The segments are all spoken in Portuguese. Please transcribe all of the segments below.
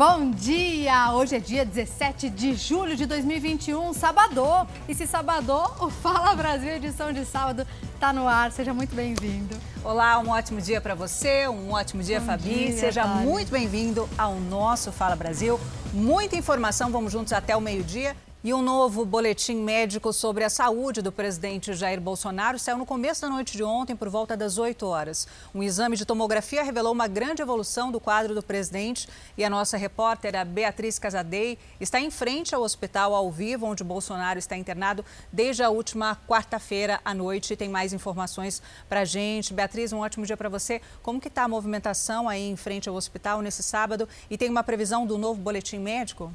Bom dia! Hoje é dia 17 de julho de 2021, sabadão. E se sabadão, o Fala Brasil, edição de sábado, está no ar. Seja muito bem-vindo. Olá, um ótimo dia para você, um ótimo dia, Bom Fabi. Dia, Seja muito bem-vindo ao nosso Fala Brasil. Muita informação, vamos juntos até o meio-dia. E um novo boletim médico sobre a saúde do presidente Jair Bolsonaro saiu no começo da noite de ontem, por volta das 8 horas. Um exame de tomografia revelou uma grande evolução do quadro do presidente e a nossa repórter, a Beatriz Casadei, está em frente ao hospital ao vivo, onde Bolsonaro está internado desde a última quarta-feira à noite. E tem mais informações para a gente. Beatriz, um ótimo dia para você. Como que está a movimentação aí em frente ao hospital nesse sábado? E tem uma previsão do novo boletim médico?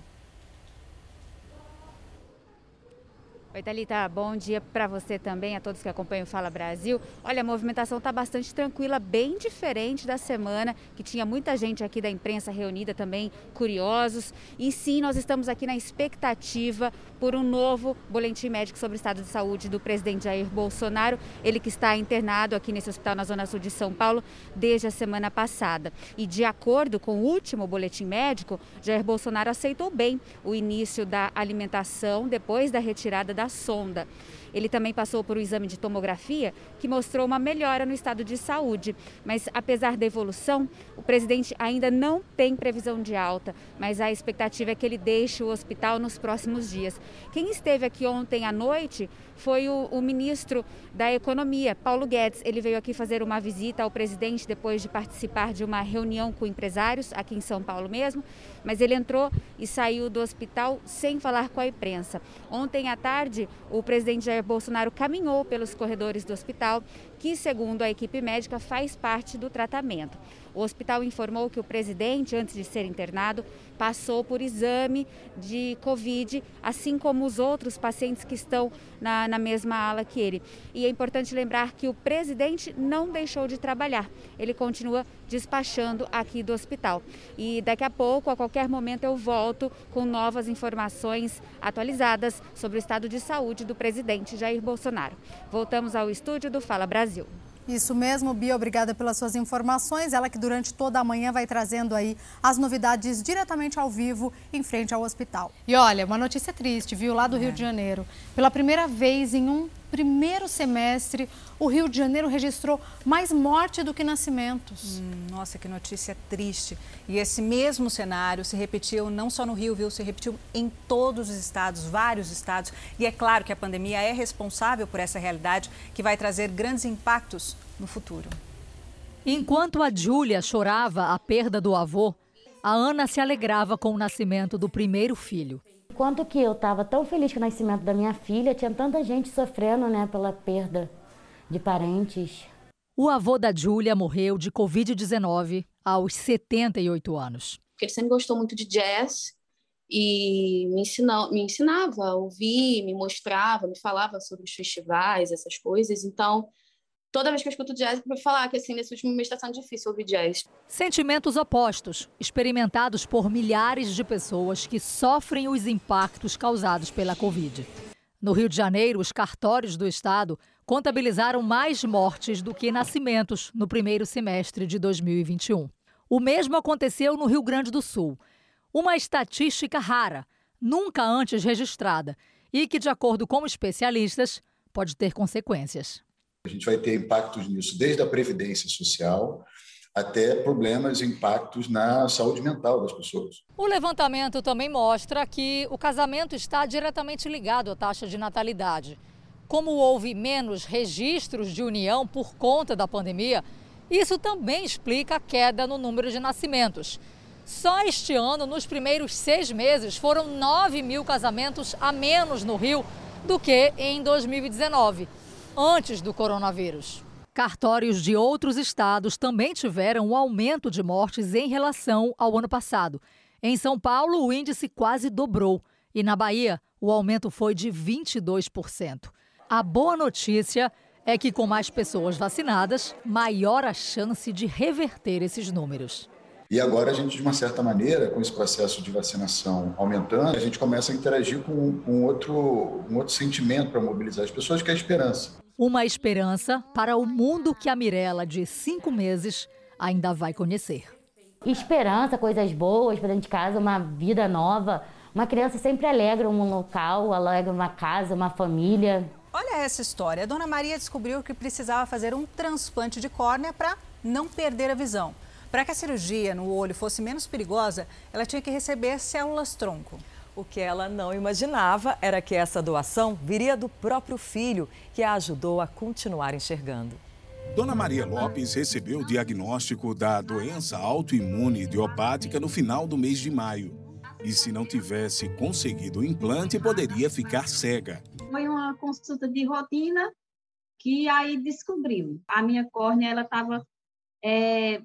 Oi, Thalita, bom dia para você também, a todos que acompanham o Fala Brasil. Olha, a movimentação está bastante tranquila, bem diferente da semana, que tinha muita gente aqui da imprensa reunida também, curiosos. E sim, nós estamos aqui na expectativa por um novo boletim médico sobre o estado de saúde do presidente Jair Bolsonaro, ele que está internado aqui nesse hospital na Zona Sul de São Paulo desde a semana passada. E de acordo com o último boletim médico, Jair Bolsonaro aceitou bem o início da alimentação depois da retirada da sonda. Ele também passou por um exame de tomografia que mostrou uma melhora no estado de saúde. Mas, apesar da evolução, o presidente ainda não tem previsão de alta, mas a expectativa é que ele deixe o hospital nos próximos dias. Quem esteve aqui ontem à noite foi o, o, ministro da Economia, Paulo Guedes. Ele veio aqui fazer uma visita ao presidente depois de participar de uma reunião com empresários aqui em São Paulo mesmo, mas ele entrou e saiu do hospital sem falar com a imprensa. Ontem à tarde, o presidente Jair Bolsonaro caminhou pelos corredores do hospital, que, segundo a equipe médica, faz parte do tratamento. O hospital informou que o presidente, antes de ser internado, passou por exame de Covid, assim como os outros pacientes que estão na, na mesma ala que ele. E é importante lembrar que o presidente não deixou de trabalhar, ele continua despachando aqui do hospital. E daqui a pouco, a qualquer momento, eu volto com novas informações atualizadas sobre o estado de saúde do presidente Jair Bolsonaro. Voltamos ao estúdio do Fala Brasil. Isso mesmo, Bia, obrigada pelas suas informações. Ela que durante toda a manhã vai trazendo aí as novidades diretamente ao vivo em frente ao hospital. E olha, uma notícia triste, viu, lá do é. Rio de Janeiro. Pela primeira vez em um primeiro semestre, o Rio de Janeiro registrou mais morte do que nascimentos. Hum, nossa, que notícia triste. E esse mesmo cenário se repetiu não só no Rio, viu? Se repetiu em todos os estados, vários estados. E é claro que a pandemia é responsável por essa realidade que vai trazer grandes impactos no futuro. Enquanto a Júlia chorava a perda do avô, a Ana se alegrava com o nascimento do primeiro filho. Quanto que eu estava tão feliz com o nascimento da minha filha, tinha tanta gente sofrendo, né, pela perda de parentes. O avô da Júlia morreu de Covid-19 aos 78 anos. Ele sempre gostou muito de jazz e me, ensinou, me ensinava a ouvir, me mostrava, me falava sobre os festivais, essas coisas. Então, toda vez que eu escuto jazz, eu vou falar que assim, nesse último mês está sendo difícil ouvir jazz. Sentimentos opostos, experimentados por milhares de pessoas que sofrem os impactos causados pela Covid. No Rio de Janeiro, os cartórios do estado contabilizaram mais mortes do que nascimentos no primeiro semestre de 2021. O mesmo aconteceu no Rio Grande do Sul. Uma estatística rara, nunca antes registrada, e que, de acordo com especialistas, pode ter consequências. A gente vai ter impactos nisso, desde a previdência social até problemas, impactos na saúde mental das pessoas. O levantamento também mostra que o casamento está diretamente ligado à taxa de natalidade. Como houve menos registros de união por conta da pandemia, isso também explica a queda no número de nascimentos. Só este ano, nos primeiros seis meses, foram 9 mil casamentos a menos no Rio do que em 2019 antes do coronavírus. Cartórios de outros estados também tiveram um aumento de mortes em relação ao ano passado. Em São Paulo, o índice quase dobrou e na Bahia, o aumento foi de 22%. A boa notícia é que, com mais pessoas vacinadas, maior a chance de reverter esses números. E agora a gente, de uma certa maneira, com esse processo de vacinação aumentando, a gente começa a interagir com, outro, um outro sentimento para mobilizar as pessoas, que é a esperança. Uma esperança para o mundo que a Mirella, de cinco meses, ainda vai conhecer. esperança, coisas boas para dentro de casa, uma vida nova. Uma criança sempre alegra um local, alegra uma casa, uma família. Olha essa história. A dona Maria descobriu que precisava fazer um transplante de córnea para não perder a visão. Para que a cirurgia no olho fosse menos perigosa, ela tinha que receber células tronco. O que ela não imaginava era que essa doação viria do próprio filho, que a ajudou a continuar enxergando. Dona Maria Lopes recebeu o diagnóstico da doença autoimune idiopática no final do mês de maio. E se não tivesse conseguido o implante, poderia ficar cega. Foi uma consulta de rotina que aí descobriu. A minha córnea ela estava é,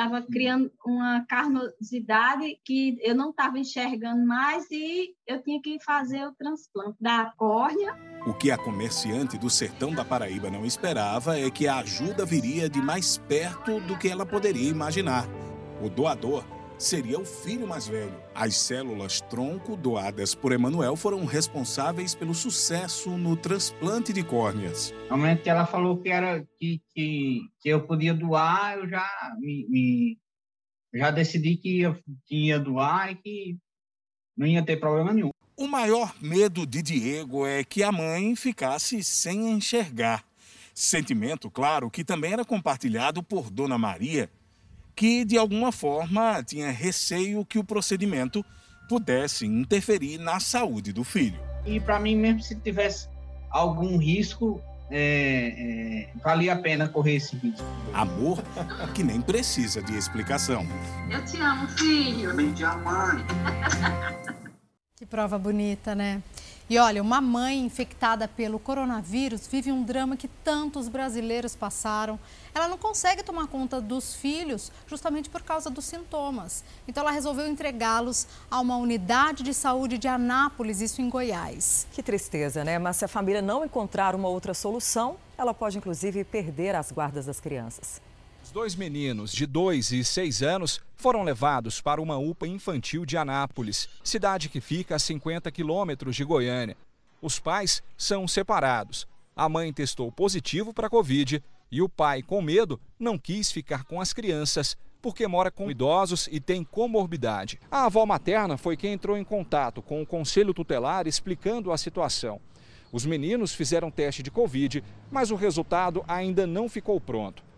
estava criando uma carnosidade que eu não estava enxergando mais e eu tinha que fazer o transplante da córnea. O que a comerciante do sertão da Paraíba não esperava é que a ajuda viria de mais perto do que ela poderia imaginar. O doador seria o filho mais velho. As células tronco doadas por Emanuel foram responsáveis pelo sucesso no transplante de córneas. No momento que ela falou que era que, que, que eu podia doar, eu já me, me já decidi que ia, que ia doar e que não ia ter problema nenhum. O maior medo de Diego é que a mãe ficasse sem enxergar. Sentimento, claro, que também era compartilhado por Dona Maria, que de alguma forma tinha receio que o procedimento pudesse interferir na saúde do filho. E para mim, mesmo se tivesse algum risco, é, é, valia a pena correr esse risco. Amor que nem precisa de explicação. Eu te amo, filho. Eu te amo, mãe. Que prova bonita, né? E olha, uma mãe infectada pelo coronavírus vive um drama que tantos brasileiros passaram. Ela não consegue tomar conta dos filhos justamente por causa dos sintomas. Então ela resolveu entregá-los a uma unidade de saúde de Anápolis, isso em Goiás. Que tristeza, né? Mas se a família não encontrar uma outra solução, ela pode inclusive perder as guardas das crianças. Os dois meninos, de 2 e 6 anos, foram levados para uma UPA infantil de Anápolis, cidade que fica a 50 quilômetros de Goiânia. Os pais são separados. A mãe testou positivo para a Covid e o pai, com medo, não quis ficar com as crianças porque mora com idosos e tem comorbidade. A avó materna foi quem entrou em contato com o conselho tutelar explicando a situação. Os meninos fizeram teste de Covid, mas o resultado ainda não ficou pronto.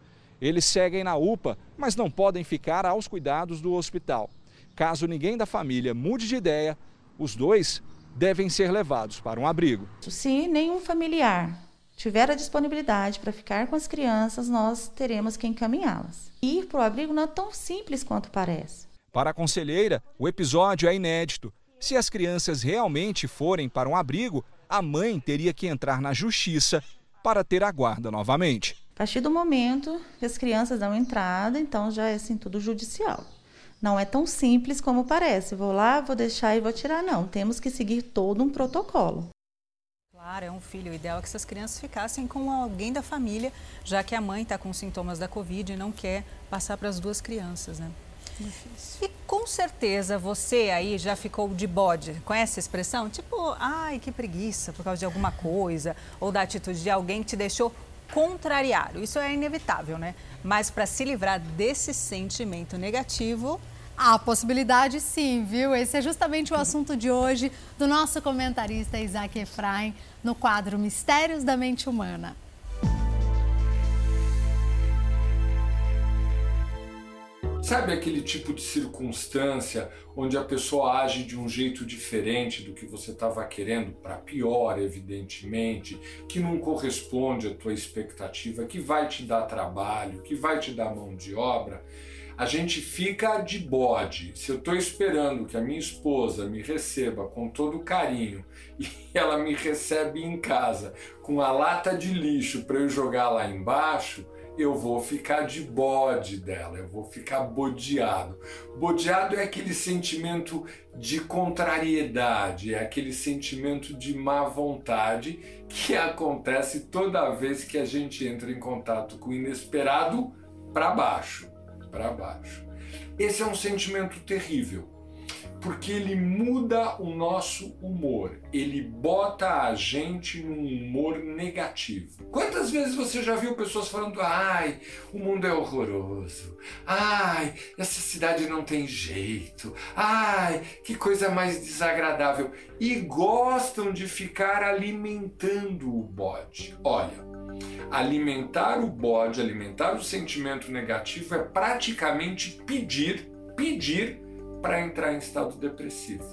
Eles seguem na UPA, mas não podem ficar aos cuidados do hospital. Caso ninguém da família mude de ideia, os dois devem ser levados para um abrigo. Se nenhum familiar tiver a disponibilidade para ficar com as crianças, nós teremos que encaminhá-las. Ir para o abrigo não é tão simples quanto parece. Para a conselheira, o episódio é inédito. Se as crianças realmente forem para um abrigo, a mãe teria que entrar na justiça para ter a guarda novamente. A partir do momento que as crianças dão entrada, então já é assim tudo judicial. Não é tão simples como parece. Vou lá, vou deixar e vou tirar. Não, temos que seguir todo um protocolo. Claro, é um filho. O ideal é que essas crianças ficassem com alguém da família, já que a mãe está com sintomas da Covid e não quer passar para as duas crianças, né? Difícil. E com certeza você aí já ficou de bode. Conhece a expressão? Tipo, ai, que preguiça por causa de alguma coisa, ou da atitude de alguém que te deixou contrariado. Isso é inevitável, né? Mas para se livrar desse sentimento negativo, Há possibilidade sim, viu? Esse é justamente o assunto de hoje do nosso comentarista Isaac Efraim no quadro Mistérios da Mente Humana. Sabe aquele tipo de circunstância onde a pessoa age de um jeito diferente do que você estava querendo, para pior, evidentemente, que não corresponde à tua expectativa, que vai te dar trabalho, que vai te dar mão de obra? A gente fica de bode. Se eu estou esperando que a minha esposa me receba com todo carinho e ela me recebe em casa com a lata de lixo para eu jogar lá embaixo, eu vou ficar de bode dela, eu vou ficar bodeado. Bodeado é aquele sentimento de contrariedade, é aquele sentimento de má vontade que acontece toda vez que a gente entra em contato com o inesperado para baixo, para baixo. Esse é um sentimento terrível. Porque ele muda o nosso humor. Ele bota a gente num humor negativo. Quantas vezes você já viu pessoas falando: ai, o mundo é horroroso, ai, essa cidade não tem jeito, ai, que coisa mais desagradável. E gostam de ficar alimentando o bode. Olha, alimentar o bode, alimentar o sentimento negativo é praticamente pedir, pedir para entrar em estado depressivo.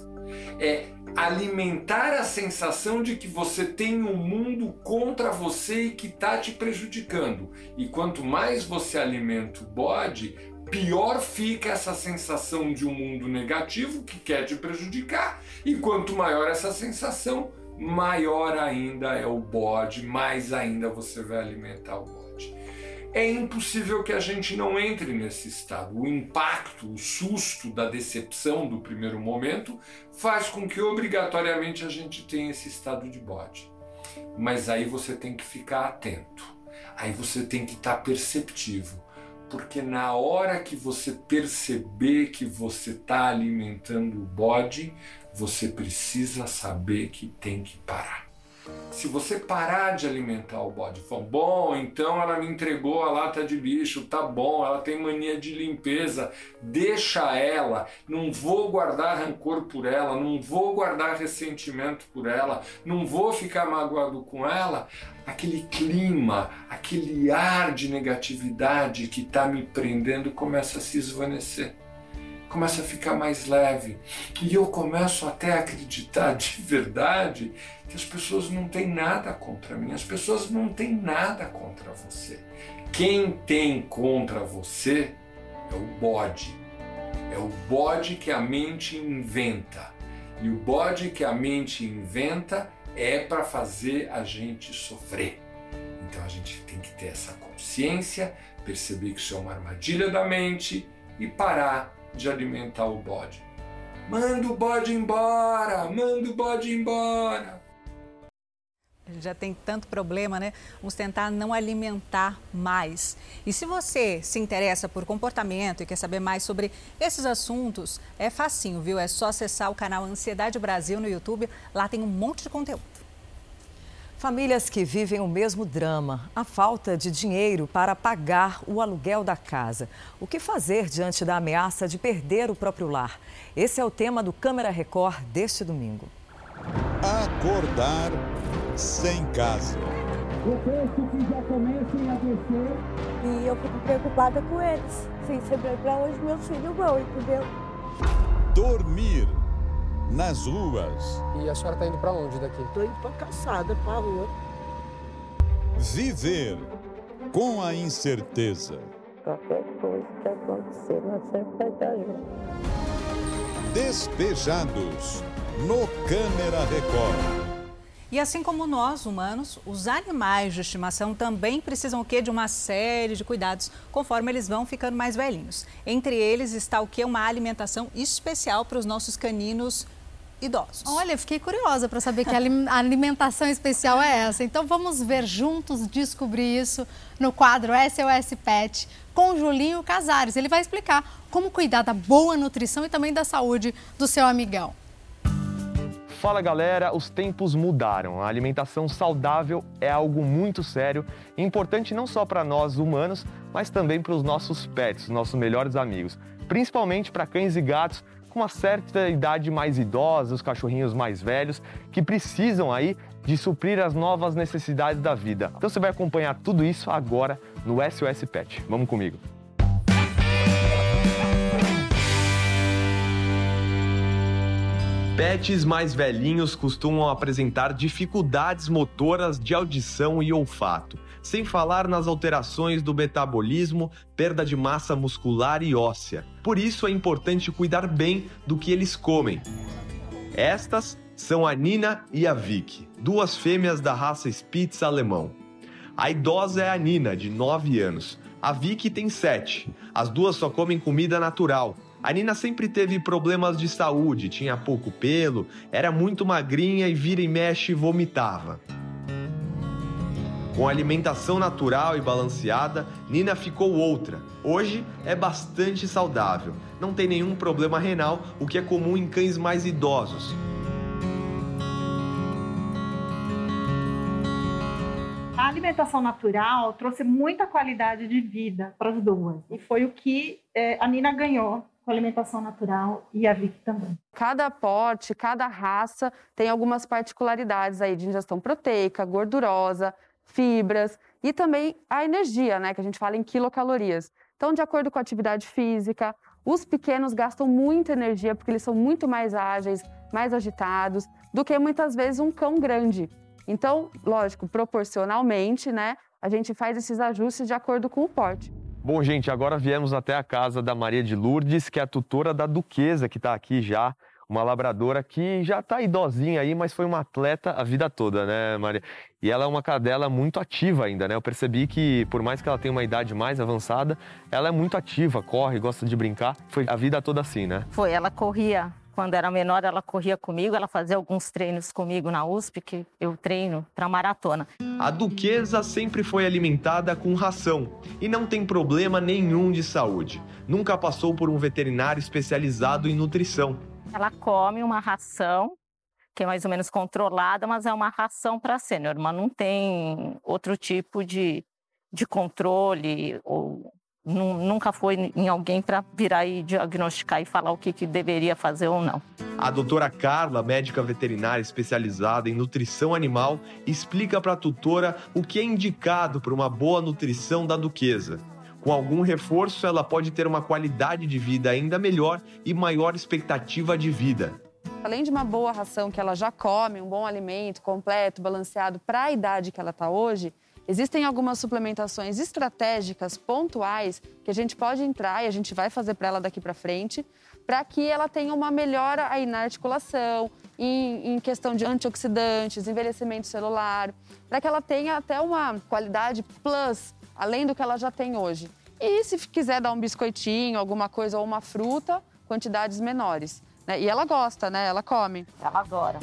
É alimentar a sensação de que você tem um mundo contra você e que está te prejudicando. E quanto mais você alimenta o bode, pior fica essa sensação de um mundo negativo que quer te prejudicar. E quanto maior essa sensação, maior ainda é o bode, mais ainda você vai alimentar o bode é impossível que a gente não entre nesse estado. O impacto, o susto da decepção do primeiro momento faz com que obrigatoriamente a gente tenha esse estado de bode. Mas aí você tem que ficar atento, aí você tem que estar tá perceptivo, porque na hora que você perceber que você está alimentando o bode, você precisa saber que tem que parar. Se você parar de alimentar o bode, bom, então ela me entregou a lata de lixo, tá bom, ela tem mania de limpeza, deixa ela, não vou guardar rancor por ela, não vou guardar ressentimento por ela, não vou ficar magoado com ela, aquele clima, aquele ar de negatividade que está me prendendo começa a se esvanecer começa a ficar mais leve. E eu começo até a acreditar de verdade que as pessoas não têm nada contra mim, as pessoas não têm nada contra você. Quem tem contra você é o bode. É o bode que a mente inventa. E o bode que a mente inventa é para fazer a gente sofrer. Então a gente tem que ter essa consciência, perceber que isso é uma armadilha da mente e parar de alimentar o bode. Manda o bode embora! Manda o bode embora! Já tem tanto problema, né? Vamos tentar não alimentar mais. E se você se interessa por comportamento e quer saber mais sobre esses assuntos, é facinho, viu? É só acessar o canal Ansiedade Brasil no YouTube. Lá tem um monte de conteúdo. Famílias que vivem o mesmo drama, a falta de dinheiro para pagar o aluguel da casa. O que fazer diante da ameaça de perder o próprio lar? Esse é o tema do Câmara Record deste domingo. Acordar sem casa. O preço que já comecem a descer. E eu fico preocupada com eles, sem saber para onde meus filhos vão, entendeu? Dormir nas ruas. E a senhora está indo para onde daqui? Estou indo para caçada, para a rua. Viver com a incerteza. Qualquer coisa que acontecer, nós sempre vai estar juntos. Despejados no Câmera Record. E assim como nós, humanos, os animais de estimação também precisam o quê? De uma série de cuidados conforme eles vão ficando mais velhinhos. Entre eles está o que? Uma alimentação especial para os nossos caninos idosos. Olha, fiquei curiosa para saber que a alimentação especial é essa. Então vamos ver juntos descobrir isso no quadro SOS Pet com Julinho Casares. Ele vai explicar como cuidar da boa nutrição e também da saúde do seu amigão. Fala galera, os tempos mudaram. A alimentação saudável é algo muito sério e importante não só para nós humanos, mas também para os nossos pets, nossos melhores amigos, principalmente para cães e gatos com uma certa idade mais idosa, os cachorrinhos mais velhos, que precisam aí de suprir as novas necessidades da vida. Então você vai acompanhar tudo isso agora no SOS Pet. Vamos comigo. Pets mais velhinhos costumam apresentar dificuldades motoras de audição e olfato, sem falar nas alterações do metabolismo, perda de massa muscular e óssea. Por isso é importante cuidar bem do que eles comem. Estas são a Nina e a Vicky, duas fêmeas da raça Spitz alemão. A idosa é a Nina, de 9 anos. A Vicky tem 7. As duas só comem comida natural, a Nina sempre teve problemas de saúde, tinha pouco pelo, era muito magrinha e vira e mexe vomitava. Com alimentação natural e balanceada, Nina ficou outra. Hoje é bastante saudável, não tem nenhum problema renal, o que é comum em cães mais idosos. A alimentação natural trouxe muita qualidade de vida para as duas e foi o que é, a Nina ganhou com alimentação natural e a Vicky também. Cada porte, cada raça tem algumas particularidades aí de ingestão proteica, gordurosa, fibras e também a energia, né, que a gente fala em quilocalorias. Então, de acordo com a atividade física, os pequenos gastam muita energia porque eles são muito mais ágeis, mais agitados do que muitas vezes um cão grande. Então, lógico, proporcionalmente, né, a gente faz esses ajustes de acordo com o porte. Bom, gente, agora viemos até a casa da Maria de Lourdes, que é a tutora da Duquesa, que está aqui já, uma labradora que já está idosinha aí, mas foi uma atleta a vida toda, né, Maria? E ela é uma cadela muito ativa ainda, né? Eu percebi que, por mais que ela tenha uma idade mais avançada, ela é muito ativa, corre, gosta de brincar. Foi a vida toda assim, né? Foi, ela corria quando era menor, ela corria comigo, ela fazia alguns treinos comigo na USP, que eu treino para maratona. A duquesa sempre foi alimentada com ração e não tem problema nenhum de saúde. Nunca passou por um veterinário especializado em nutrição. Ela come uma ração que é mais ou menos controlada, mas é uma ração para sênior, mas não tem outro tipo de, de controle ou nunca foi em alguém para virar e diagnosticar e falar o que, que deveria fazer ou não. A doutora Carla, médica veterinária especializada em nutrição animal, explica para a tutora o que é indicado para uma boa nutrição da duquesa. Com algum reforço, ela pode ter uma qualidade de vida ainda melhor e maior expectativa de vida. Além de uma boa ração que ela já come, um bom alimento completo, balanceado para a idade que ela está hoje, Existem algumas suplementações estratégicas, pontuais, que a gente pode entrar e a gente vai fazer para ela daqui para frente, para que ela tenha uma melhora aí na articulação, em, em questão de antioxidantes, envelhecimento celular, para que ela tenha até uma qualidade plus, além do que ela já tem hoje. E se quiser dar um biscoitinho, alguma coisa ou uma fruta, quantidades menores. Né? E ela gosta, né? Ela come. Ela adora.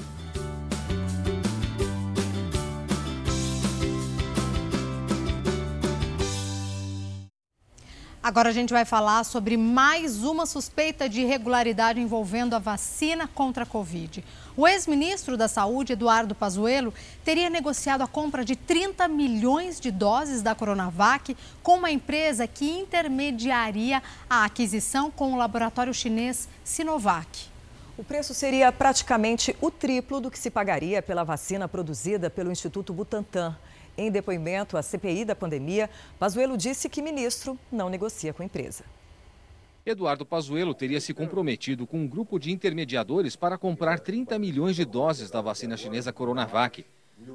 Agora a gente vai falar sobre mais uma suspeita de irregularidade envolvendo a vacina contra a Covid. O ex-ministro da Saúde, Eduardo Pazuello, teria negociado a compra de 30 milhões de doses da Coronavac com uma empresa que intermediaria a aquisição com o laboratório chinês Sinovac. O preço seria praticamente o triplo do que se pagaria pela vacina produzida pelo Instituto Butantan. Em depoimento à CPI da pandemia, Pazuello disse que ministro não negocia com empresa. Eduardo Pazuello teria se comprometido com um grupo de intermediadores para comprar 30 milhões de doses da vacina chinesa Coronavac.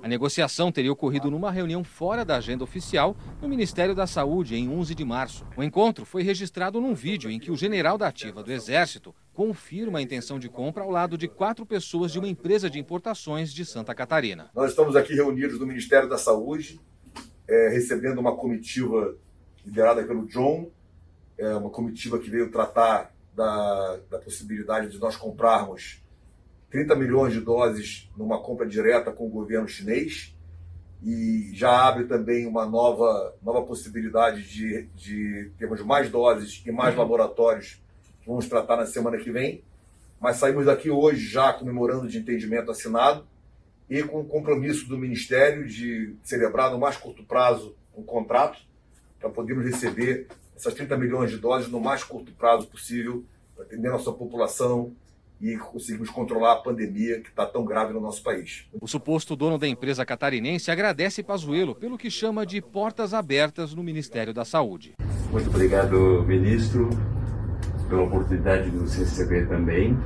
A negociação teria ocorrido numa reunião fora da agenda oficial no Ministério da Saúde em 11 de março. O encontro foi registrado num vídeo em que o general da ativa do Exército confirma a intenção de compra ao lado de quatro pessoas de uma empresa de importações de Santa Catarina. Nós estamos aqui reunidos no Ministério da Saúde, é, recebendo uma comitiva liderada pelo John, é, uma comitiva que veio tratar da, da possibilidade de nós comprarmos 30 milhões de doses numa compra direta com o governo chinês e já abre também uma nova, nova possibilidade de, de termos mais doses e mais laboratórios que vamos tratar na semana que vem. Mas saímos daqui hoje já comemorando de entendimento assinado e com o compromisso do Ministério de celebrar no mais curto prazo um contrato para podermos receber essas 30 milhões de doses no mais curto prazo possível, para atender nossa população e conseguimos controlar a pandemia que está tão grave no nosso país. O suposto dono da empresa catarinense agradece Pazuello pelo que chama de portas abertas no Ministério da Saúde. Muito obrigado, ministro, pela oportunidade de nos receber também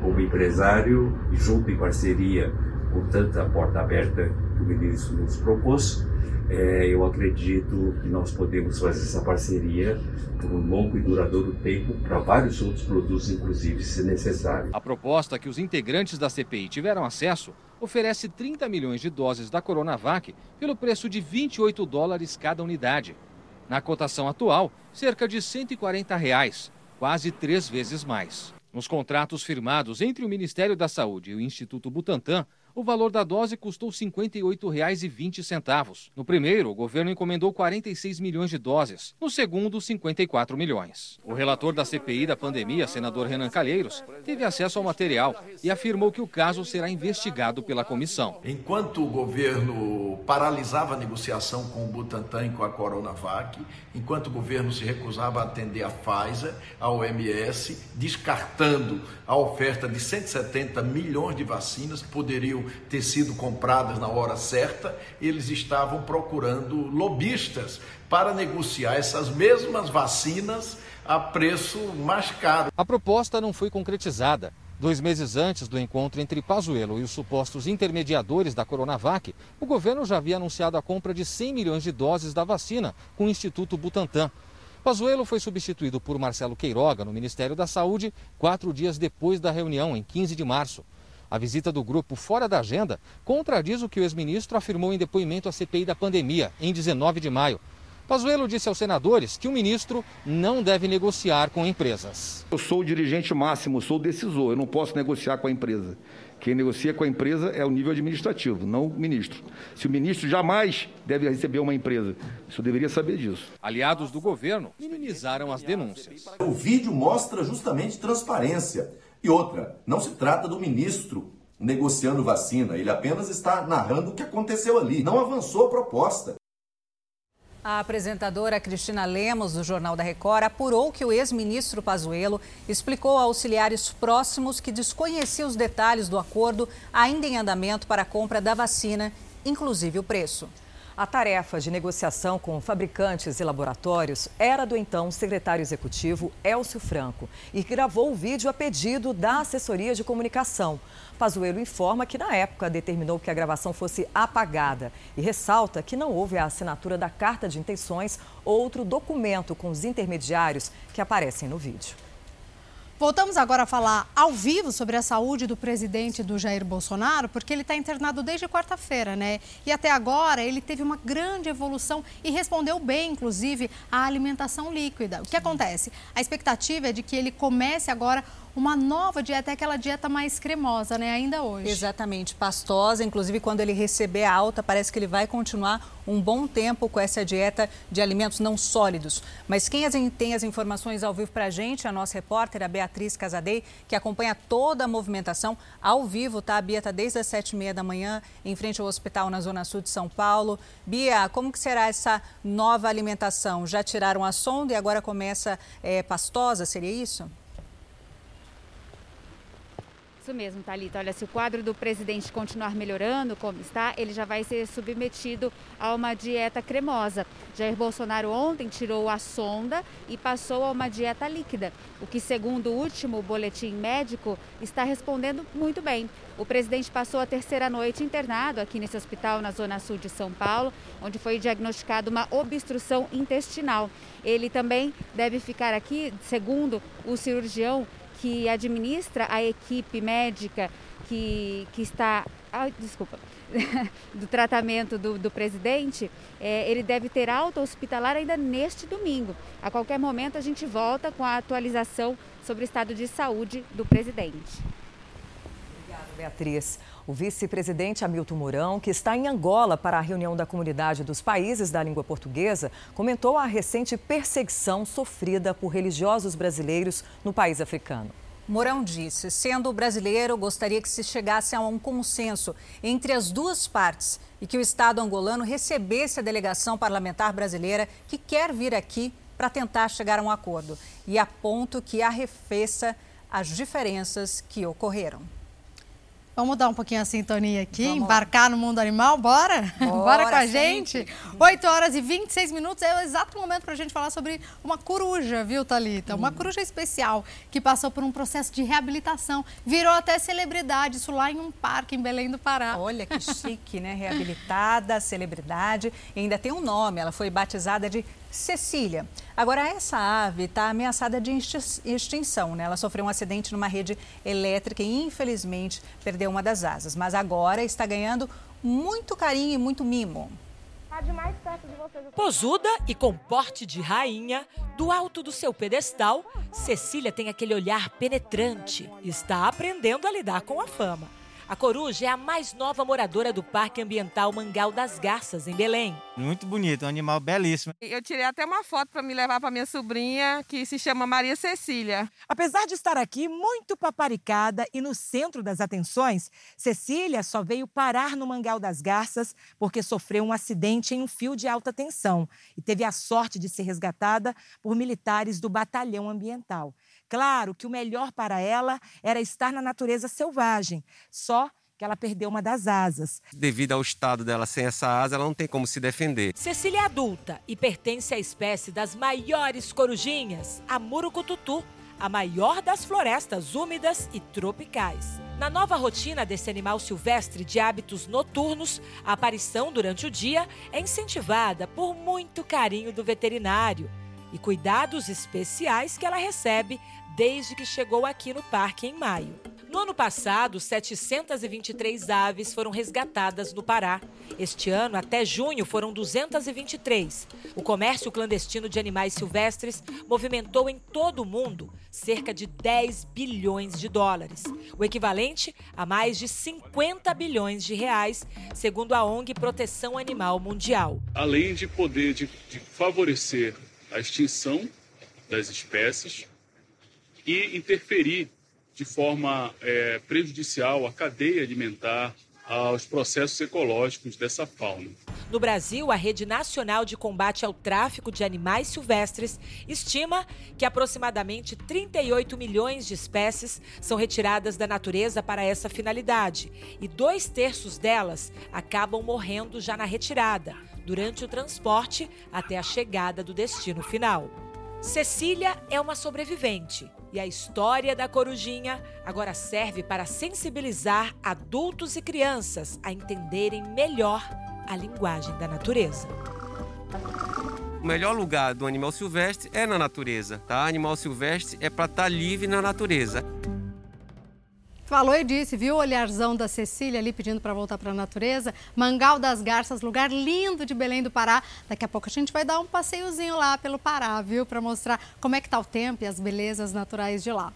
como empresário e junto em parceria com tanta porta aberta que o ministro nos propôs é, eu acredito que nós podemos fazer essa parceria por um longo e duradouro tempo para vários outros produtos, inclusive, se necessário. A proposta que os integrantes da CPI tiveram acesso oferece 30 milhões de doses da Coronavac pelo preço de 28 dólares cada unidade. Na cotação atual, cerca de 140 reais, quase três vezes mais. Nos contratos firmados entre o Ministério da Saúde e o Instituto Butantan, o valor da dose custou R$ 58,20. No primeiro, o governo encomendou 46 milhões de doses. No segundo, 54 milhões. O relator da CPI da pandemia, senador Renan Calheiros, teve acesso ao material e afirmou que o caso será investigado pela comissão. Enquanto o governo paralisava a negociação com o Butantan e com a Coronavac, enquanto o governo se recusava a atender a Pfizer, a OMS, descartando a oferta de 170 milhões de vacinas que poderiam ter sido compradas na hora certa, eles estavam procurando lobistas para negociar essas mesmas vacinas a preço mais caro. A proposta não foi concretizada. Dois meses antes do encontro entre Pazuello e os supostos intermediadores da Coronavac, o governo já havia anunciado a compra de 100 milhões de doses da vacina com o Instituto Butantan. Pazuello foi substituído por Marcelo Queiroga no Ministério da Saúde quatro dias depois da reunião, em 15 de março. A visita do grupo fora da agenda contradiz o que o ex-ministro afirmou em depoimento à CPI da pandemia, em 19 de maio. Pazuello disse aos senadores que o ministro não deve negociar com empresas. Eu sou o dirigente máximo, sou o decisor, eu não posso negociar com a empresa. Quem negocia com a empresa é o nível administrativo, não o ministro. Se o ministro jamais deve receber uma empresa, isso deveria saber disso. Aliados do governo minimizaram as denúncias. O vídeo mostra justamente transparência. E outra, não se trata do ministro negociando vacina, ele apenas está narrando o que aconteceu ali. Não avançou a proposta. A apresentadora Cristina Lemos, do Jornal da Record, apurou que o ex-ministro Pazuello explicou a auxiliares próximos que desconhecia os detalhes do acordo ainda em andamento para a compra da vacina, inclusive o preço. A tarefa de negociação com fabricantes e laboratórios era do então secretário executivo Elcio Franco e gravou o vídeo a pedido da assessoria de comunicação. Pazuello informa que na época determinou que a gravação fosse apagada e ressalta que não houve a assinatura da carta de intenções ou outro documento com os intermediários que aparecem no vídeo. Voltamos agora a falar ao vivo sobre a saúde do presidente do Jair Bolsonaro, porque ele está internado desde quarta-feira, né? E até agora ele teve uma grande evolução e respondeu bem, inclusive, à alimentação líquida. O que acontece? A expectativa é de que ele comece agora uma nova dieta, é aquela dieta mais cremosa, né? Ainda hoje. Exatamente, pastosa. Inclusive, quando ele receber a alta, parece que ele vai continuar um bom tempo com essa dieta de alimentos não sólidos. Mas quem tem as informações ao vivo para a gente, a nossa repórter, a Beatriz Casadei, que acompanha toda a movimentação ao vivo, tá? A Bia está desde as sete e meia da manhã, em frente ao hospital na Zona Sul de São Paulo. Bia, como que será essa nova alimentação? Já tiraram a sonda e agora começa é, pastosa, seria isso? Isso mesmo, Thalita. Olha, se o quadro do presidente continuar melhorando como está, ele já vai ser submetido a uma dieta cremosa. Jair Bolsonaro ontem tirou a sonda e passou a uma dieta líquida, o que, segundo o último boletim médico, está respondendo muito bem. O presidente passou a terceira noite internado aqui nesse hospital na Zona Sul de São Paulo, onde foi diagnosticada uma obstrução intestinal. Ele também deve ficar aqui, segundo o cirurgião, que administra a equipe médica que, que está. Ai, desculpa. do tratamento do, do presidente, é, ele deve ter alta hospitalar ainda neste domingo. A qualquer momento a gente volta com a atualização sobre o estado de saúde do presidente. Obrigada, Beatriz. O vice-presidente Hamilton Mourão, que está em Angola para a reunião da comunidade dos países da língua portuguesa, comentou a recente perseguição sofrida por religiosos brasileiros no país africano. Mourão disse, sendo brasileiro, gostaria que se chegasse a um consenso entre as duas partes e que o Estado angolano recebesse a delegação parlamentar brasileira que quer vir aqui para tentar chegar a um acordo e aponto que arrefeça as diferenças que ocorreram. Vamos mudar um pouquinho a sintonia aqui, Vamos embarcar lá. no mundo animal? Bora? Bora, Bora com a gente? 8 horas e 26 minutos é o exato momento para a gente falar sobre uma coruja, viu, Thalita? Hum. Uma coruja especial que passou por um processo de reabilitação, virou até celebridade, isso lá em um parque em Belém do Pará. Olha que chique, né? Reabilitada, celebridade, e ainda tem um nome, ela foi batizada de Cecília. Agora, essa ave está ameaçada de extinção. Né? Ela sofreu um acidente numa rede elétrica e, infelizmente, perdeu uma das asas. Mas agora está ganhando muito carinho e muito mimo. Tá Posuda e com porte de rainha, do alto do seu pedestal, Cecília tem aquele olhar penetrante e está aprendendo a lidar com a fama. A coruja é a mais nova moradora do Parque Ambiental Mangal das Garças, em Belém. Muito bonito, um animal belíssimo. Eu tirei até uma foto para me levar para minha sobrinha, que se chama Maria Cecília. Apesar de estar aqui muito paparicada e no centro das atenções, Cecília só veio parar no Mangal das Garças porque sofreu um acidente em um fio de alta tensão e teve a sorte de ser resgatada por militares do Batalhão Ambiental. Claro que o melhor para ela era estar na natureza selvagem, só que ela perdeu uma das asas. Devido ao estado dela sem essa asa, ela não tem como se defender. Cecília é adulta e pertence à espécie das maiores corujinhas, a murucututu, a maior das florestas úmidas e tropicais. Na nova rotina desse animal silvestre de hábitos noturnos, a aparição durante o dia é incentivada por muito carinho do veterinário e cuidados especiais que ela recebe desde que chegou aqui no parque em maio. No ano passado, 723 aves foram resgatadas no Pará. Este ano, até junho, foram 223. O comércio clandestino de animais silvestres movimentou em todo o mundo cerca de 10 bilhões de dólares, o equivalente a mais de 50 bilhões de reais, segundo a ONG Proteção Animal Mundial. Além de poder de, de favorecer a extinção das espécies e interferir de forma é, prejudicial à cadeia alimentar, aos processos ecológicos dessa fauna. No Brasil, a Rede Nacional de Combate ao Tráfico de Animais Silvestres estima que aproximadamente 38 milhões de espécies são retiradas da natureza para essa finalidade e dois terços delas acabam morrendo já na retirada, durante o transporte até a chegada do destino final. Cecília é uma sobrevivente e a história da corujinha agora serve para sensibilizar adultos e crianças a entenderem melhor a linguagem da natureza. O melhor lugar do animal silvestre é na natureza, tá? Animal silvestre é para estar tá livre na natureza. Falou e disse, viu o olharzão da Cecília ali pedindo para voltar para a natureza? Mangal das Garças, lugar lindo de Belém do Pará. Daqui a pouco a gente vai dar um passeiozinho lá pelo Pará, viu? Para mostrar como é que tá o tempo e as belezas naturais de lá.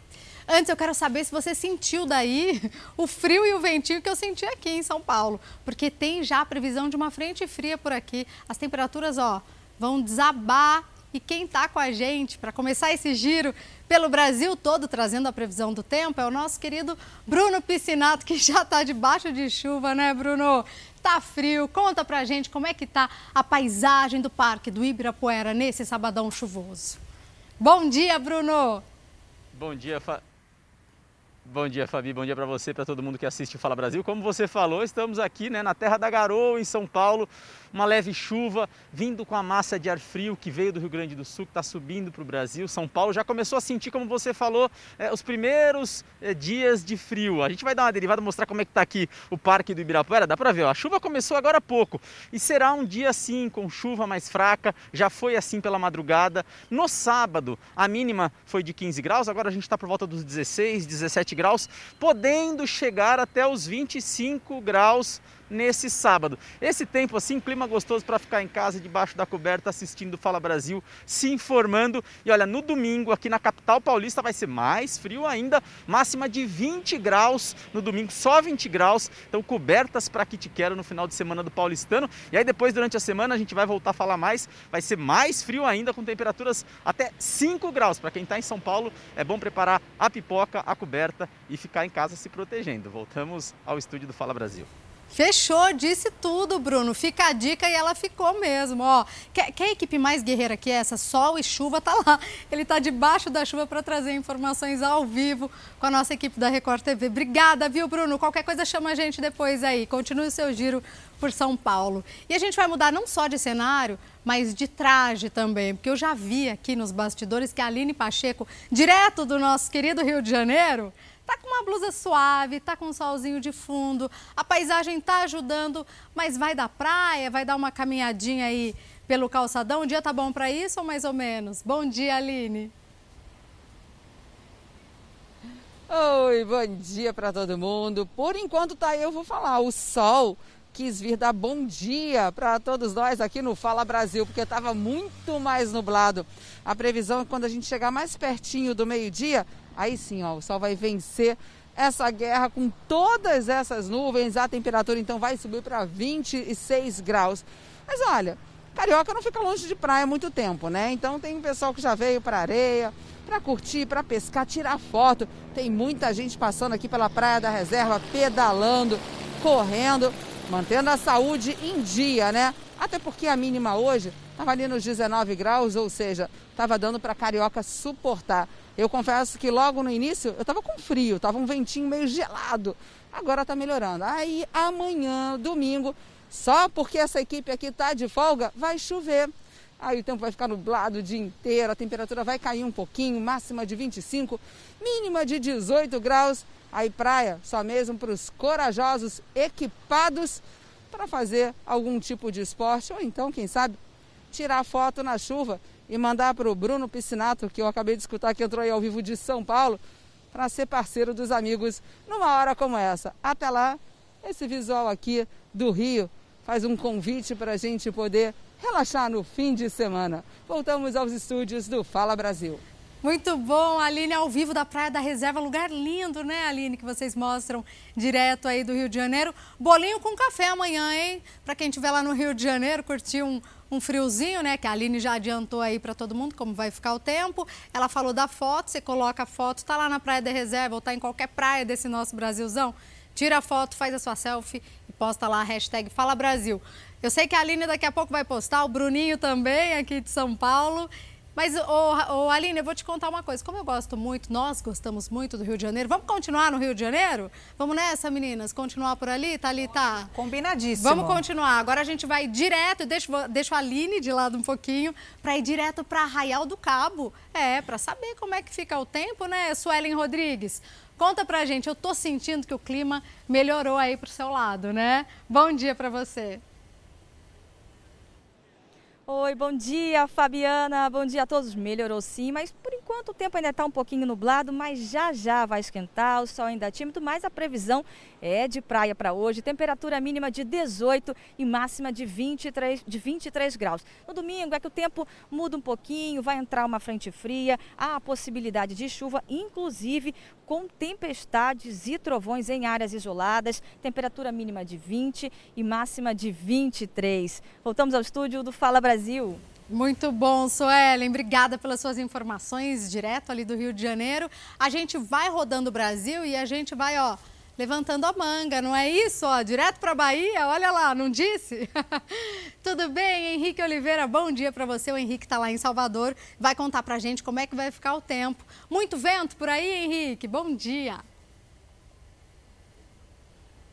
Antes eu quero saber se você sentiu daí o frio e o ventinho que eu senti aqui em São Paulo, porque tem já a previsão de uma frente fria por aqui. As temperaturas, ó, vão desabar e quem está com a gente para começar esse giro pelo Brasil todo, trazendo a previsão do tempo, é o nosso querido Bruno Piscinato, que já está debaixo de chuva, né, Bruno? Tá frio. Conta pra gente como é que tá a paisagem do Parque do Ibirapuera nesse sabadão chuvoso. Bom dia, Bruno! Bom dia, Fa... Bom dia, Fabi. Bom dia para você, para todo mundo que assiste o Fala Brasil. Como você falou, estamos aqui né, na Terra da Garoa, em São Paulo. Uma leve chuva vindo com a massa de ar frio que veio do Rio Grande do Sul, que está subindo para o Brasil. São Paulo já começou a sentir, como você falou, é, os primeiros é, dias de frio. A gente vai dar uma derivada, mostrar como é que está aqui o Parque do Ibirapuera. Dá para ver, ó, a chuva começou agora há pouco. E será um dia assim, com chuva mais fraca. Já foi assim pela madrugada. No sábado, a mínima foi de 15 graus. Agora a gente está por volta dos 16, 17 graus, podendo chegar até os 25 graus nesse sábado. Esse tempo assim, clima gostoso para ficar em casa debaixo da coberta assistindo Fala Brasil, se informando. E olha, no domingo aqui na capital paulista vai ser mais frio ainda, máxima de 20 graus no domingo, só 20 graus. Então cobertas para que te quero no final de semana do paulistano. E aí depois durante a semana a gente vai voltar a falar mais, vai ser mais frio ainda com temperaturas até 5 graus. Para quem está em São Paulo, é bom preparar a pipoca, a coberta e ficar em casa se protegendo. Voltamos ao estúdio do Fala Brasil. Fechou, disse tudo, Bruno. Fica a dica e ela ficou mesmo. Ó, a equipe mais guerreira que essa? Sol e chuva tá lá. Ele tá debaixo da chuva para trazer informações ao vivo com a nossa equipe da Record TV. Obrigada, viu, Bruno? Qualquer coisa chama a gente depois aí. Continue o seu giro por São Paulo. E a gente vai mudar não só de cenário, mas de traje também, porque eu já vi aqui nos bastidores que a Aline Pacheco, direto do nosso querido Rio de Janeiro, Tá com uma blusa suave, tá com um solzinho de fundo, a paisagem tá ajudando, mas vai da praia, vai dar uma caminhadinha aí pelo calçadão. O dia tá bom para isso ou mais ou menos? Bom dia, Aline. Oi, bom dia para todo mundo. Por enquanto tá aí, eu vou falar, o sol quis vir dar bom dia para todos nós aqui no Fala Brasil, porque estava muito mais nublado. A previsão é que quando a gente chegar mais pertinho do meio-dia, aí sim, ó, o sol vai vencer essa guerra com todas essas nuvens. A temperatura então vai subir para 26 graus. Mas olha, Carioca não fica longe de praia muito tempo, né? Então tem um pessoal que já veio para areia, para curtir, para pescar, tirar foto. Tem muita gente passando aqui pela Praia da Reserva, pedalando, correndo, mantendo a saúde em dia, né? Até porque a mínima hoje estava ali nos 19 graus, ou seja, estava dando para carioca suportar. Eu confesso que logo no início eu estava com frio, estava um ventinho meio gelado. Agora está melhorando. Aí amanhã, domingo, só porque essa equipe aqui está de folga, vai chover. Aí o tempo vai ficar nublado o dia inteiro, a temperatura vai cair um pouquinho, máxima de 25, mínima de 18 graus. Aí praia só mesmo para os corajosos equipados para fazer algum tipo de esporte ou então, quem sabe, tirar foto na chuva e mandar para o Bruno Piscinato, que eu acabei de escutar que entrou aí ao vivo de São Paulo, para ser parceiro dos amigos numa hora como essa. Até lá, esse visual aqui do Rio faz um convite para a gente poder relaxar no fim de semana. Voltamos aos estúdios do Fala Brasil. Muito bom, Aline, ao vivo da Praia da Reserva, lugar lindo, né, Aline, que vocês mostram direto aí do Rio de Janeiro. Bolinho com café amanhã, hein? Para quem estiver lá no Rio de Janeiro, curtir um, um friozinho, né? Que a Aline já adiantou aí para todo mundo como vai ficar o tempo. Ela falou da foto, você coloca a foto, tá lá na Praia da Reserva ou tá em qualquer praia desse nosso Brasilzão. Tira a foto, faz a sua selfie e posta lá a hashtag Fala Brasil. Eu sei que a Aline daqui a pouco vai postar, o Bruninho também, aqui de São Paulo. Mas, ô, ô, Aline, eu vou te contar uma coisa. Como eu gosto muito, nós gostamos muito do Rio de Janeiro. Vamos continuar no Rio de Janeiro? Vamos nessa, meninas? Continuar por ali? Tá ali, tá? Combinadíssimo. Vamos continuar. Agora a gente vai direto, deixa, deixa a Aline de lado um pouquinho, para ir direto para Arraial do Cabo. É, para saber como é que fica o tempo, né, Suelen Rodrigues? Conta pra gente, eu tô sentindo que o clima melhorou aí pro seu lado, né? Bom dia para você. Oi, bom dia, Fabiana. Bom dia a todos. Melhorou sim, mas por enquanto o tempo ainda está um pouquinho nublado, mas já já vai esquentar, o sol ainda é tímido, mas a previsão é de praia para hoje. Temperatura mínima de 18 e máxima de 23, de 23 graus. No domingo é que o tempo muda um pouquinho, vai entrar uma frente fria, há a possibilidade de chuva, inclusive com tempestades e trovões em áreas isoladas, temperatura mínima de 20 e máxima de 23. Voltamos ao estúdio do Fala Brasil. Muito bom, Suelen. Obrigada pelas suas informações direto ali do Rio de Janeiro. A gente vai rodando o Brasil e a gente vai, ó, levantando a manga, não é isso? Ó, direto para Bahia, olha lá, não disse? Tudo bem, Henrique Oliveira, bom dia para você. O Henrique está lá em Salvador, vai contar para a gente como é que vai ficar o tempo. Muito vento por aí, Henrique? Bom dia.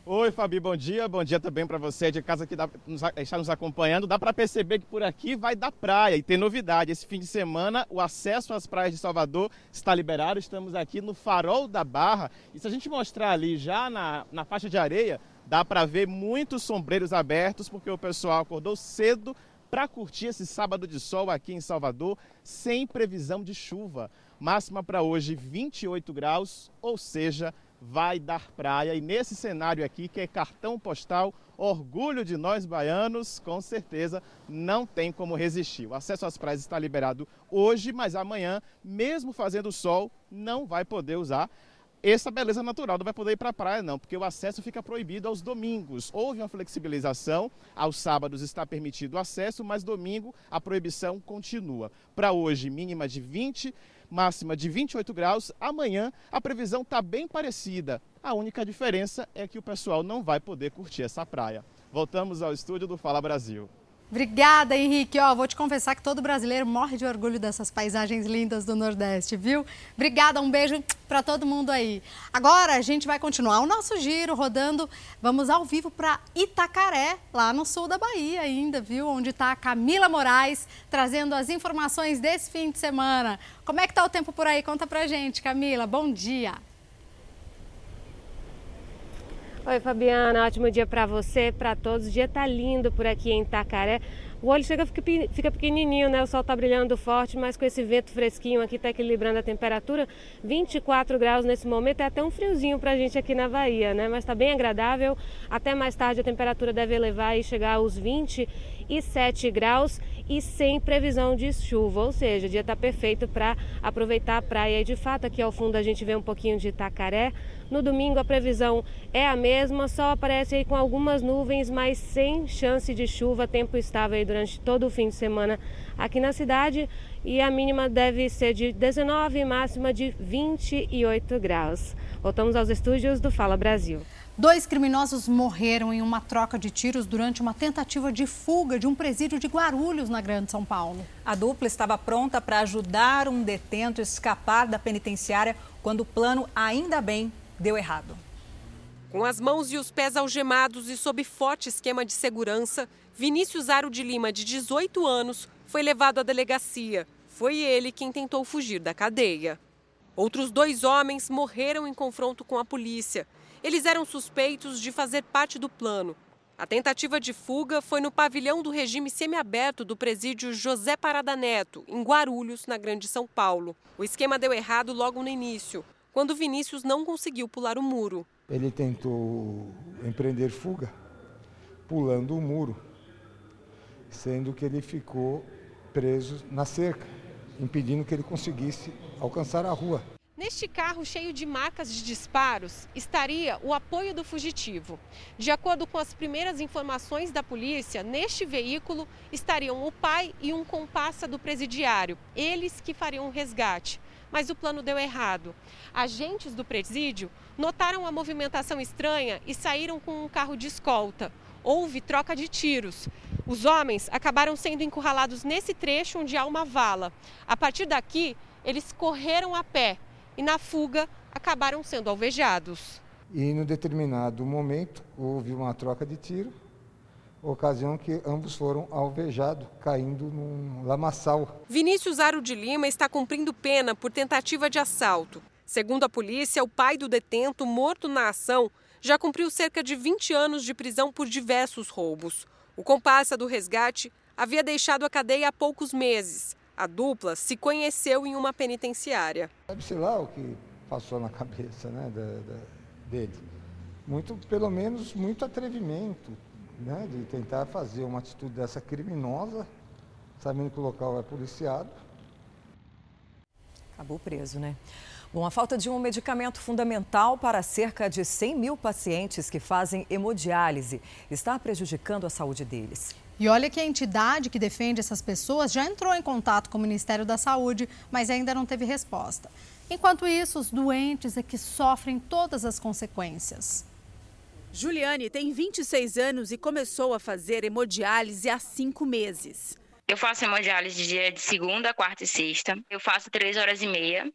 Oi, Fabi, bom dia. Bom dia também para você de casa que dá, nos, está nos acompanhando. Dá para perceber que por aqui vai dar praia e tem novidade. Esse fim de semana, o acesso às praias de Salvador está liberado. Estamos aqui no Farol da Barra. E se a gente mostrar ali já na, na faixa de areia, dá para ver muitos sombreiros abertos, porque o pessoal acordou cedo para curtir esse sábado de sol aqui em Salvador, sem previsão de chuva. Máxima para hoje 28 graus, ou seja, vai dar praia. E nesse cenário aqui, que é cartão postal, orgulho de nós baianos, com certeza não tem como resistir. O acesso às praias está liberado hoje, mas amanhã, mesmo fazendo sol, não vai poder usar essa beleza natural não vai poder ir para a praia, não, porque o acesso fica proibido aos domingos. Houve uma flexibilização, aos sábados está permitido o acesso, mas domingo a proibição continua. Para hoje, mínima de 20 máxima de 28 graus. Amanhã a previsão está bem parecida. A única diferença é que o pessoal não vai poder curtir essa praia. Voltamos ao estúdio do Fala Brasil. Obrigada, Henrique. Ó, vou te confessar que todo brasileiro morre de orgulho dessas paisagens lindas do Nordeste, viu? Obrigada, um beijo para todo mundo aí. Agora a gente vai continuar o nosso giro rodando. Vamos ao vivo para Itacaré, lá no sul da Bahia ainda, viu? Onde está a Camila Moraes trazendo as informações desse fim de semana. Como é que tá o tempo por aí? Conta pra gente, Camila. Bom dia. Oi, Fabiana, ótimo dia para você, para todos. O dia tá lindo por aqui em Itacaré. O olho chega fica pequenininho, né? O sol tá brilhando forte, mas com esse vento fresquinho aqui tá equilibrando a temperatura. 24 graus nesse momento, é até um friozinho pra gente aqui na Bahia, né? Mas tá bem agradável. Até mais tarde a temperatura deve elevar e chegar aos 27 graus e sem previsão de chuva, ou seja, o dia está perfeito para aproveitar a praia. E de fato, aqui ao fundo a gente vê um pouquinho de Itacaré, No domingo a previsão é a mesma, só aparece aí com algumas nuvens, mas sem chance de chuva. Tempo estável aí durante todo o fim de semana aqui na cidade e a mínima deve ser de 19 e máxima de 28 graus. Voltamos aos estúdios do Fala Brasil. Dois criminosos morreram em uma troca de tiros durante uma tentativa de fuga de um presídio de Guarulhos, na Grande São Paulo. A dupla estava pronta para ajudar um detento a escapar da penitenciária quando o plano, ainda bem, deu errado. Com as mãos e os pés algemados e sob forte esquema de segurança, Vinícius Aro de Lima, de 18 anos, foi levado à delegacia. Foi ele quem tentou fugir da cadeia. Outros dois homens morreram em confronto com a polícia. Eles eram suspeitos de fazer parte do plano. A tentativa de fuga foi no pavilhão do regime semiaberto do presídio José Parada Neto, em Guarulhos, na Grande São Paulo. O esquema deu errado logo no início, quando Vinícius não conseguiu pular o muro. Ele tentou empreender fuga pulando o muro, sendo que ele ficou preso na cerca, impedindo que ele conseguisse alcançar a rua. Neste carro cheio de marcas de disparos estaria o apoio do fugitivo. De acordo com as primeiras informações da polícia, neste veículo estariam o pai e um compassa do presidiário, eles que fariam o resgate. Mas o plano deu errado. Agentes do presídio notaram a movimentação estranha e saíram com um carro de escolta. Houve troca de tiros. Os homens acabaram sendo encurralados nesse trecho onde há uma vala. A partir daqui, eles correram a pé e na fuga acabaram sendo alvejados. E no determinado momento houve uma troca de tiro, ocasião que ambos foram alvejados, caindo num lamaçal. Vinícius Aro de Lima está cumprindo pena por tentativa de assalto. Segundo a polícia, o pai do detento, morto na ação, já cumpriu cerca de 20 anos de prisão por diversos roubos. O comparsa do resgate havia deixado a cadeia há poucos meses. A dupla se conheceu em uma penitenciária. Sabe-se lá o que passou na cabeça né, da, da, dele. Muito, pelo menos, muito atrevimento né, de tentar fazer uma atitude dessa criminosa, sabendo que o local é policiado. Acabou preso, né? Bom, a falta de um medicamento fundamental para cerca de 100 mil pacientes que fazem hemodiálise está prejudicando a saúde deles. E olha que a entidade que defende essas pessoas já entrou em contato com o Ministério da Saúde, mas ainda não teve resposta. Enquanto isso, os doentes é que sofrem todas as consequências. Juliane tem 26 anos e começou a fazer hemodiálise há cinco meses. Eu faço hemodiálise de dia de segunda, quarta e sexta. Eu faço três horas e meia.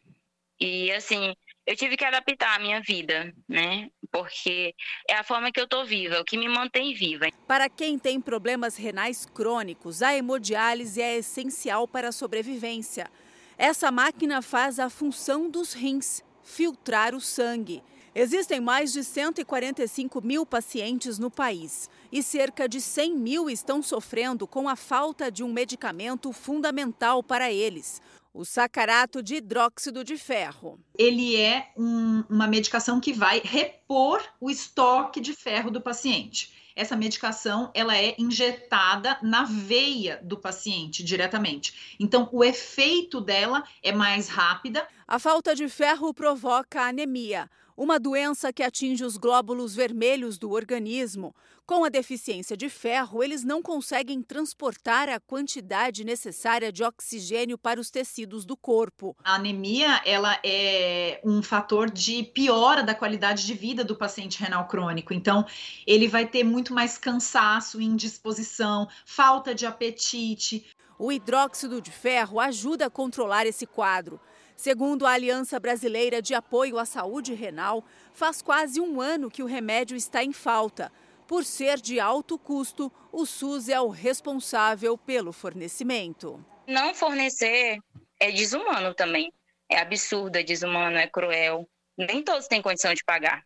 E assim, eu tive que adaptar a minha vida, né? Porque é a forma que eu tô viva, o que me mantém viva. Para quem tem problemas renais crônicos, a hemodiálise é essencial para a sobrevivência. Essa máquina faz a função dos rins, filtrar o sangue. Existem mais de 145 mil pacientes no país e cerca de 100 mil estão sofrendo com a falta de um medicamento fundamental para eles, o sacarato de hidróxido de ferro. Ele é um, uma medicação que vai repor o estoque de ferro do paciente. Essa medicação ela é injetada na veia do paciente diretamente. Então, o efeito dela é mais rápida. A falta de ferro provoca anemia, uma doença que atinge os glóbulos vermelhos do organismo. Com a deficiência de ferro, eles não conseguem transportar a quantidade necessária de oxigênio para os tecidos do corpo. A anemia ela é um fator de piora da qualidade de vida do paciente renal crônico. Então, ele vai ter muito mais cansaço, indisposição, falta de apetite. O hidróxido de ferro ajuda a controlar esse quadro. Segundo a Aliança Brasileira de Apoio à Saúde Renal, faz quase um ano que o remédio está em falta. Por ser de alto custo, o SUS é o responsável pelo fornecimento. Não fornecer é desumano também. É absurdo, é desumano, é cruel. Nem todos têm condição de pagar.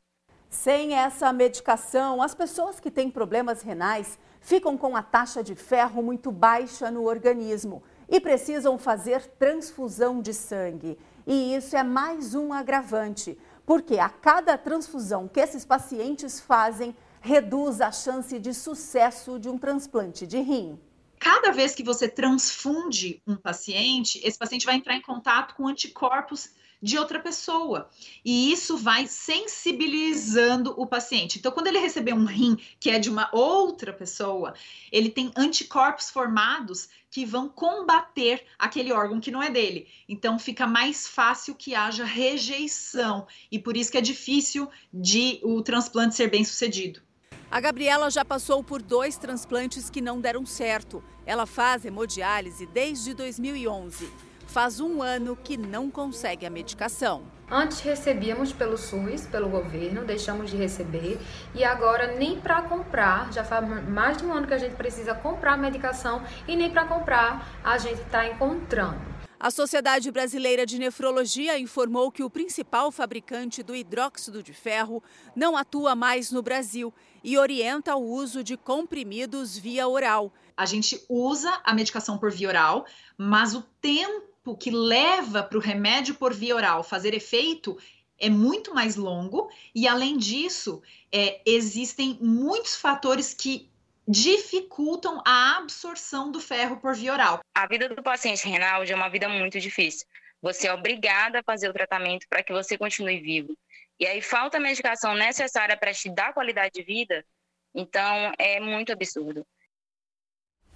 Sem essa medicação, as pessoas que têm problemas renais ficam com a taxa de ferro muito baixa no organismo e precisam fazer transfusão de sangue. E isso é mais um agravante, porque a cada transfusão que esses pacientes fazem, reduz a chance de sucesso de um transplante de rim. Cada vez que você transfunde um paciente, esse paciente vai entrar em contato com anticorpos de outra pessoa. E isso vai sensibilizando o paciente. Então, quando ele receber um rim que é de uma outra pessoa, ele tem anticorpos formados que vão combater aquele órgão que não é dele. Então, fica mais fácil que haja rejeição. E por isso que é difícil de o transplante ser bem sucedido. A Gabriela já passou por dois transplantes que não deram certo. Ela faz hemodiálise desde 2011. Faz um ano que não consegue a medicação. Antes recebíamos pelo SUS, pelo governo, deixamos de receber e agora nem para comprar, já faz mais de um ano que a gente precisa comprar medicação e nem para comprar a gente está encontrando. A Sociedade Brasileira de Nefrologia informou que o principal fabricante do hidróxido de ferro não atua mais no Brasil e orienta o uso de comprimidos via oral. A gente usa a medicação por via oral, mas o tempo que leva para o remédio por via oral fazer efeito é muito mais longo e, além disso, é, existem muitos fatores que dificultam a absorção do ferro por via oral. A vida do paciente renal é uma vida muito difícil. Você é obrigada a fazer o tratamento para que você continue vivo. E aí falta a medicação necessária para te dar qualidade de vida, então é muito absurdo.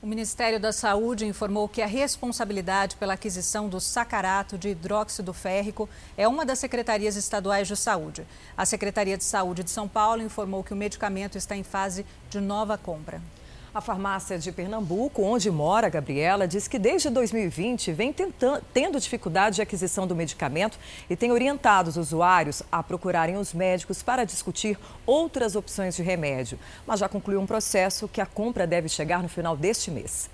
O Ministério da Saúde informou que a responsabilidade pela aquisição do sacarato de hidróxido férrico é uma das secretarias estaduais de saúde. A Secretaria de Saúde de São Paulo informou que o medicamento está em fase de nova compra. A farmácia de Pernambuco, onde mora a Gabriela, diz que desde 2020 vem tentando, tendo dificuldade de aquisição do medicamento e tem orientado os usuários a procurarem os médicos para discutir outras opções de remédio. Mas já concluiu um processo que a compra deve chegar no final deste mês.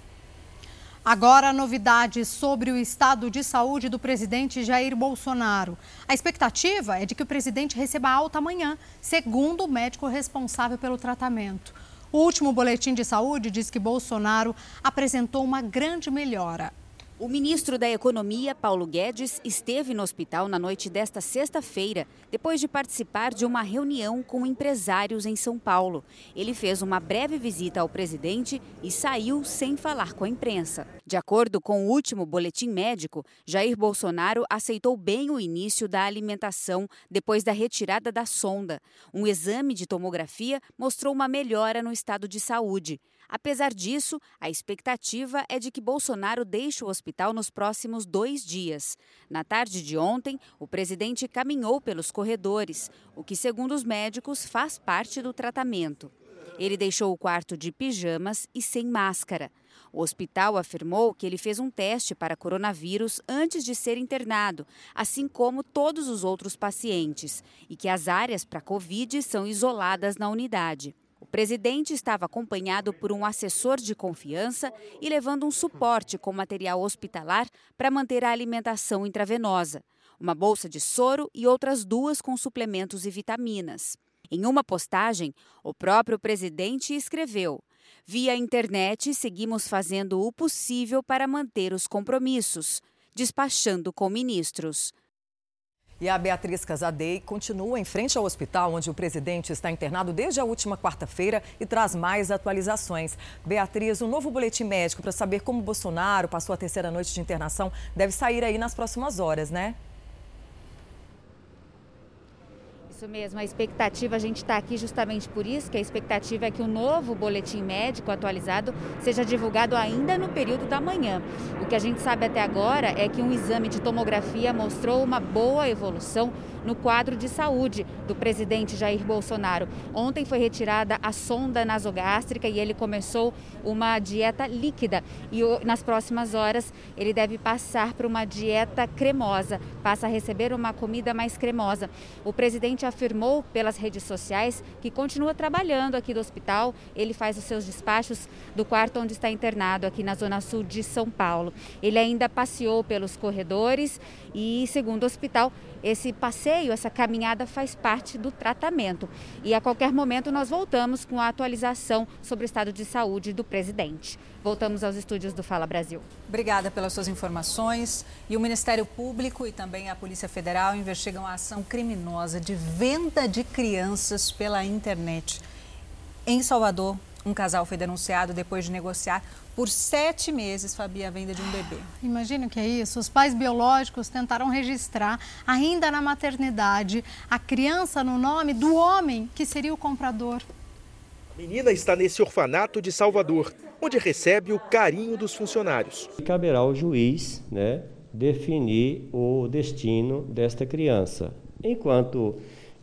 Agora, novidades sobre o estado de saúde do presidente Jair Bolsonaro. A expectativa é de que o presidente receba alta amanhã, segundo o médico responsável pelo tratamento. O último boletim de saúde diz que Bolsonaro apresentou uma grande melhora. O ministro da Economia, Paulo Guedes, esteve no hospital na noite desta sexta-feira, depois de participar de uma reunião com empresários em São Paulo. Ele fez uma breve visita ao presidente e saiu sem falar com a imprensa. De acordo com o último boletim médico, Jair Bolsonaro aceitou bem o início da alimentação depois da retirada da sonda. Um exame de tomografia mostrou uma melhora no estado de saúde. Apesar disso, a expectativa é de que Bolsonaro deixe o hospital nos próximos dois dias. Na tarde de ontem, o presidente caminhou pelos corredores, o que, segundo os médicos, faz parte do tratamento. Ele deixou o quarto de pijamas e sem máscara. O hospital afirmou que ele fez um teste para coronavírus antes de ser internado, assim como todos os outros pacientes, e que as áreas para Covid são isoladas na unidade. O presidente estava acompanhado por um assessor de confiança e levando um suporte com material hospitalar para manter a alimentação intravenosa, uma bolsa de soro e outras duas com suplementos e vitaminas. Em uma postagem, o próprio presidente escreveu: Via internet, seguimos fazendo o possível para manter os compromissos, despachando com ministros. E a Beatriz Casadei continua em frente ao hospital onde o presidente está internado desde a última quarta-feira e traz mais atualizações. Beatriz, um novo boletim médico para saber como Bolsonaro passou a terceira noite de internação deve sair aí nas próximas horas, né? Isso mesmo, a expectativa, a gente está aqui justamente por isso, que a expectativa é que o novo boletim médico atualizado seja divulgado ainda no período da manhã. O que a gente sabe até agora é que um exame de tomografia mostrou uma boa evolução no quadro de saúde do presidente Jair Bolsonaro. Ontem foi retirada a sonda nasogástrica e ele começou uma dieta líquida. E nas próximas horas ele deve passar para uma dieta cremosa, passa a receber uma comida mais cremosa. O presidente afirmou pelas redes sociais que continua trabalhando aqui do hospital. Ele faz os seus despachos do quarto onde está internado, aqui na Zona Sul de São Paulo. Ele ainda passeou pelos corredores e, segundo o hospital, esse passeio, essa caminhada faz parte do tratamento. E a qualquer momento nós voltamos com a atualização sobre o estado de saúde do presidente. Voltamos aos estúdios do Fala Brasil. Obrigada pelas suas informações. E o Ministério Público e também a Polícia Federal investigam a ação criminosa de venda de crianças pela internet. Em Salvador, Um casal foi denunciado depois de negociar por sete meses, Fabi, a venda de um bebê. Imagina o que é isso. Os pais biológicos tentaram registrar, ainda na maternidade, a criança no nome do homem que seria o comprador. A menina está nesse orfanato de Salvador, onde recebe o carinho dos funcionários. Caberá ao juiz né, definir o destino desta criança. Enquanto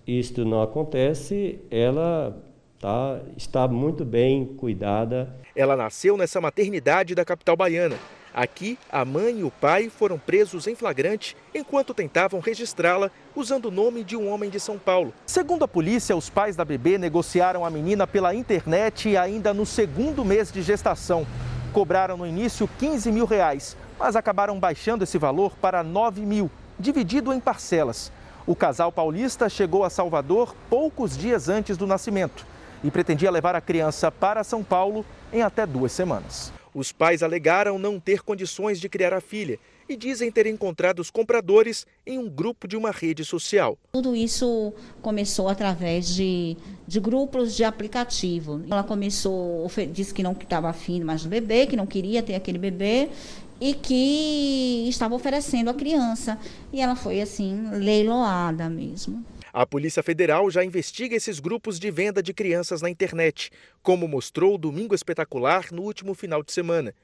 isto não acontece, ela tá, está muito bem cuidada. Ela nasceu nessa maternidade da capital baiana. Aqui, a mãe e o pai foram presos em flagrante enquanto tentavam registrá-la usando o nome de um homem de São Paulo. Segundo a polícia, os pais da bebê negociaram a menina pela internet ainda no segundo mês de gestação. Cobraram no início 15 mil reais, mas acabaram baixando esse valor para 9 mil, dividido em parcelas. O casal paulista chegou a Salvador poucos dias antes do nascimento e pretendia levar a criança para São Paulo em até duas semanas. Os pais alegaram não ter condições de criar a filha e dizem ter encontrado os compradores em um grupo de uma rede social. Tudo isso começou através de, de grupos de aplicativo. Ela começou, disse que não estava afim mais do bebê, que não queria ter aquele bebê e que estava oferecendo a criança. E ela foi assim, leiloada mesmo. A Polícia Federal já investiga esses grupos de venda de crianças na internet, como mostrou o Domingo Espetacular no último final de semana.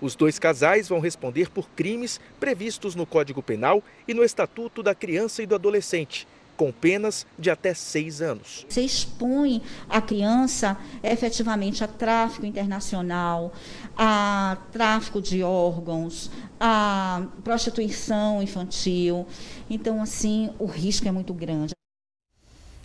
Os dois casais vão responder por crimes previstos no Código Penal e no Estatuto da Criança e do Adolescente com penas de até seis anos. Você expõe a criança efetivamente a tráfico internacional, a tráfico de órgãos, a prostituição infantil. Então, assim, o risco é muito grande.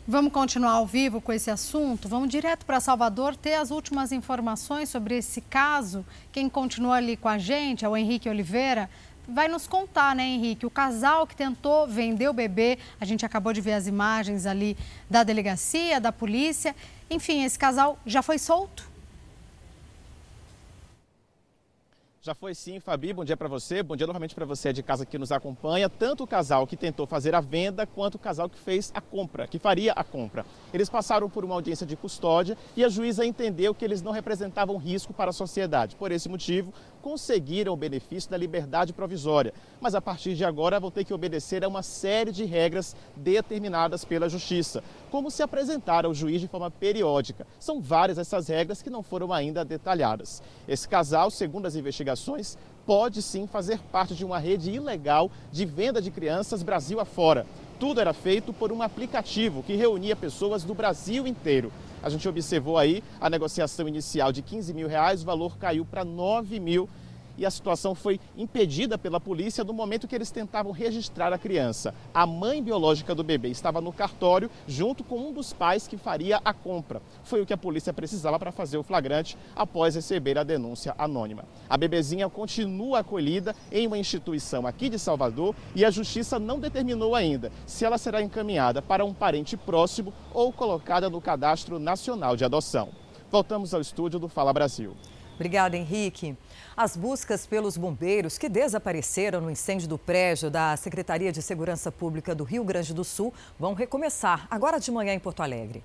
Vamos continuar ao vivo com esse assunto? Vamos direto para Salvador ter as últimas informações sobre esse caso. Quem continua ali com a gente é o Henrique Oliveira vai nos contar, né, Henrique? O casal que tentou vender o bebê, a gente acabou de ver as imagens ali da delegacia, da polícia. Enfim, esse casal já foi solto? Já foi sim, Fabi. Bom dia para você. Bom dia novamente para você de casa que nos acompanha. Tanto o casal que tentou fazer a venda quanto o casal que fez a compra, que faria a compra. Eles passaram por uma audiência de custódia e a juíza entendeu que eles não representavam risco para a sociedade. Por esse motivo, conseguiram o benefício da liberdade provisória. Mas a partir de agora vão ter que obedecer a uma série de regras determinadas pela Justiça, como se apresentar ao juiz de forma periódica. São várias essas regras que não foram ainda detalhadas. Esse casal, segundo as investigações, pode sim fazer parte de uma rede ilegal de venda de crianças Brasil afora. Tudo era feito por um aplicativo que reunia pessoas do Brasil inteiro. A gente observou aí a negociação inicial de 15 mil reais, o valor caiu para 9 mil e a situação foi impedida pela polícia no momento que eles tentavam registrar a criança. A mãe biológica do bebê estava no cartório junto com um dos pais que faria a compra. Foi o que a polícia precisava para fazer o flagrante após receber a denúncia anônima. A bebezinha continua acolhida em uma instituição aqui de Salvador e a justiça não determinou ainda se ela será encaminhada para um parente próximo ou colocada no cadastro nacional de adoção. Voltamos ao estúdio do Fala Brasil. Obrigada, Henrique. As buscas pelos bombeiros que desapareceram no incêndio do prédio da Secretaria de Segurança Pública do Rio Grande do Sul vão recomeçar agora de manhã em Porto Alegre.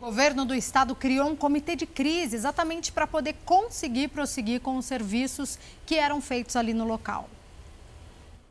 O governo do estado criou um comitê de crise exatamente para poder conseguir prosseguir com os serviços que eram feitos ali no local.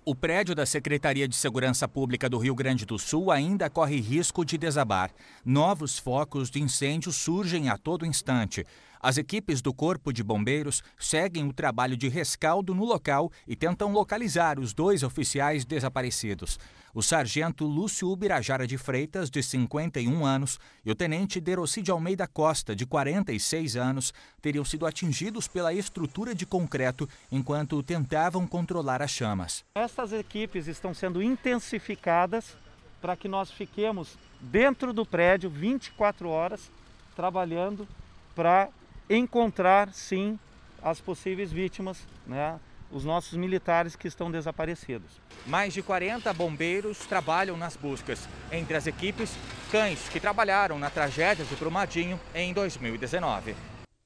O prédio da Secretaria de Segurança Pública do Rio Grande do Sul ainda corre risco de desabar. Novos focos de incêndio surgem a todo instante. As equipes do Corpo de Bombeiros seguem o trabalho de rescaldo no local e tentam localizar os dois oficiais desaparecidos. O sargento Lúcio Ubirajara de Freitas, de 51 anos, e o tenente Deroci de Almeida Costa, de 46 anos, teriam sido atingidos pela estrutura de concreto enquanto tentavam controlar as chamas. Essas equipes estão sendo intensificadas para que nós fiquemos dentro do prédio 24 horas trabalhando para encontrar sim as possíveis vítimas, né? os nossos militares que estão desaparecidos. Mais de 40 bombeiros trabalham nas buscas. Entre as equipes, cães que trabalharam na tragédia de Brumadinho em 2019.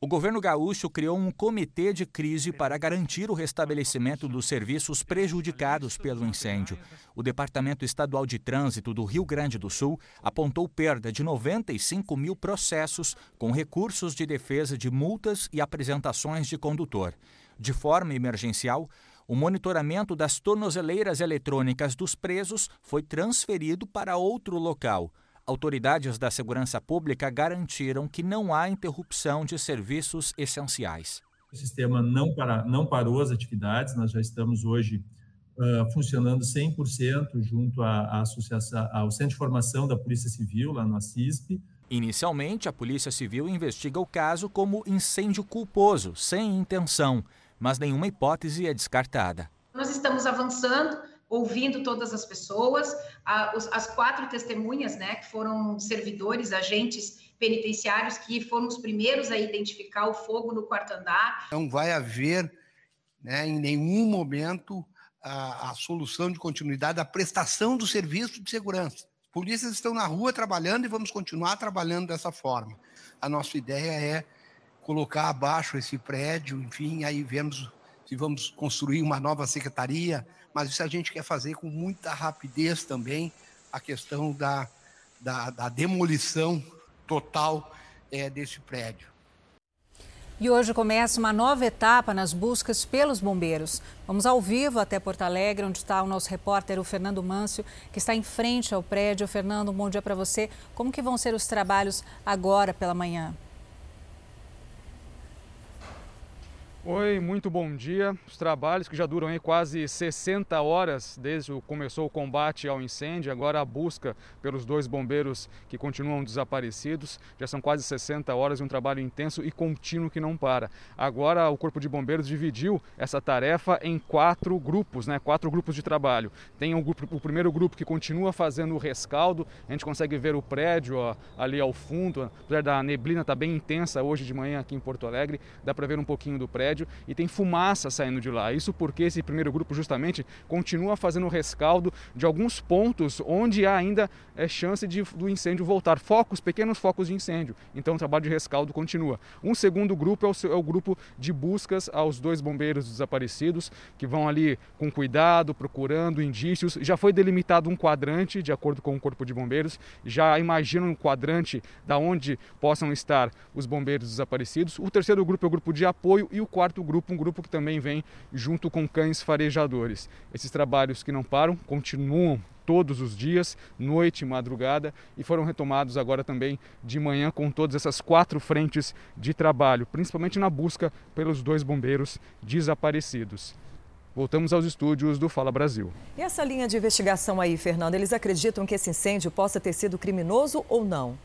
O governo gaúcho criou um comitê de crise para garantir o restabelecimento dos serviços prejudicados pelo incêndio. O Departamento Estadual de Trânsito do Rio Grande do Sul apontou perda de 95 mil processos com recursos de defesa de multas e apresentações de condutor. De forma emergencial, o monitoramento das tornozeleiras eletrônicas dos presos foi transferido para outro local. Autoridades da segurança pública garantiram que não há interrupção de serviços essenciais. O sistema não, para, não parou as atividades, nós já estamos hoje uh, funcionando 100% junto à, à associação, ao Centro de Formação da Polícia Civil, lá no ACISP. Inicialmente, a Polícia Civil investiga o caso como incêndio culposo, sem intenção, mas nenhuma hipótese é descartada. Nós estamos avançando ouvindo todas as pessoas, as quatro testemunhas, né, que foram servidores, agentes penitenciários, que foram os primeiros a identificar o fogo no quarto andar. Não vai haver, né, em nenhum momento, a, a solução de continuidade da prestação do serviço de segurança. Polícias estão na rua trabalhando e vamos continuar trabalhando dessa forma. A nossa ideia é colocar abaixo esse prédio, enfim, aí vemos se vamos construir uma nova secretaria, mas isso a gente quer fazer com muita rapidez também, a questão da, da, da demolição total é, desse prédio. E hoje começa uma nova etapa nas buscas pelos bombeiros. Vamos ao vivo até Porto Alegre, onde está o nosso repórter, o Fernando Mâncio, que está em frente ao prédio. Fernando, bom dia para você. Como que vão ser os trabalhos agora pela manhã? Oi, muito bom dia. Os trabalhos que já duram aí quase 60 horas desde que começou o combate ao incêndio, agora a busca pelos dois bombeiros que continuam desaparecidos. Já são quase 60 horas de um trabalho intenso e contínuo que não para. Agora o Corpo de Bombeiros dividiu essa tarefa em quatro grupos, né? Quatro grupos de trabalho. Tem grupo, o primeiro grupo que continua fazendo o rescaldo. A gente consegue ver o prédio ó, ali ao fundo, apesar da neblina estar tá bem intensa hoje de manhã aqui em Porto Alegre, dá para ver um pouquinho do prédio prédio e tem fumaça saindo de lá. Isso porque esse primeiro grupo justamente continua fazendo o rescaldo de alguns pontos onde há ainda é, chance de, do incêndio voltar, focos, pequenos focos de incêndio. Então o trabalho de rescaldo continua. Um segundo grupo é o, é o grupo de buscas aos dois bombeiros desaparecidos, que vão ali com cuidado, procurando indícios. Já foi delimitado um quadrante, de acordo com o Corpo de Bombeiros. Já imaginam um quadrante da onde possam estar os bombeiros desaparecidos. O terceiro grupo é o grupo de apoio e o quarto quarto grupo, um grupo que também vem junto com cães farejadores. Esses trabalhos que não param continuam todos os dias, noite madrugada, e foram retomados agora também de manhã com todas essas quatro frentes de trabalho, principalmente na busca pelos dois bombeiros desaparecidos. Voltamos aos estúdios do Fala Brasil. E essa linha de investigação aí, Fernando, eles acreditam que esse incêndio possa ter sido criminoso ou não?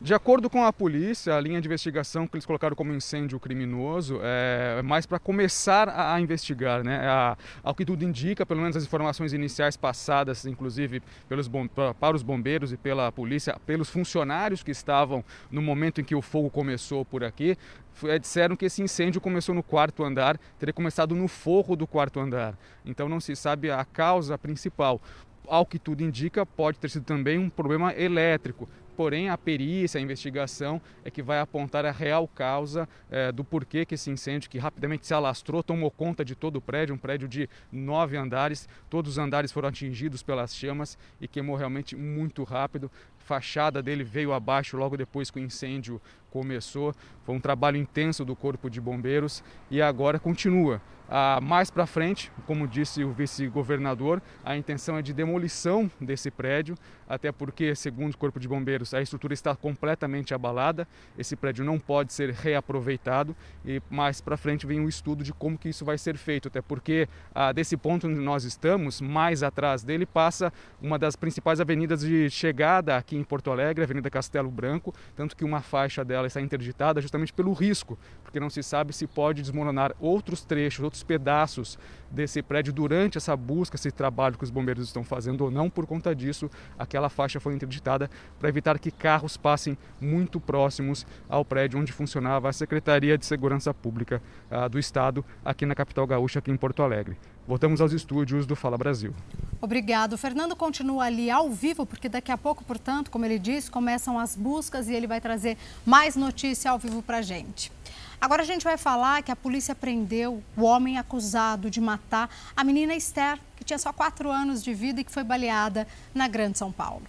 De acordo com a polícia, a linha de investigação que eles colocaram como incêndio criminoso é mais para começar a, investigar, né? A, ao que tudo indica, pelo menos as informações iniciais passadas, inclusive pelos bom, para os bombeiros e pela polícia, pelos funcionários que estavam no momento em que o fogo começou por aqui, é, disseram que esse incêndio começou no quarto andar, teria começado no forro do quarto andar. Então não se sabe a causa principal ao que tudo indica, pode ter sido também um problema elétrico porém a perícia, a investigação é que vai apontar a real causa é, do porquê que esse incêndio, que rapidamente se alastrou, tomou conta de todo o prédio, um prédio de nove andares, todos os andares foram atingidos pelas chamas e queimou realmente muito rápido. A fachada dele veio abaixo logo depois que o incêndio começou. Foi um trabalho intenso do Corpo de Bombeiros e agora continua. Ah, mais para frente, como disse o vice-governador, a intenção é de demolição desse prédio, até porque, segundo o Corpo de Bombeiros, a estrutura está completamente abalada, esse prédio não pode ser reaproveitado e mais para frente vem um estudo de como que isso vai ser feito, até porque ah, desse ponto onde nós estamos, mais atrás dele passa uma das principais avenidas de chegada aqui em Porto Alegre, a Avenida Castelo Branco, tanto que uma faixa dela está interditada justamente pelo risco, porque não se sabe se pode desmoronar outros trechos, outros pedaços desse prédio durante essa busca, esse trabalho que os bombeiros estão fazendo ou não. Por conta disso, aquela faixa foi interditada para evitar que carros passem muito próximos ao prédio onde funcionava a Secretaria de Segurança Pública ah, do Estado, aqui na capital gaúcha, aqui em Porto Alegre. voltamos aos estúdios do Fala Brasil. Obrigado. O Fernando continua ali ao vivo, porque daqui a pouco, portanto, como ele disse, começam as buscas e ele vai trazer mais notícia ao vivo para a gente. Agora a gente vai falar que a polícia prendeu o homem acusado de matar a menina Esther, que tinha só quatro anos de vida e que foi baleada na Grande São Paulo.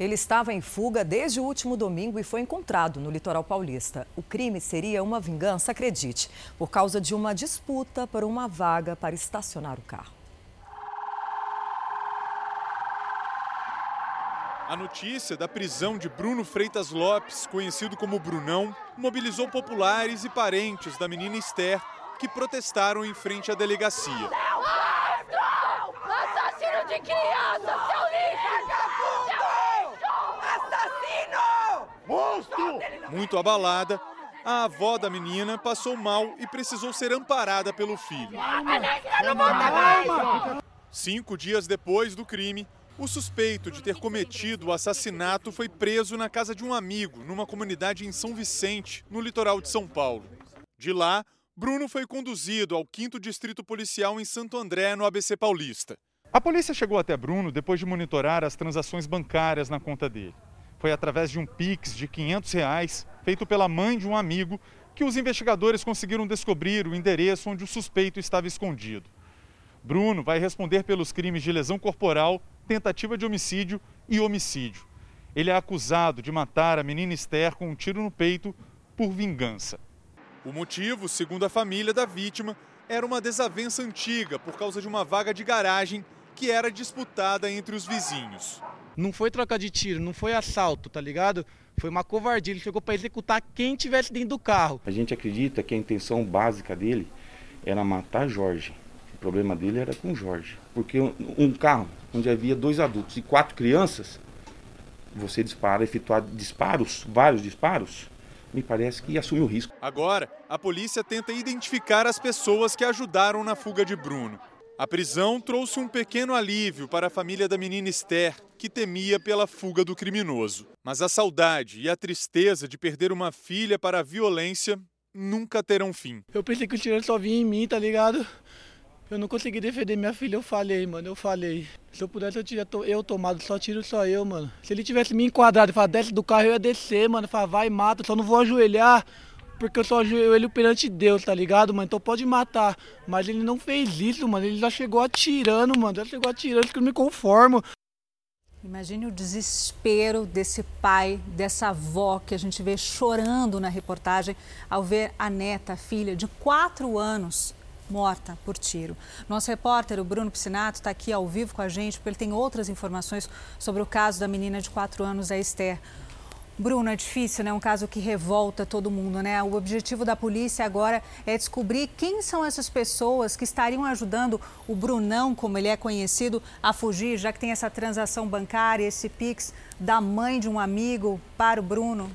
Ele estava em fuga desde o último domingo e foi encontrado no litoral paulista. O crime seria uma vingança, acredite, por causa de uma disputa por uma vaga para estacionar o carro. A notícia da prisão de Bruno Freitas Lopes, conhecido como Brunão, mobilizou populares e parentes da menina Esther que protestaram em frente à delegacia. Assassino de criança, seu lixo! Assassino! Monstro! Muito abalada, a avó da menina passou mal e precisou ser amparada pelo filho. Cinco dias depois do crime, o suspeito de ter cometido o assassinato foi preso na casa de um amigo, numa comunidade em São Vicente, no litoral de São Paulo. De lá, Bruno foi conduzido ao 5 Distrito Policial em Santo André, no ABC Paulista. A polícia chegou até Bruno depois de monitorar as transações bancárias na conta dele. Foi através de um Pix de 500 reais, feito pela mãe de um amigo, que os investigadores conseguiram descobrir o endereço onde o suspeito estava escondido. Bruno vai responder pelos crimes de lesão corporal tentativa de homicídio e homicídio. Ele é acusado de matar a menina Esther com um tiro no peito por vingança. O motivo, segundo a família da vítima, era uma desavença antiga por causa de uma vaga de garagem que era disputada entre os vizinhos. Não foi troca de tiro, não foi assalto, tá ligado? Foi uma covardia. Ele chegou para executar quem tivesse dentro do carro. A gente acredita que a intenção básica dele era matar Jorge. O problema dele era com Jorge. Porque um carro onde havia dois adultos e quatro crianças, você dispara, efetuar disparos, vários disparos, me parece que assume o risco. Agora, a polícia tenta identificar as pessoas que ajudaram na fuga de Bruno. A prisão trouxe um pequeno alívio para a família da menina Esther, que temia pela fuga do criminoso. Mas a saudade e a tristeza de perder uma filha para a violência nunca terão fim. Eu pensei que o tiro só vinha em mim, tá ligado? Eu não consegui defender minha filha, eu falei, mano, eu falei. Se eu pudesse, eu tinha eu tomado, só tiro só eu, mano. Se ele tivesse me enquadrado e falado, desce do carro, eu ia descer, mano. Falar, vai, mata, só não vou ajoelhar, porque eu só ajoelho perante Deus, tá ligado, mano? Então pode matar. Mas ele não fez isso, mano. Ele já chegou atirando, mano. Já chegou atirando, que eu não me conformo. Imagine o desespero desse pai, dessa avó que a gente vê chorando na reportagem ao ver a neta, a filha de quatro anos, morta por tiro. Nosso repórter, o Bruno Piscinato, está aqui ao vivo com a gente, porque ele tem outras informações sobre o caso da menina de 4 anos, a Esther. Bruno, é difícil, né? Um caso que revolta todo mundo, né? O objetivo da polícia agora é descobrir quem são essas pessoas que estariam ajudando o Brunão, como ele é conhecido, a fugir, já que tem essa transação bancária, esse Pix da mãe de um amigo para o Bruno.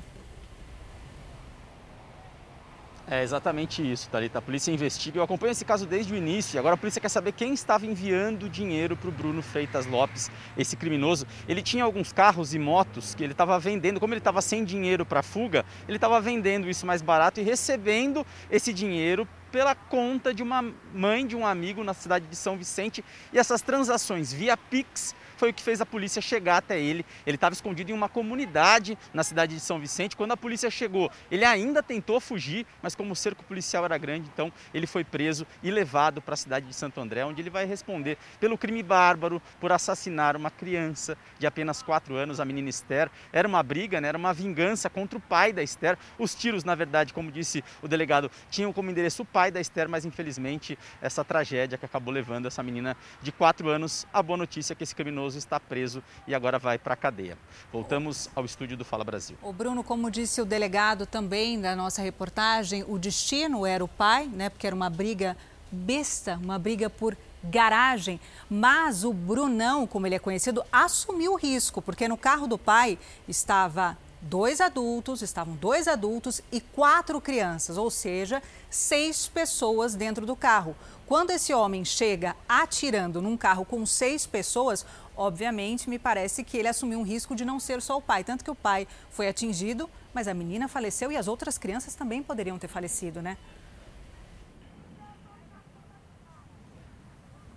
É exatamente isso, Thalita. A polícia investiga. Eu acompanho esse caso desde o início. Agora a polícia quer saber quem estava enviando dinheiro para o Bruno Freitas Lopes, esse criminoso. Ele tinha alguns carros e motos que ele estava vendendo. Como ele estava sem dinheiro para fuga, ele estava vendendo isso mais barato e recebendo esse dinheiro pela conta de uma mãe de um amigo na cidade de São Vicente. E essas transações via Pix foi o que fez a polícia chegar até ele. Ele estava escondido em uma comunidade na cidade de São Vicente. Quando a polícia chegou, ele ainda tentou fugir, mas como o cerco policial era grande, então ele foi preso e levado para a cidade de Santo André, onde ele vai responder pelo crime bárbaro, por assassinar uma criança de apenas 4 anos, a menina Esther. Era uma briga, né? era uma vingança contra o pai da Esther. Os tiros, na verdade, como disse o delegado, tinham como endereço o pai da Esther, mas infelizmente essa tragédia que acabou levando essa menina de 4 anos, a boa notícia é que esse criminoso está preso e agora vai para a cadeia. Voltamos ao estúdio do Fala Brasil. O Bruno, como disse o delegado também da nossa reportagem, o destino era o pai, né? Porque era uma briga besta, uma briga por garagem, mas o Brunão, como ele é conhecido, assumiu o risco, porque no carro do pai estava dois adultos, estavam dois adultos e quatro crianças, ou seja, seis pessoas dentro do carro. Quando esse homem chega atirando num carro com seis pessoas, obviamente me parece que ele assumiu um risco de não ser só o pai. Tanto que o pai foi atingido, mas a menina faleceu e as outras crianças também poderiam ter falecido, né?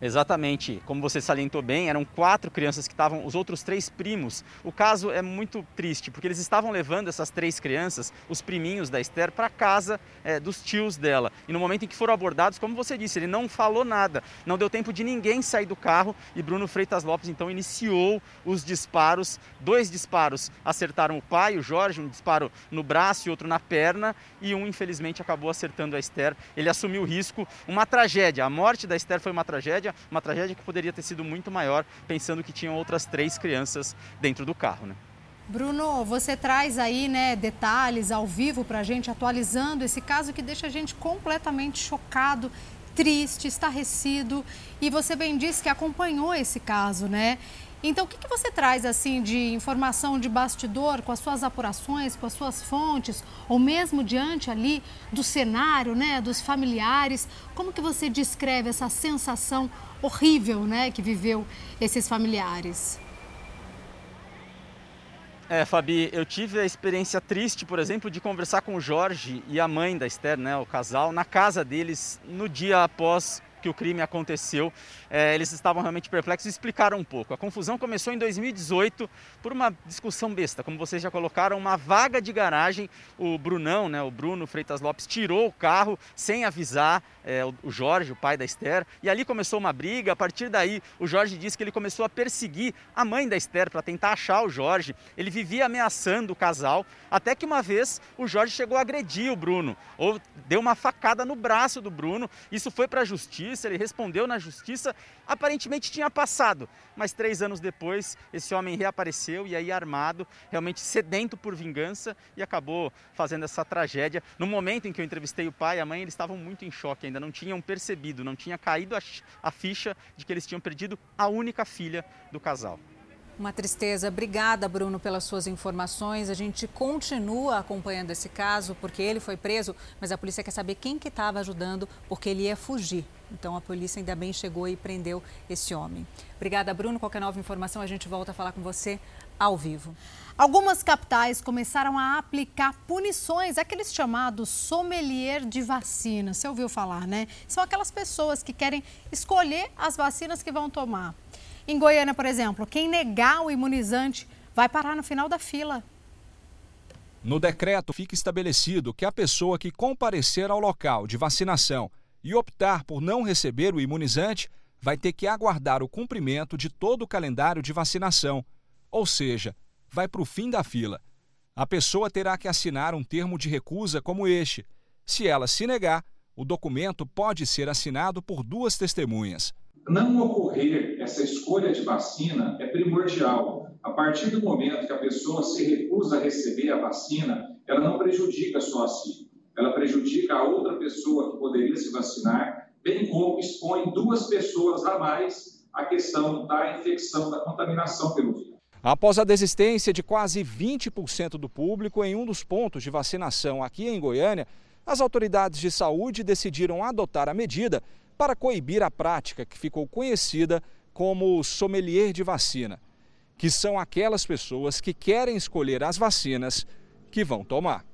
Exatamente, como você salientou bem, eram quatro crianças que estavam, os outros três primos. O caso é muito triste, porque eles estavam levando essas três crianças, os priminhos da Esther, para casa é, dos tios dela. E no momento em que foram abordados, como você disse, ele não falou nada, não deu tempo de ninguém sair do carro e Bruno Freitas Lopes então iniciou os disparos. Dois disparos acertaram o pai, o Jorge, um disparo no braço e outro na perna, e um infelizmente acabou acertando a Esther. Ele assumiu o risco, uma tragédia. A morte da Esther foi uma tragédia uma tragédia que poderia ter sido muito maior, pensando que tinham outras três crianças dentro do carro. Né? Bruno, você traz aí né, detalhes ao vivo para a gente, atualizando esse caso que deixa a gente completamente chocado, triste, estarrecido. E você bem disse que acompanhou esse caso, né? Então, o que, que você traz assim de informação de bastidor com as suas apurações, com as suas fontes, ou mesmo diante ali do cenário, né, dos familiares? Como que você descreve essa sensação horrível, né, que viveu esses familiares? É, Fabi, eu tive a experiência triste, por exemplo, de conversar com o Jorge e a mãe da Esther, né, o casal, na casa deles no dia após que o crime aconteceu, é, eles estavam realmente perplexos e explicaram um pouco. A confusão começou em 2018 por uma discussão besta, como vocês já colocaram, uma vaga de garagem. O Brunão, né, o Bruno Freitas Lopes, tirou o carro sem avisar é, o Jorge, o pai da Esther, e ali começou uma briga. A partir daí, o Jorge disse que ele começou a perseguir a mãe da Esther para tentar achar o Jorge. Ele vivia ameaçando o casal, até que uma vez o Jorge chegou a agredir o Bruno, ou deu uma facada no braço do Bruno. Isso foi para a justiça justiça, ele respondeu na justiça, aparentemente tinha passado, mas três anos depois esse homem reapareceu e aí armado, realmente sedento por vingança e acabou fazendo essa tragédia. No momento em que eu entrevistei o pai e a mãe, eles estavam muito em choque, ainda não tinham percebido, não tinha caído a, a ficha de que eles tinham perdido a única filha do casal. Uma tristeza. Obrigada, Bruno, pelas suas informações. A gente continua acompanhando esse caso porque ele foi preso, mas a polícia quer saber quem que estava ajudando porque ele ia fugir. Então a polícia ainda bem chegou e prendeu esse homem. Obrigada, Bruno. Qualquer nova informação a gente volta a falar com você ao vivo. Algumas capitais começaram a aplicar punições, aqueles chamados sommelier de vacina. Você ouviu falar, né? São aquelas pessoas que querem escolher as vacinas que vão tomar. Em Goiânia, por exemplo, quem negar o imunizante vai parar no final da fila. No decreto fica estabelecido que a pessoa que comparecer ao local de vacinação e optar por não receber o imunizante vai ter que aguardar o cumprimento de todo o calendário de vacinação, ou seja, vai para o fim da fila. A pessoa terá que assinar um termo de recusa como este. Se ela se negar, o documento pode ser assinado por duas testemunhas não ocorrer essa escolha de vacina é primordial. A partir do momento que a pessoa se recusa a receber a vacina, ela não prejudica só a si, ela prejudica a outra pessoa que poderia se vacinar, bem como expõe duas pessoas a mais à questão da infecção, da contaminação pelo vírus. Após a desistência de quase 20% do público em um dos pontos de vacinação aqui em Goiânia, as autoridades de saúde decidiram adotar a medida para coibir a prática que ficou conhecida como sommelier de vacina, que são aquelas pessoas que querem escolher as vacinas que vão tomar.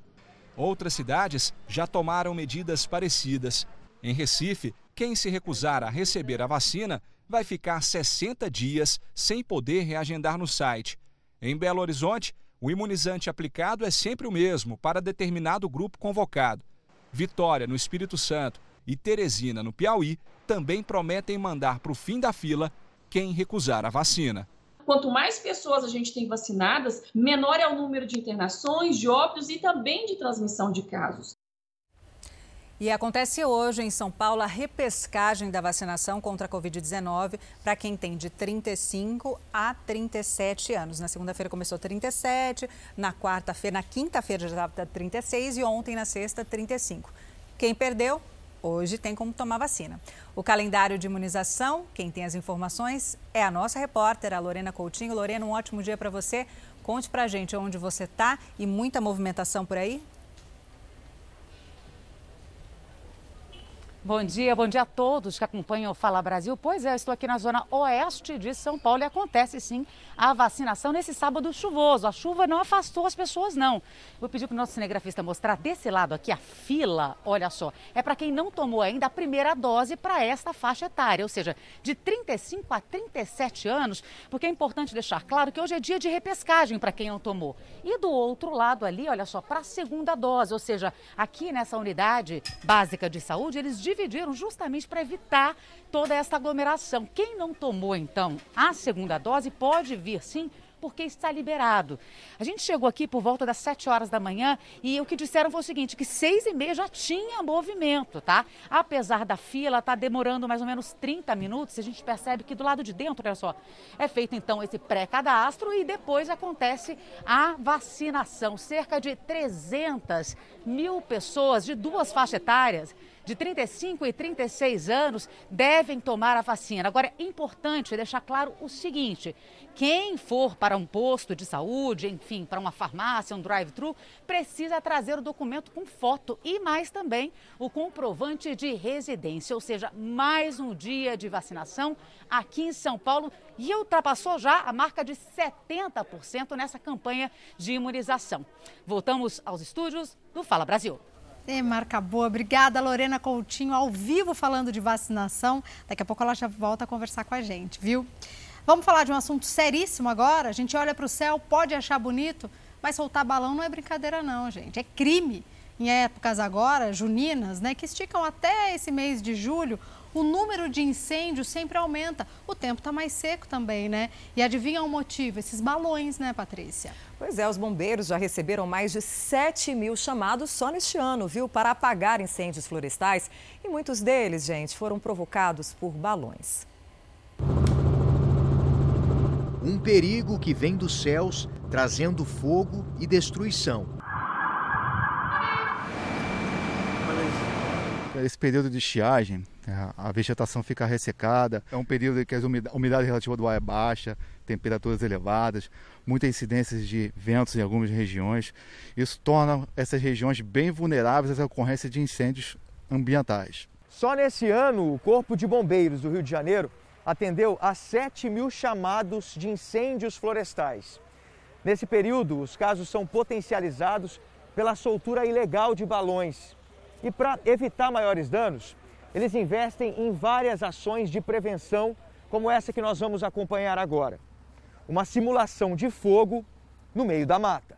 Outras cidades já tomaram medidas parecidas. Em Recife, quem se recusar a receber a vacina vai ficar 60 dias sem poder reagendar no site. Em Belo Horizonte, o imunizante aplicado é sempre o mesmo para determinado grupo convocado. Vitória, no Espírito Santo, e Teresina, no Piauí, também prometem mandar para o fim da fila quem recusar a vacina. Quanto mais pessoas a gente tem vacinadas, menor é o número de internações, de óbitos e também de transmissão de casos. E acontece hoje em São Paulo a repescagem da vacinação contra a Covid-19 para quem tem de 35 a 37 anos. Na segunda-feira começou 37, na quarta-feira, na quinta-feira já estava 36 e ontem na sexta 35. Quem perdeu Hoje tem como tomar vacina. O calendário de imunização, quem tem as informações é a nossa repórter, a Lorena Coutinho. Lorena, um ótimo dia para você. Conte para a gente onde você está e muita movimentação por aí. Bom dia, bom dia a todos que acompanham o Fala Brasil. Pois é, eu estou aqui na zona oeste de São Paulo e acontece sim a vacinação nesse sábado chuvoso. A chuva não afastou as pessoas, não. Vou pedir para o nosso cinegrafista mostrar desse lado aqui a fila, olha só. É para quem não tomou ainda a primeira dose para esta faixa etária, ou seja, de 35 a 37 anos, porque é importante deixar claro que hoje é dia de repescagem para quem não tomou. E do outro lado ali, olha só, para a segunda dose, ou seja, aqui nessa unidade básica de saúde, eles dividiram justamente para evitar toda essa aglomeração. Quem não tomou, então, a segunda dose pode vir sim porque está liberado. A gente chegou aqui por volta das 7 horas da manhã e o que disseram foi o seguinte, que seis e meia já tinha movimento, tá? Apesar da fila tá demorando mais ou menos 30 minutos, a gente percebe que do lado de dentro, olha só, é feito então esse pré-cadastro e depois acontece a vacinação. Cerca de 300 mil pessoas de duas faixas etárias de 35 e 36 anos devem tomar a vacina. Agora, é importante deixar claro o seguinte: quem for para um posto de saúde, enfim, para uma farmácia, um drive-thru, precisa trazer o documento com foto e mais também o comprovante de residência, ou seja, mais um dia de vacinação aqui em São Paulo e ultrapassou já a marca de 70% nessa campanha de imunização. Voltamos aos estúdios do Fala Brasil. É, marca boa. Obrigada, Lorena Coutinho, ao vivo falando de vacinação. Daqui a pouco ela já volta a conversar com a gente, viu? Vamos falar de um assunto seríssimo agora. A gente olha para o céu, pode achar bonito, mas soltar balão não é brincadeira, não, gente. É crime. Em épocas agora, juninas, né, que esticam até esse mês de julho, o número de incêndios sempre aumenta. O tempo está mais seco também, né? E adivinha o motivo? Esses balões, né, Patrícia? Pois é, os bombeiros já receberam mais de 7 mil chamados só neste ano, viu, para apagar incêndios florestais. E muitos deles, gente, foram provocados por balões. Um perigo que vem dos céus, trazendo fogo e destruição. esse período de estiagem, a vegetação fica ressecada, é um período que a umidade relativa do ar é baixa, temperaturas elevadas, muitas incidências de ventos em algumas regiões. Isso torna essas regiões bem vulneráveis à ocorrência de incêndios ambientais. Só nesse ano, o Corpo de Bombeiros do Rio de Janeiro atendeu a 7 mil chamados de incêndios florestais. Nesse período, os casos são potencializados pela soltura ilegal de balões e para evitar maiores danos, eles investem em várias ações de prevenção, como essa que nós vamos acompanhar agora. Uma simulação de fogo no meio da mata.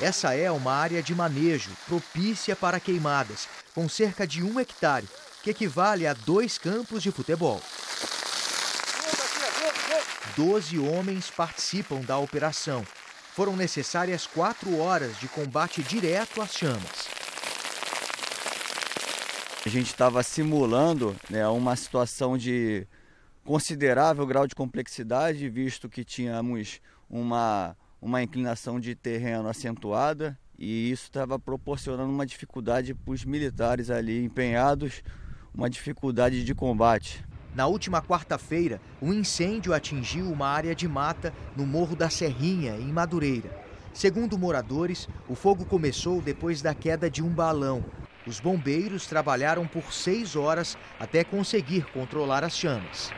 Essa é uma área de manejo propícia para queimadas, com cerca de um hectare, que equivale a dois campos de futebol. Doze homens participam da operação. Foram necessárias quatro horas de combate direto às chamas. A gente estava simulando né, uma situação de considerável grau de complexidade, visto que tínhamos uma, uma inclinação de terreno acentuada e isso estava proporcionando uma dificuldade para os militares ali empenhados, uma dificuldade de combate. Na última quarta-feira, um incêndio atingiu uma área de mata no Morro da Serrinha, em Madureira. Segundo moradores, o fogo começou depois da queda de um balão os bombeiros trabalharam por seis horas até conseguir controlar as chamas.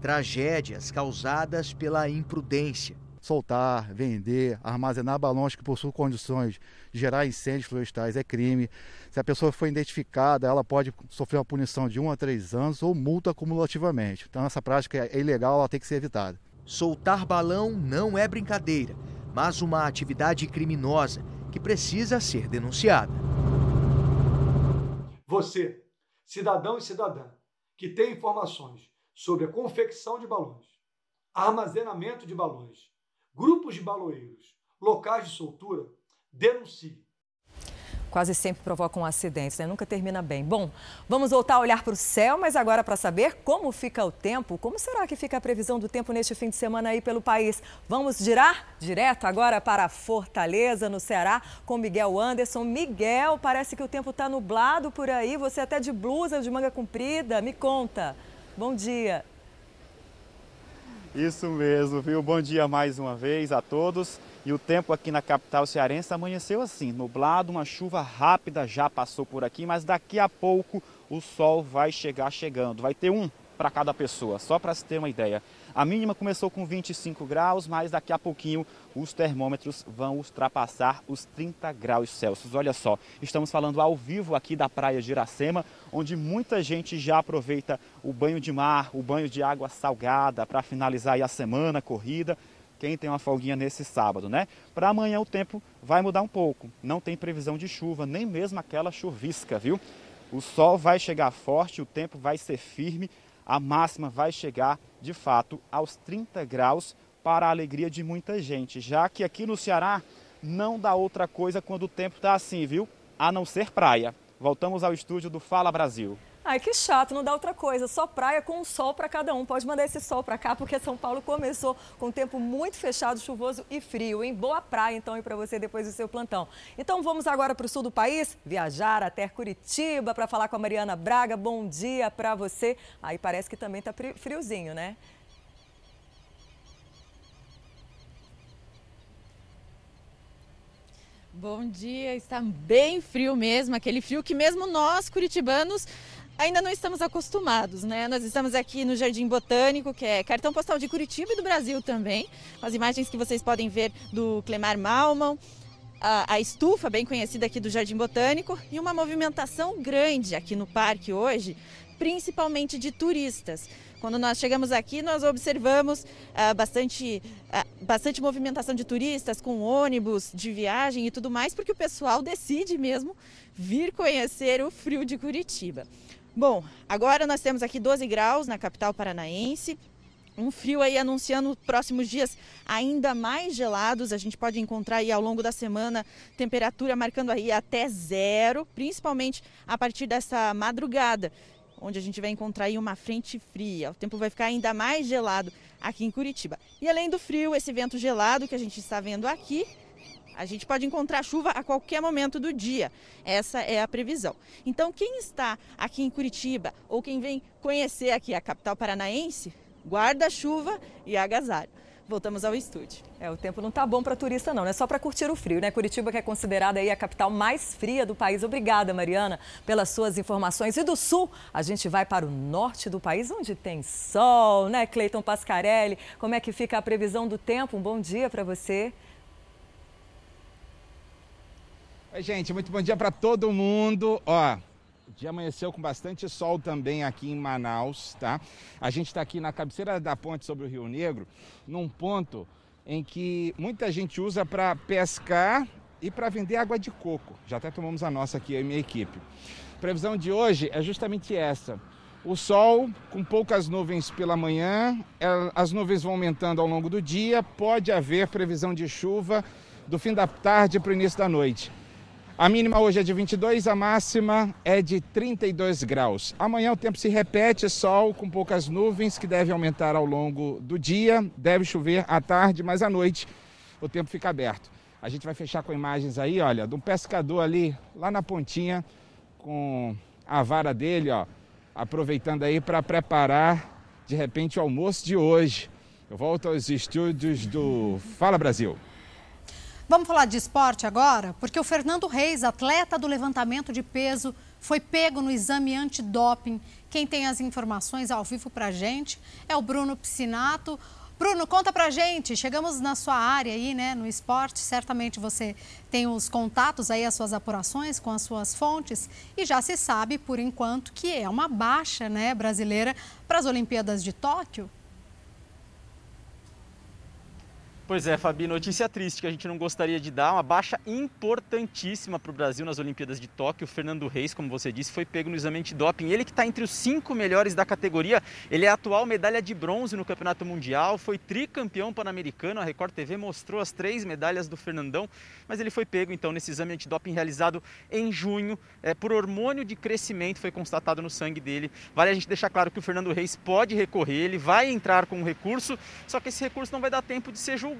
Tragédias causadas pela imprudência. Soltar, vender, armazenar balões que possuem condições de gerar incêndios florestais é crime. Se a pessoa for identificada, ela pode sofrer uma punição de um a três anos ou multa cumulativamente. Então, essa prática é ilegal, ela tem que ser evitada. Soltar balão não é brincadeira, mas uma atividade criminosa que precisa ser denunciada. Você, cidadão e cidadã, que tem informações sobre a confecção de balões, armazenamento de balões, grupos de baloeiros, locais de soltura, denuncie quase sempre provocam acidentes, né? Nunca termina bem. Bom, vamos voltar a olhar para o céu, mas agora para saber como fica o tempo, como será que fica a previsão do tempo neste fim de semana aí pelo país? Vamos girar direto agora para Fortaleza, no Ceará, com Miguel Anderson. Miguel, parece que o tempo está nublado por aí, você até de blusa, de manga comprida, me conta. Bom dia. Isso mesmo, viu? Bom dia mais uma vez a todos. E o tempo aqui na capital cearense amanheceu assim, nublado, uma chuva rápida já passou por aqui, mas daqui a pouco o sol vai chegar chegando. Vai ter um para cada pessoa, só para se ter uma ideia. A mínima começou com 25 graus, mas daqui a pouquinho os termômetros vão ultrapassar os 30 graus Celsius. Olha só, estamos falando ao vivo aqui da praia de Iracema, onde muita gente já aproveita o banho de mar, o banho de água salgada para finalizar a semana, corrida quem tem uma folguinha nesse sábado, né? Para amanhã o tempo vai mudar um pouco. Não tem previsão de chuva, nem mesmo aquela chuvisca, viu? O sol vai chegar forte, o tempo vai ser firme, a máxima vai chegar, de fato, aos 30 graus para a alegria de muita gente, já que aqui no Ceará não dá outra coisa quando o tempo está assim, viu? A não ser praia. Voltamos ao estúdio do Fala Brasil. Ai, que chato, não dá outra coisa. Só praia com um sol para cada um. Pode mandar esse sol para cá, porque São Paulo começou com tempo muito fechado, chuvoso e frio. Em boa praia, então, e para você depois do seu plantão. Então, vamos agora para o sul do país, viajar até Curitiba para falar com a Mariana Braga. Bom dia para você. Aí parece que também tá friozinho, né? Bom dia, está bem frio mesmo, aquele frio que mesmo nós, curitibanos, ainda não estamos acostumados, né? Nós estamos aqui no Jardim Botânico, que é cartão postal de Curitiba e do Brasil também. As imagens que vocês podem ver do Clemar Malman, a, a, estufa bem conhecida aqui do Jardim Botânico e uma movimentação grande aqui no parque hoje, principalmente de turistas. Quando nós chegamos aqui, nós observamos ah, bastante, ah, bastante movimentação de turistas com ônibus de viagem e tudo mais, porque o pessoal decide mesmo vir conhecer o frio de Curitiba. Bom, agora nós temos aqui 12 graus na capital paranaense. Um frio aí anunciando próximos dias ainda mais gelados. A gente pode encontrar aí ao longo da semana temperatura marcando aí até zero, principalmente a partir dessa madrugada, onde a gente vai encontrar aí uma frente fria. O tempo vai ficar ainda mais gelado aqui em Curitiba. E além do frio, esse vento gelado que a gente está vendo aqui, a gente pode encontrar chuva a qualquer momento do dia. Essa é a previsão. Então, quem está aqui em Curitiba ou quem vem conhecer aqui a capital paranaense, guarda chuva e agasalho. Voltamos ao estúdio. É, o tempo não tá bom para turista não, é só para curtir o frio, né? Curitiba que é considerada aí a capital mais fria do país. Obrigada, Mariana, pelas suas informações. E do sul, a gente vai para o norte do país, onde tem sol, né, Cleiton Pascarelli? Como é que fica a previsão do tempo? Um bom dia para você. Oi, gente, muito bom dia para todo mundo. Ó, o dia amanheceu com bastante sol também aqui em Manaus, tá? A gente está aqui na cabeceira da ponte sobre o Rio Negro, num ponto em que muita gente usa para pescar e para vender água de coco. Já até tomamos a nossa aqui, eu e minha equipe. A previsão de hoje é justamente essa. O sol com poucas nuvens pela manhã, é, as nuvens vão aumentando ao longo do dia, pode haver previsão de chuva do fim da tarde para o início da noite. A mínima hoje é de 22, a máxima é de 32 graus. Amanhã o tempo se repete, sol com poucas nuvens que deve aumentar ao longo do dia, deve chover à tarde, mas à noite o tempo fica aberto. A gente vai fechar com imagens aí, olha, de um pescador ali, lá na pontinha, com a vara dele, ó, aproveitando aí para preparar de repente o almoço de hoje. Eu volto aos estúdios do Fala Brasil. Vamos falar de esporte agora? Porque o Fernando Reis, atleta do levantamento de peso, foi pego no exame antidoping. Quem tem as informações ao vivo para gente é o Bruno Piscinato. Bruno, conta pra gente. Chegamos na sua área aí, né, no esporte. Certamente você tem os contatos aí, as suas apurações com as suas fontes. E já se sabe, por enquanto, que é uma baixa, né, brasileira para as Olimpíadas de Tóquio. Pois é, Fabi, notícia triste que a gente não gostaria de dar, uma baixa importantíssima para o Brasil nas Olimpíadas de Tóquio. O Fernando Reis, como você disse, foi pego no exame antidoping. Ele que está entre os cinco melhores da categoria, ele é atual medalha de bronze no Campeonato Mundial, foi tricampeão pan-americano. A Record TV mostrou as três medalhas do Fernandão, mas ele foi pego então nesse exame antidoping realizado em junho, é, por hormônio de crescimento, foi constatado no sangue dele. Vale a gente deixar claro que o Fernando Reis pode recorrer, ele vai entrar com um recurso, só que esse recurso não vai dar tempo de ser julgado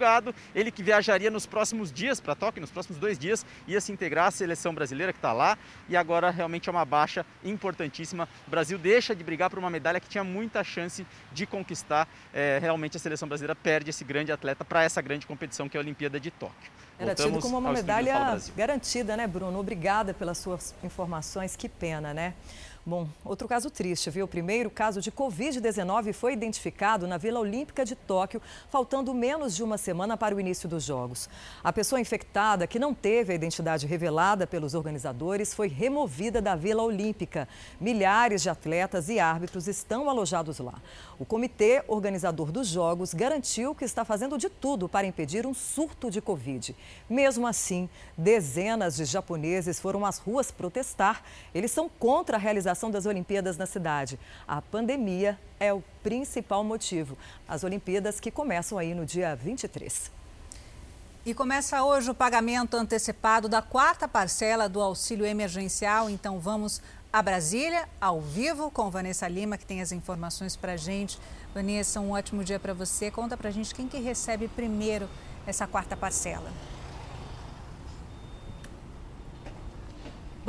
Ele que viajaria nos próximos dias para Tóquio, nos próximos dois dias, ia se integrar à seleção brasileira que está lá e agora realmente é uma baixa importantíssima. O Brasil deixa de brigar por uma medalha que tinha muita chance de conquistar. É, realmente a seleção brasileira perde esse grande atleta para essa grande competição que é a Olimpíada de Tóquio. Era tido como uma medalha garantida, né, Bruno? Obrigada pelas suas informações. Que pena, né? Bom, outro caso triste, viu? O primeiro caso de Covid-19 foi identificado na Vila Olímpica de Tóquio, faltando menos de uma semana para o início dos Jogos. A pessoa infectada, que não teve a identidade revelada pelos organizadores, foi removida da Vila Olímpica. Milhares de atletas e árbitros estão alojados lá. O comitê organizador dos Jogos garantiu que está fazendo de tudo para impedir um surto de Covid. Mesmo assim, dezenas de japoneses foram às ruas protestar. Eles são contra a realização realização das Olimpíadas na cidade. A pandemia é o principal motivo. As Olimpíadas que começam aí no dia 23. E começa hoje o pagamento antecipado da quarta parcela do auxílio emergencial. Então vamos a Brasília, ao vivo, com Vanessa Lima, que tem as informações para a gente. Vanessa, um ótimo dia para você. Conta para a gente quem que recebe primeiro essa quarta parcela.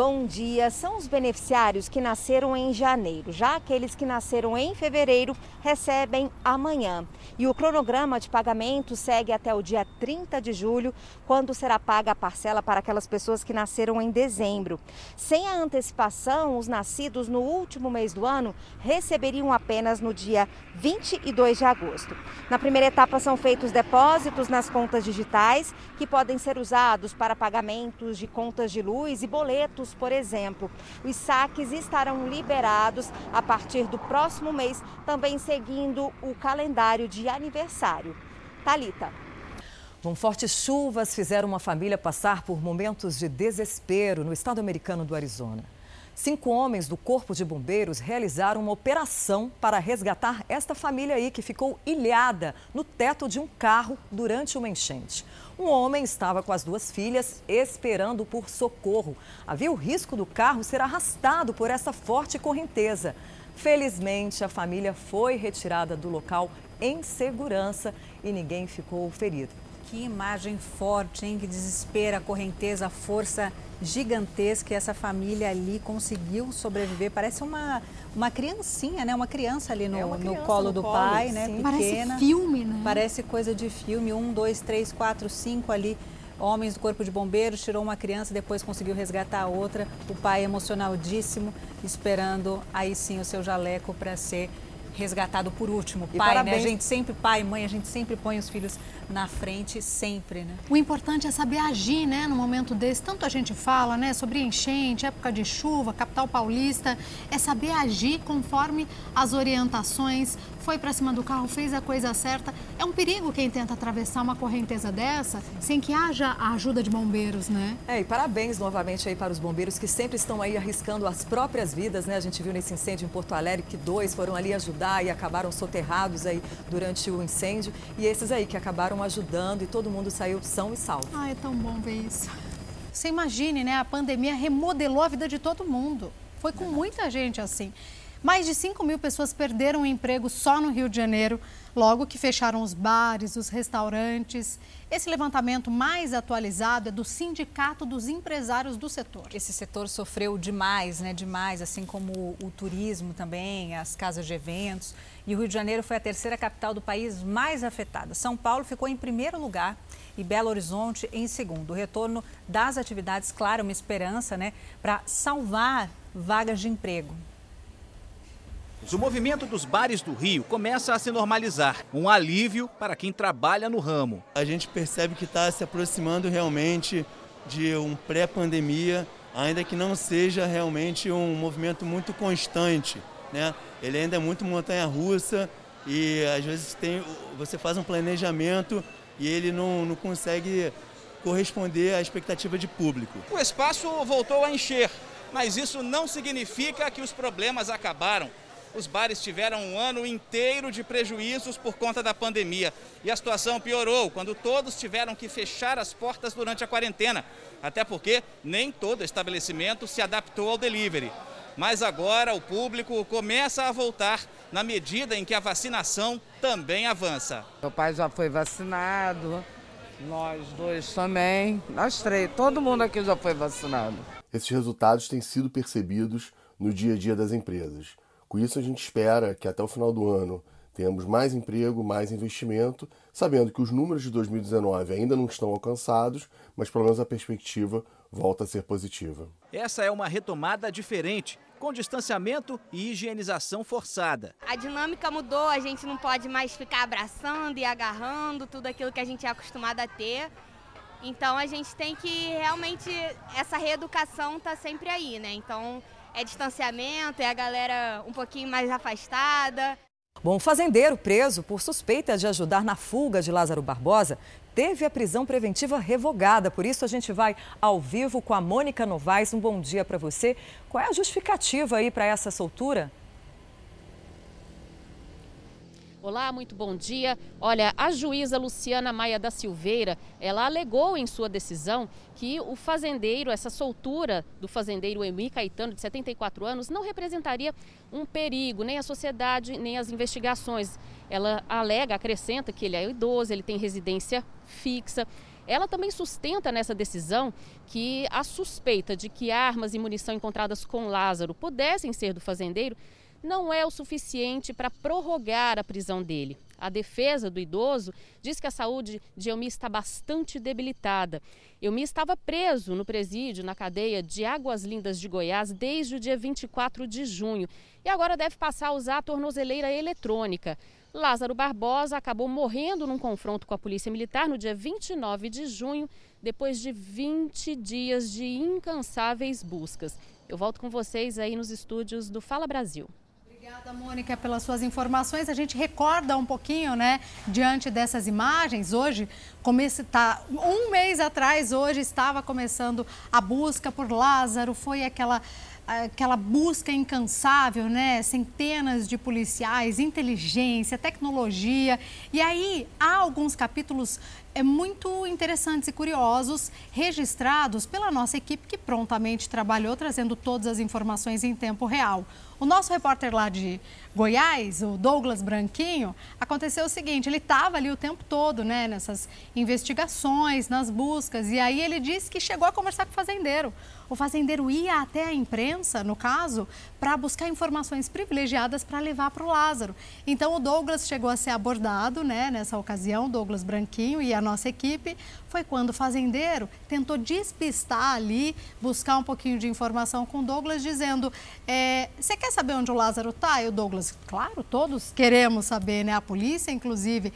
Bom dia. São os beneficiários que nasceram em janeiro. Já aqueles que nasceram em fevereiro recebem amanhã. E o cronograma de pagamento segue até o dia 30 de julho, quando será paga a parcela para aquelas pessoas que nasceram em dezembro. Sem a antecipação, os nascidos no último mês do ano receberiam apenas no dia 22 de agosto. Na primeira etapa são feitos depósitos nas contas digitais, que podem ser usados para pagamentos de contas de luz e boletos por exemplo. Os saques estarão liberados a partir do próximo mês, também seguindo o calendário de aniversário. Talita. Bom, fortes chuvas fizeram uma família passar por momentos de desespero no estado americano do Arizona. Cinco homens do Corpo de Bombeiros realizaram uma operação para resgatar esta família aí que ficou ilhada no teto de um carro durante uma enchente. Um homem estava com as duas filhas esperando por socorro. Havia o risco do carro ser arrastado por essa forte correnteza. Felizmente, a família foi retirada do local em segurança e ninguém ficou ferido. Que imagem forte, hein? Que desespera a correnteza, a força gigantesca. Essa família ali conseguiu sobreviver. Parece uma, uma criancinha, né? Uma criança ali no, é no colo no do colo, pai, sim. né? Pequena. Parece filme, né? Parece coisa de filme. Um, dois, três, quatro, cinco ali. Homens do Corpo de Bombeiros tirou uma criança, depois conseguiu resgatar a outra. O pai emocionadíssimo, esperando aí sim o seu jaleco para ser resgatado por último. E pai, parabéns. né? A gente sempre, pai, mãe, a gente sempre põe os filhos na frente, sempre, né? O importante é saber agir, né, no momento desse. Tanto a gente fala, né, sobre enchente, época de chuva, capital paulista, é saber agir conforme as orientações. Foi para cima do carro, fez a coisa certa. É um perigo quem tenta atravessar uma correnteza dessa sem que haja a ajuda de bombeiros, né? É, e parabéns novamente aí para os bombeiros que sempre estão aí arriscando as próprias vidas, né? A gente viu nesse incêndio em Porto Alegre que dois foram ali ajudar e acabaram soterrados aí durante o incêndio. E esses aí que acabaram ajudando e todo mundo saiu são e salvo. Ah, é tão bom ver isso. Você imagine, né? A pandemia remodelou a vida de todo mundo. Foi com muita gente assim. Mais de 5 mil pessoas perderam o emprego só no Rio de Janeiro, logo que fecharam os bares, os restaurantes. Esse levantamento mais atualizado é do Sindicato dos Empresários do Setor. Esse setor sofreu demais, né? Demais, assim como o, o turismo também, as casas de eventos. E o Rio de Janeiro foi a terceira capital do país mais afetada. São Paulo ficou em primeiro lugar e Belo Horizonte em segundo. O retorno das atividades, claro, uma esperança, né, para salvar vagas de emprego. O movimento dos bares do Rio começa a se normalizar, um alívio para quem trabalha no ramo. A gente percebe que está se aproximando realmente de um pré-pandemia, ainda que não seja realmente um movimento muito constante né? Ele ainda é muito montanha-russa e às vezes tem, você faz um planejamento e ele não, não consegue corresponder à expectativa de público. O espaço voltou a encher, mas isso não significa que os problemas acabaram. Os bares tiveram um ano inteiro de prejuízos por conta da pandemia. E a situação piorou quando todos tiveram que fechar as portas durante a quarentena. Até porque nem todo estabelecimento se adaptou ao delivery. Mas agora o público começa a voltar na medida em que a vacinação também avança. Meu pai já foi vacinado, nós dois também, nós três, todo mundo aqui já foi vacinado. Esses resultados têm sido percebidos no dia a dia das empresas. Com isso, a gente espera que até o final do ano tenhamos mais emprego, mais investimento, sabendo que os números de 2019 ainda não estão alcançados, mas pelo menos a perspectiva volta a ser positiva. Essa é uma retomada diferente, com distanciamento e higienização forçada. A dinâmica mudou, a gente não pode mais ficar abraçando e agarrando tudo aquilo que a gente é acostumado a ter. Então a gente tem que realmente essa reeducação tá sempre aí, né? Então é distanciamento, é a galera um pouquinho mais afastada. Bom, o fazendeiro preso por suspeita de ajudar na fuga de Lázaro Barbosa teve a prisão preventiva revogada. Por isso, a gente vai ao vivo com a Mônica Novaes. Um bom dia para você. Qual é a justificativa aí para essa soltura? Olá, muito bom dia. Olha, a juíza Luciana Maia da Silveira, ela alegou em sua decisão que o fazendeiro, essa soltura do fazendeiro Emi Caetano, de 74 anos, não representaria um perigo nem à sociedade, nem às investigações. Ela alega, acrescenta que ele é idoso, ele tem residência fixa. Ela também sustenta nessa decisão que a suspeita de que armas e munição encontradas com Lázaro pudessem ser do fazendeiro não é o suficiente para prorrogar a prisão dele. A defesa do idoso diz que a saúde de Elmi está bastante debilitada. Elmi estava preso no presídio, na cadeia de Águas Lindas de Goiás, desde o dia 24 de junho e agora deve passar a usar a tornozeleira eletrônica. Lázaro Barbosa acabou morrendo num confronto com a Polícia Militar no dia 29 de junho, depois de 20 dias de incansáveis buscas. Eu volto com vocês aí nos estúdios do Fala Brasil. Obrigada, Mônica, pelas suas informações. A gente recorda um pouquinho, né, diante dessas imagens. Hoje, comece, tá, um mês atrás, hoje estava começando a busca por Lázaro. Foi aquela aquela busca incansável, né? Centenas de policiais, inteligência, tecnologia. E aí há alguns capítulos é, muito interessantes e curiosos registrados pela nossa equipe que prontamente trabalhou trazendo todas as informações em tempo real. O nosso repórter lá de Goiás, o Douglas Branquinho, aconteceu o seguinte: ele estava ali o tempo todo, né, nessas investigações, nas buscas, e aí ele disse que chegou a conversar com o fazendeiro. O fazendeiro ia até a imprensa, no caso, para buscar informações privilegiadas para levar para o Lázaro. Então o Douglas chegou a ser abordado, né, nessa ocasião, Douglas Branquinho e a nossa equipe, foi quando o fazendeiro tentou despistar ali, buscar um pouquinho de informação com o Douglas, dizendo: é, Você quer saber onde o Lázaro está? E o Douglas claro, todos queremos saber, né? A polícia, inclusive.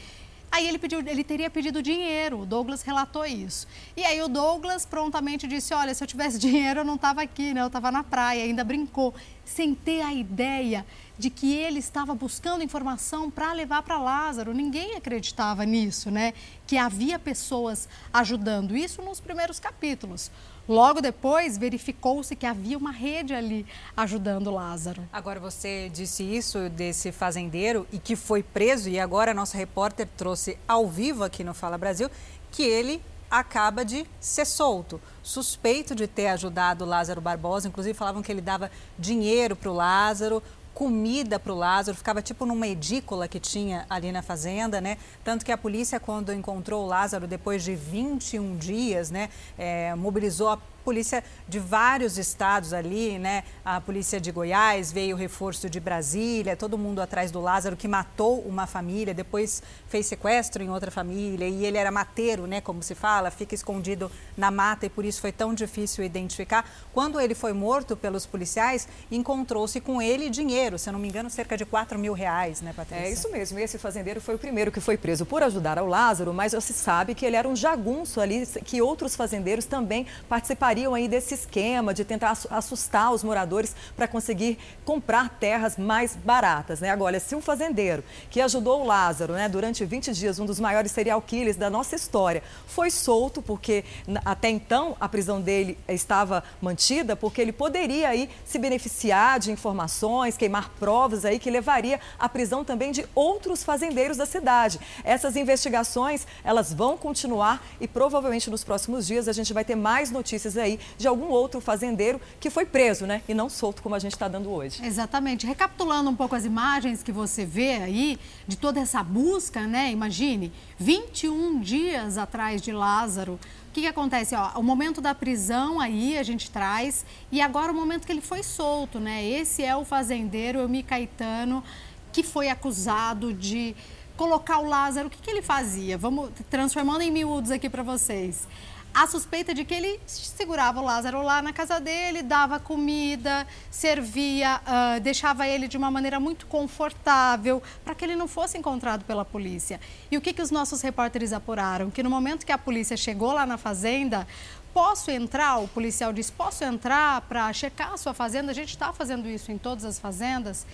Aí ele pediu, ele teria pedido dinheiro. O Douglas relatou isso. E aí o Douglas prontamente disse: "Olha, se eu tivesse dinheiro eu não estava aqui, né? Eu estava na praia". Ainda brincou, sem ter a ideia de que ele estava buscando informação para levar para Lázaro. Ninguém acreditava nisso, né? Que havia pessoas ajudando. Isso nos primeiros capítulos. Logo depois, verificou-se que havia uma rede ali ajudando Lázaro. Agora, você disse isso desse fazendeiro e que foi preso, e agora nossa repórter trouxe ao vivo aqui no Fala Brasil que ele acaba de ser solto, suspeito de ter ajudado Lázaro Barbosa. Inclusive, falavam que ele dava dinheiro para o Lázaro comida para o Lázaro, ficava tipo numa edícula que tinha ali na fazenda, né? Tanto que a polícia, quando encontrou o Lázaro depois de 21 dias, né, é, mobilizou a polícia de vários estados ali, né? A polícia de Goiás, veio reforço de Brasília, todo mundo atrás do Lázaro que matou uma família, depois fez sequestro em outra família e ele era mateiro, né? Como se fala, fica escondido na mata e por isso foi tão difícil identificar. Quando ele foi morto pelos policiais, encontrou-se com ele dinheiro, se eu não me engano, cerca de 4 mil reais, né, Patrícia? É isso mesmo. Esse fazendeiro foi o primeiro que foi preso por ajudar ao Lázaro, mas se sabe que ele era um jagunço ali, que outros fazendeiros também participariam participariam aí desse esquema de tentar assustar os moradores para conseguir comprar terras mais baratas, né? Agora, se um fazendeiro que ajudou o Lázaro, né, durante 20 dias, um dos maiores serial killers da nossa história, foi solto porque até então a prisão dele estava mantida, porque ele poderia aí se beneficiar de informações, queimar provas aí que levaria à prisão também de outros fazendeiros da cidade. Essas investigações, elas vão continuar e provavelmente nos próximos dias a gente vai ter mais notícias aí aí de algum outro fazendeiro que foi preso, né? E não solto como a gente está dando hoje. Exatamente. Recapitulando um pouco as imagens que você vê aí de toda essa busca, né? Imagine, 21 dias atrás de Lázaro. O que, que acontece? Ó, o momento da prisão aí a gente traz e agora o momento que ele foi solto, né? Esse é o fazendeiro Elmi Caetano que foi acusado de colocar o Lázaro. O que, que ele fazia? Vamos transformando em miúdos aqui para vocês a suspeita de que ele segurava o Lázaro lá na casa dele, dava comida, servia, uh, deixava ele de uma maneira muito confortável para que ele não fosse encontrado pela polícia. E o que, que os nossos repórteres apuraram? Que no momento que a polícia chegou lá na fazenda, posso entrar? O policial disse: posso entrar para checar a sua fazenda? A gente está fazendo isso em todas as fazendas.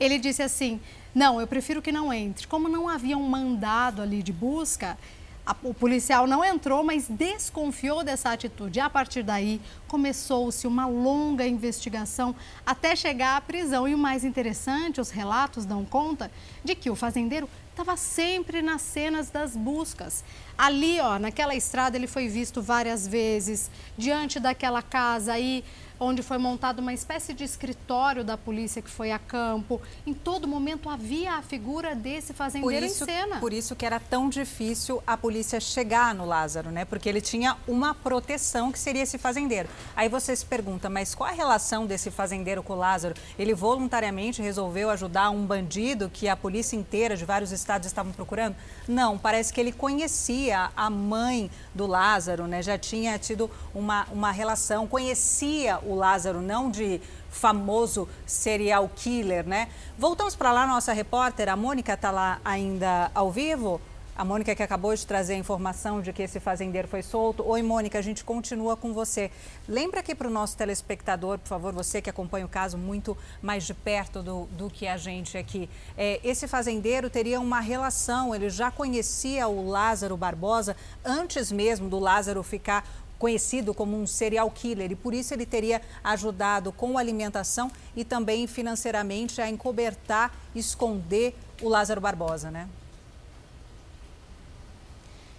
Ele disse assim: não, eu prefiro que não entre. Como não havia um mandado ali de busca, o policial não entrou, mas desconfiou dessa atitude. A partir daí, começou-se uma longa investigação até chegar à prisão. E o mais interessante, os relatos dão conta de que o fazendeiro estava sempre nas cenas das buscas. Ali, ó, naquela estrada, ele foi visto várias vezes, diante daquela casa aí onde foi montado uma espécie de escritório da polícia que foi a campo. Em todo momento havia a figura desse fazendeiro isso, em cena. Por isso que era tão difícil a polícia chegar no Lázaro, né? Porque ele tinha uma proteção que seria esse fazendeiro. Aí você se pergunta, mas qual a relação desse fazendeiro com o Lázaro? Ele voluntariamente resolveu ajudar um bandido que a polícia inteira de vários estados estavam procurando? Não, parece que ele conhecia a mãe do Lázaro, né? Já tinha tido uma, uma relação, conhecia o Lázaro, não de famoso serial killer, né? Voltamos para lá, nossa repórter, a Mônica está lá ainda ao vivo. A Mônica que acabou de trazer a informação de que esse fazendeiro foi solto. Oi, Mônica, a gente continua com você. Lembra aqui para o nosso telespectador, por favor, você que acompanha o caso muito mais de perto do, do que a gente aqui. É, esse fazendeiro teria uma relação, ele já conhecia o Lázaro Barbosa antes mesmo do Lázaro ficar conhecido como um serial killer e por isso ele teria ajudado com alimentação e também financeiramente a encobertar, esconder o Lázaro Barbosa, né?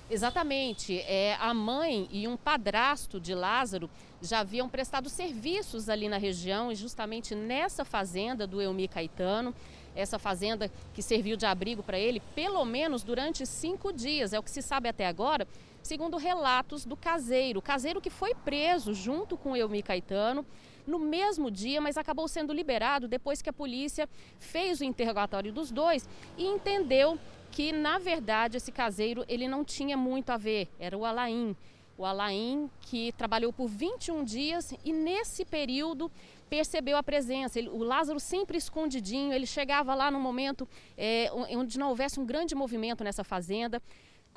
Exatamente. É, a mãe e um padrasto de Lázaro já haviam prestado serviços ali na região e justamente nessa fazenda do Elmi Caetano. Essa fazenda que serviu de abrigo para ele pelo menos durante cinco dias, é o que se sabe até agora segundo relatos do caseiro. Caseiro que foi preso junto com Elmi Caetano no mesmo dia, mas acabou sendo liberado depois que a polícia fez o interrogatório dos dois e entendeu que, na verdade, esse caseiro ele não tinha muito a ver, era o Alain. O Alain que trabalhou por 21 dias e nesse período percebeu a presença. Ele, o Lázaro sempre escondidinho, ele chegava lá no momento é, onde não houvesse um grande movimento nessa fazenda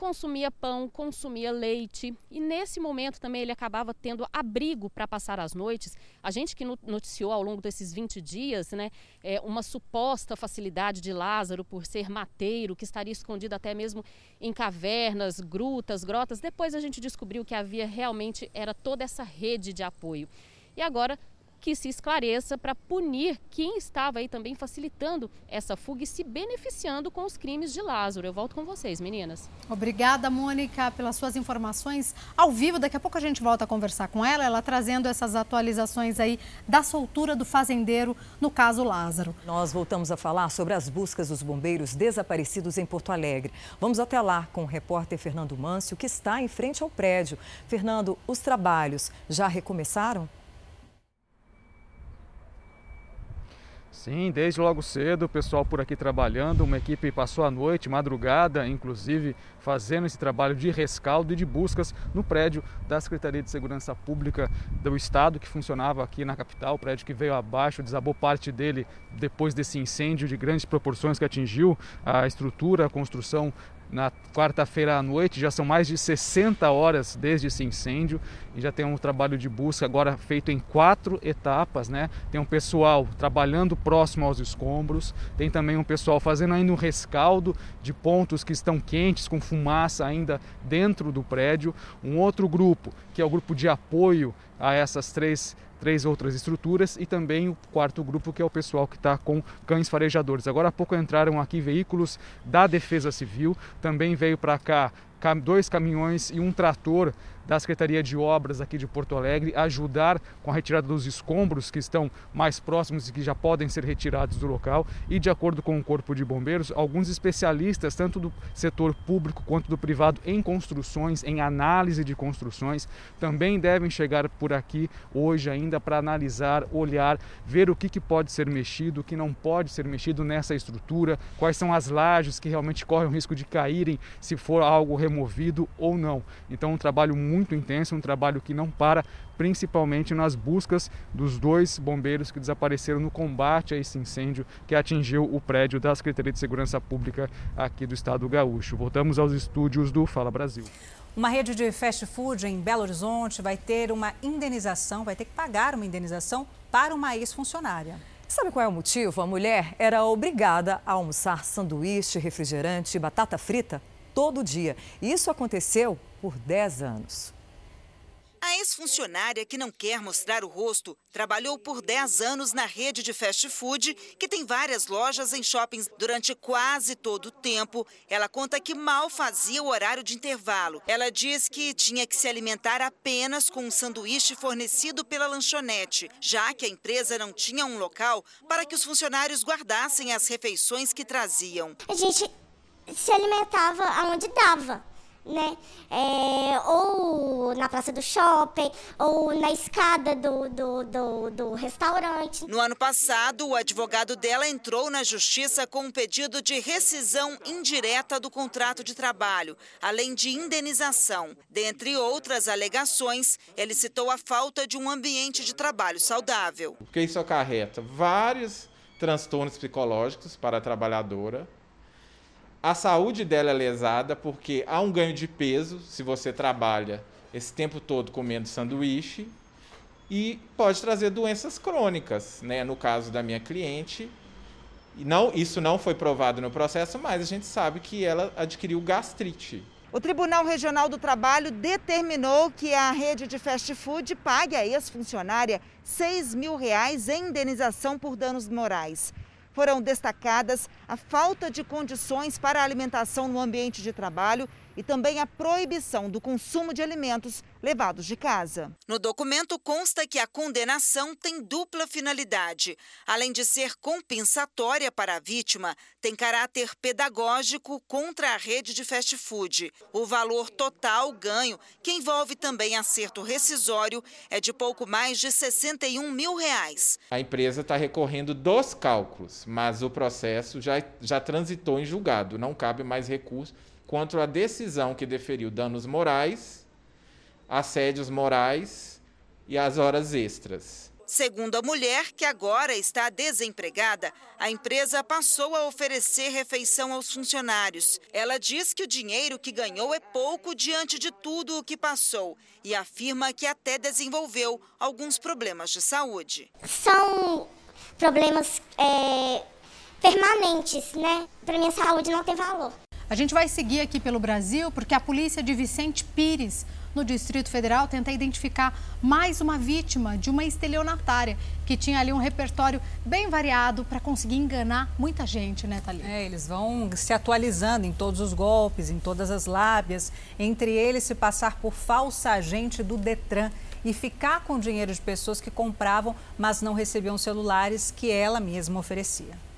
consumia pão, consumia leite e nesse momento também ele acabava tendo abrigo para passar as noites. A gente que noticiou ao longo desses 20 dias, né, é, uma suposta facilidade de Lázaro por ser mateiro, que estaria escondido até mesmo em cavernas, grutas, grotas. Depois a gente descobriu que havia realmente era toda essa rede de apoio. E agora que se esclareça para punir quem estava aí também facilitando essa fuga e se beneficiando com os crimes de Lázaro. Eu volto com vocês, meninas. Obrigada, Mônica, pelas suas informações ao vivo. Daqui a pouco a gente volta a conversar com ela, ela trazendo essas atualizações aí da soltura do fazendeiro no caso Lázaro. Nós voltamos a falar sobre as buscas dos bombeiros desaparecidos em Porto Alegre. Vamos até lá com o repórter Fernando Mâncio, que está em frente ao prédio. Fernando, os trabalhos já recomeçaram? Sim, desde logo cedo o pessoal por aqui trabalhando, uma equipe passou a noite, madrugada, inclusive fazendo esse trabalho de rescaldo e de buscas no prédio da Secretaria de Segurança Pública do Estado, que funcionava aqui na capital, o prédio que veio abaixo, desabou parte dele depois desse incêndio de grandes proporções que atingiu a estrutura, a construção na quarta-feira à noite. Já são mais de 60 horas desde esse incêndio e já tem um trabalho de busca agora feito em quatro etapas, né? Tem um pessoal trabalhando próximo aos escombros, tem também um pessoal fazendo ainda um rescaldo de pontos que estão quentes com fumaça ainda dentro do prédio. Um outro grupo, que é o grupo de apoio a essas três três outras estruturas e também o quarto grupo que é o pessoal que está com cães farejadores. Agora há pouco entraram aqui veículos da Defesa Civil, também veio para cá dois caminhões e um trator da Secretaria de Obras aqui de Porto Alegre ajudar com a retirada dos escombros que estão mais próximos e que já podem ser retirados do local. E de acordo com o Corpo de Bombeiros, alguns especialistas, tanto do setor público quanto do privado, em construções, em análise de construções, também devem chegar por aqui hoje ainda para analisar, olhar, ver o que, que pode ser mexido, o que não pode ser mexido nessa estrutura, quais são as lajes que realmente correm o risco de caírem se for algo removido ou não. Então, um trabalho muito intenso, um trabalho que não para, principalmente nas buscas dos dois bombeiros que desapareceram no combate a esse incêndio que atingiu o prédio da Secretaria de Segurança Pública aqui do estado gaúcho. Voltamos aos estúdios do Fala Brasil. Uma rede de fast food em Belo Horizonte vai ter uma indenização, vai ter que pagar uma indenização para uma ex-funcionária. Sabe qual é o motivo? A mulher era obrigada a almoçar sanduíche, refrigerante e batata frita todo dia. E isso aconteceu por 10 anos. A ex-funcionária que não quer mostrar o rosto trabalhou por 10 anos na rede de fast food, que tem várias lojas em shoppings durante quase todo o tempo. Ela conta que mal fazia o horário de intervalo. Ela diz que tinha que se alimentar apenas com um sanduíche fornecido pela lanchonete, já que a empresa não tinha um local para que os funcionários guardassem as refeições que traziam. A gente se alimentava aonde dava né? É, ou na praça do shopping, ou na escada do, do, do, do, restaurante. No ano passado, o advogado dela entrou na justiça com um pedido de rescisão indireta do contrato de trabalho, além de indenização. Dentre outras alegações, ele citou a falta de um ambiente de trabalho saudável. Porque isso acarreta vários transtornos psicológicos para a trabalhadora a saúde dela é lesada porque há um ganho de peso se você trabalha esse tempo todo comendo sanduíche e pode trazer doenças crônicas, né? No caso da minha cliente, não, isso não foi provado no processo, mas a gente sabe que ela adquiriu gastrite. O Tribunal Regional do Trabalho determinou que a rede de fast food pague à ex-funcionária 6 mil reais em indenização por danos morais. Foram destacadas a falta de condições para a alimentação no ambiente de trabalho e também a proibição do consumo de alimentos levados de casa. No documento consta que a condenação tem dupla finalidade. Além de ser compensatória para a vítima, tem caráter pedagógico contra a rede de fast food. O valor total ganho, que envolve também acerto rescisório, é de pouco mais de 61 mil reais. A empresa está recorrendo dos cálculos, mas o processo já, já transitou em julgado, não cabe mais recurso contra a decisão que deferiu danos morais, assédios morais e as horas extras. Segundo a mulher, que agora está desempregada, a empresa passou a oferecer refeição aos funcionários. Ela diz que o dinheiro que ganhou é pouco diante de tudo o que passou e afirma que até desenvolveu alguns problemas de saúde. São problemas é, permanentes, né? Para minha saúde não tem valor. A gente vai seguir aqui pelo Brasil porque a polícia de Vicente Pires, no Distrito Federal, tenta identificar mais uma vítima de uma estelionatária que tinha ali um repertório bem variado para conseguir enganar muita gente, né, Thalia? É, eles vão se atualizando em todos os golpes, em todas as lábias, entre eles se passar por falsa agente do Detran e ficar com dinheiro de pessoas que compravam, mas não recebiam celulares que ela mesma oferecia.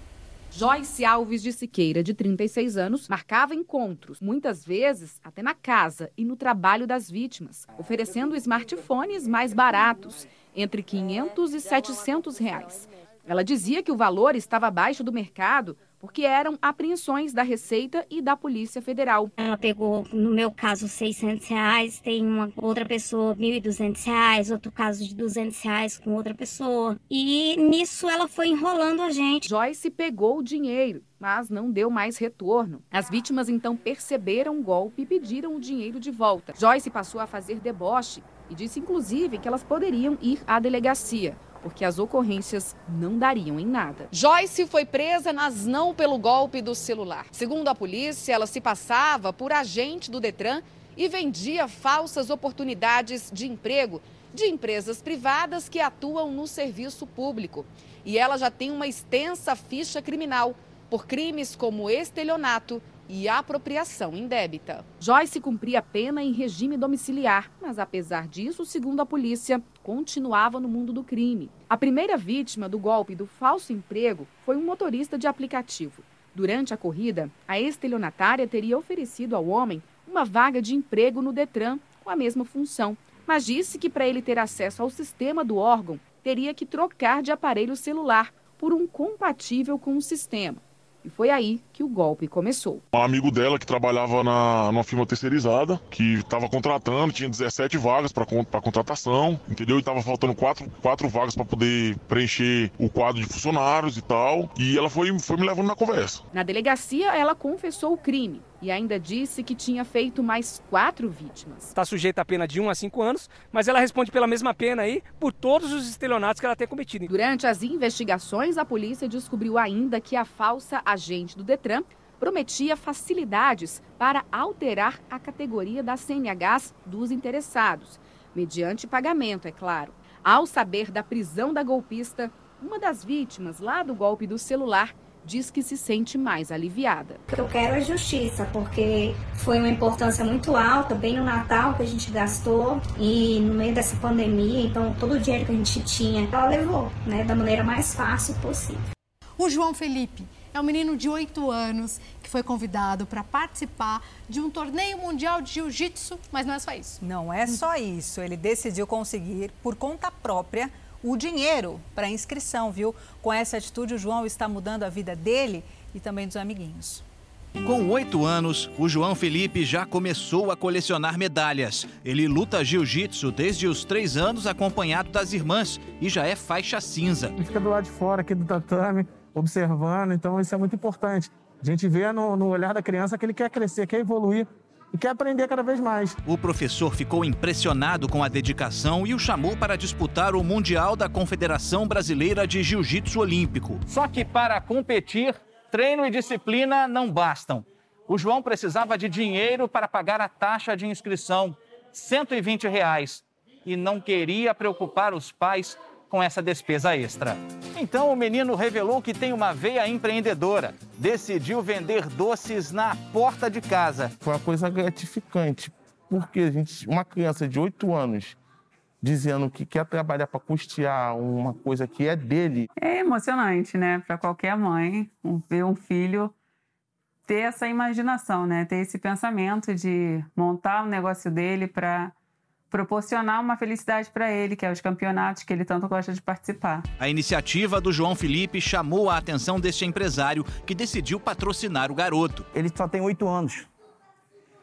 Joyce Alves de Siqueira, de 36 anos, marcava encontros, muitas vezes até na casa e no trabalho das vítimas, oferecendo smartphones mais baratos, entre 500 e 700 reais. Ela dizia que o valor estava abaixo do mercado porque eram apreensões da Receita e da Polícia Federal. Ela pegou, no meu caso, 600 reais, tem uma outra pessoa 1.200 reais, outro caso de 200 reais com outra pessoa. E nisso ela foi enrolando a gente. Joyce pegou o dinheiro, mas não deu mais retorno. As vítimas então perceberam o golpe e pediram o dinheiro de volta. Joyce passou a fazer deboche e disse inclusive que elas poderiam ir à delegacia porque as ocorrências não dariam em nada. Joyce foi presa, mas não pelo golpe do celular. Segundo a polícia, ela se passava por agente do Detran e vendia falsas oportunidades de emprego de empresas privadas que atuam no serviço público. E ela já tem uma extensa ficha criminal por crimes como estelionato, e apropriação indébita. Joyce cumpria pena em regime domiciliar, mas apesar disso, segundo a polícia, continuava no mundo do crime. A primeira vítima do golpe do falso emprego foi um motorista de aplicativo. Durante a corrida, a estelionatária teria oferecido ao homem uma vaga de emprego no Detran com a mesma função, mas disse que para ele ter acesso ao sistema do órgão, teria que trocar de aparelho celular por um compatível com o sistema. E foi aí que o golpe começou. Um amigo dela que trabalhava na, numa firma terceirizada, que estava contratando, tinha 17 vagas para contratação, entendeu? E estava faltando quatro, quatro vagas para poder preencher o quadro de funcionários e tal. E ela foi, foi me levando na conversa. Na delegacia, ela confessou o crime e ainda disse que tinha feito mais quatro vítimas. Está sujeita a pena de 1 a 5 anos, mas ela responde pela mesma pena aí por todos os estelionatos que ela tem cometido. Durante as investigações, a polícia descobriu ainda que a falsa agente do Detran prometia facilidades para alterar a categoria das CNHs dos interessados, mediante pagamento, é claro. Ao saber da prisão da golpista, uma das vítimas lá do golpe do celular diz que se sente mais aliviada. Eu quero a justiça, porque foi uma importância muito alta, bem no Natal que a gente gastou e no meio dessa pandemia, então todo o dinheiro que a gente tinha, ela levou, né, da maneira mais fácil possível. O João Felipe é um menino de 8 anos que foi convidado para participar de um torneio mundial de jiu-jitsu, mas não é só isso. Não é só isso. Ele decidiu conseguir, por conta própria, o dinheiro para inscrição, viu? Com essa atitude, o João está mudando a vida dele e também dos amiguinhos. Com oito anos, o João Felipe já começou a colecionar medalhas. Ele luta jiu-jitsu desde os três anos, acompanhado das irmãs, e já é faixa cinza. Ele fica do lado de fora aqui do tatame, observando, então isso é muito importante. A gente vê no, no olhar da criança que ele quer crescer, quer evoluir e quer aprender cada vez mais. O professor ficou impressionado com a dedicação e o chamou para disputar o Mundial da Confederação Brasileira de Jiu-Jitsu Olímpico. Só que para competir, treino e disciplina não bastam. O João precisava de dinheiro para pagar a taxa de inscrição, 120 reais, e não queria preocupar os pais com essa despesa extra. Então o menino revelou que tem uma veia empreendedora. Decidiu vender doces na porta de casa. Foi uma coisa gratificante, porque a gente, uma criança de 8 anos dizendo que quer trabalhar para custear uma coisa que é dele. É emocionante, né, para qualquer mãe ver um filho ter essa imaginação, né, ter esse pensamento de montar um negócio dele para proporcionar uma felicidade para ele, que é os campeonatos que ele tanto gosta de participar. A iniciativa do João Felipe chamou a atenção deste empresário que decidiu patrocinar o garoto. Ele só tem oito anos.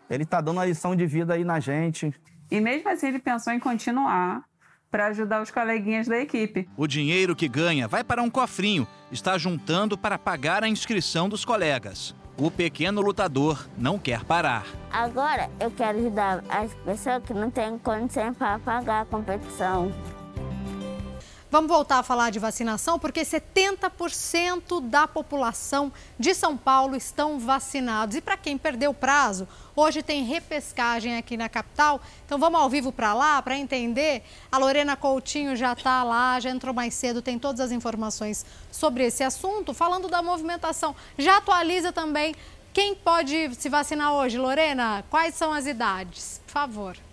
Ele está dando uma lição de vida aí na gente. E mesmo assim ele pensou em continuar para ajudar os coleguinhas da equipe. O dinheiro que ganha vai para um cofrinho, está juntando para pagar a inscrição dos colegas. O pequeno lutador não quer parar. Agora eu quero ajudar as pessoas que não têm condição para pagar a competição. Vamos voltar a falar de vacinação, porque 70% da população de São Paulo estão vacinados. E para quem perdeu o prazo, hoje tem repescagem aqui na capital. Então vamos ao vivo para lá para entender. A Lorena Coutinho já está lá, já entrou mais cedo, tem todas as informações sobre esse assunto. Falando da movimentação, já atualiza também quem pode se vacinar hoje. Lorena, quais são as idades? Por favor.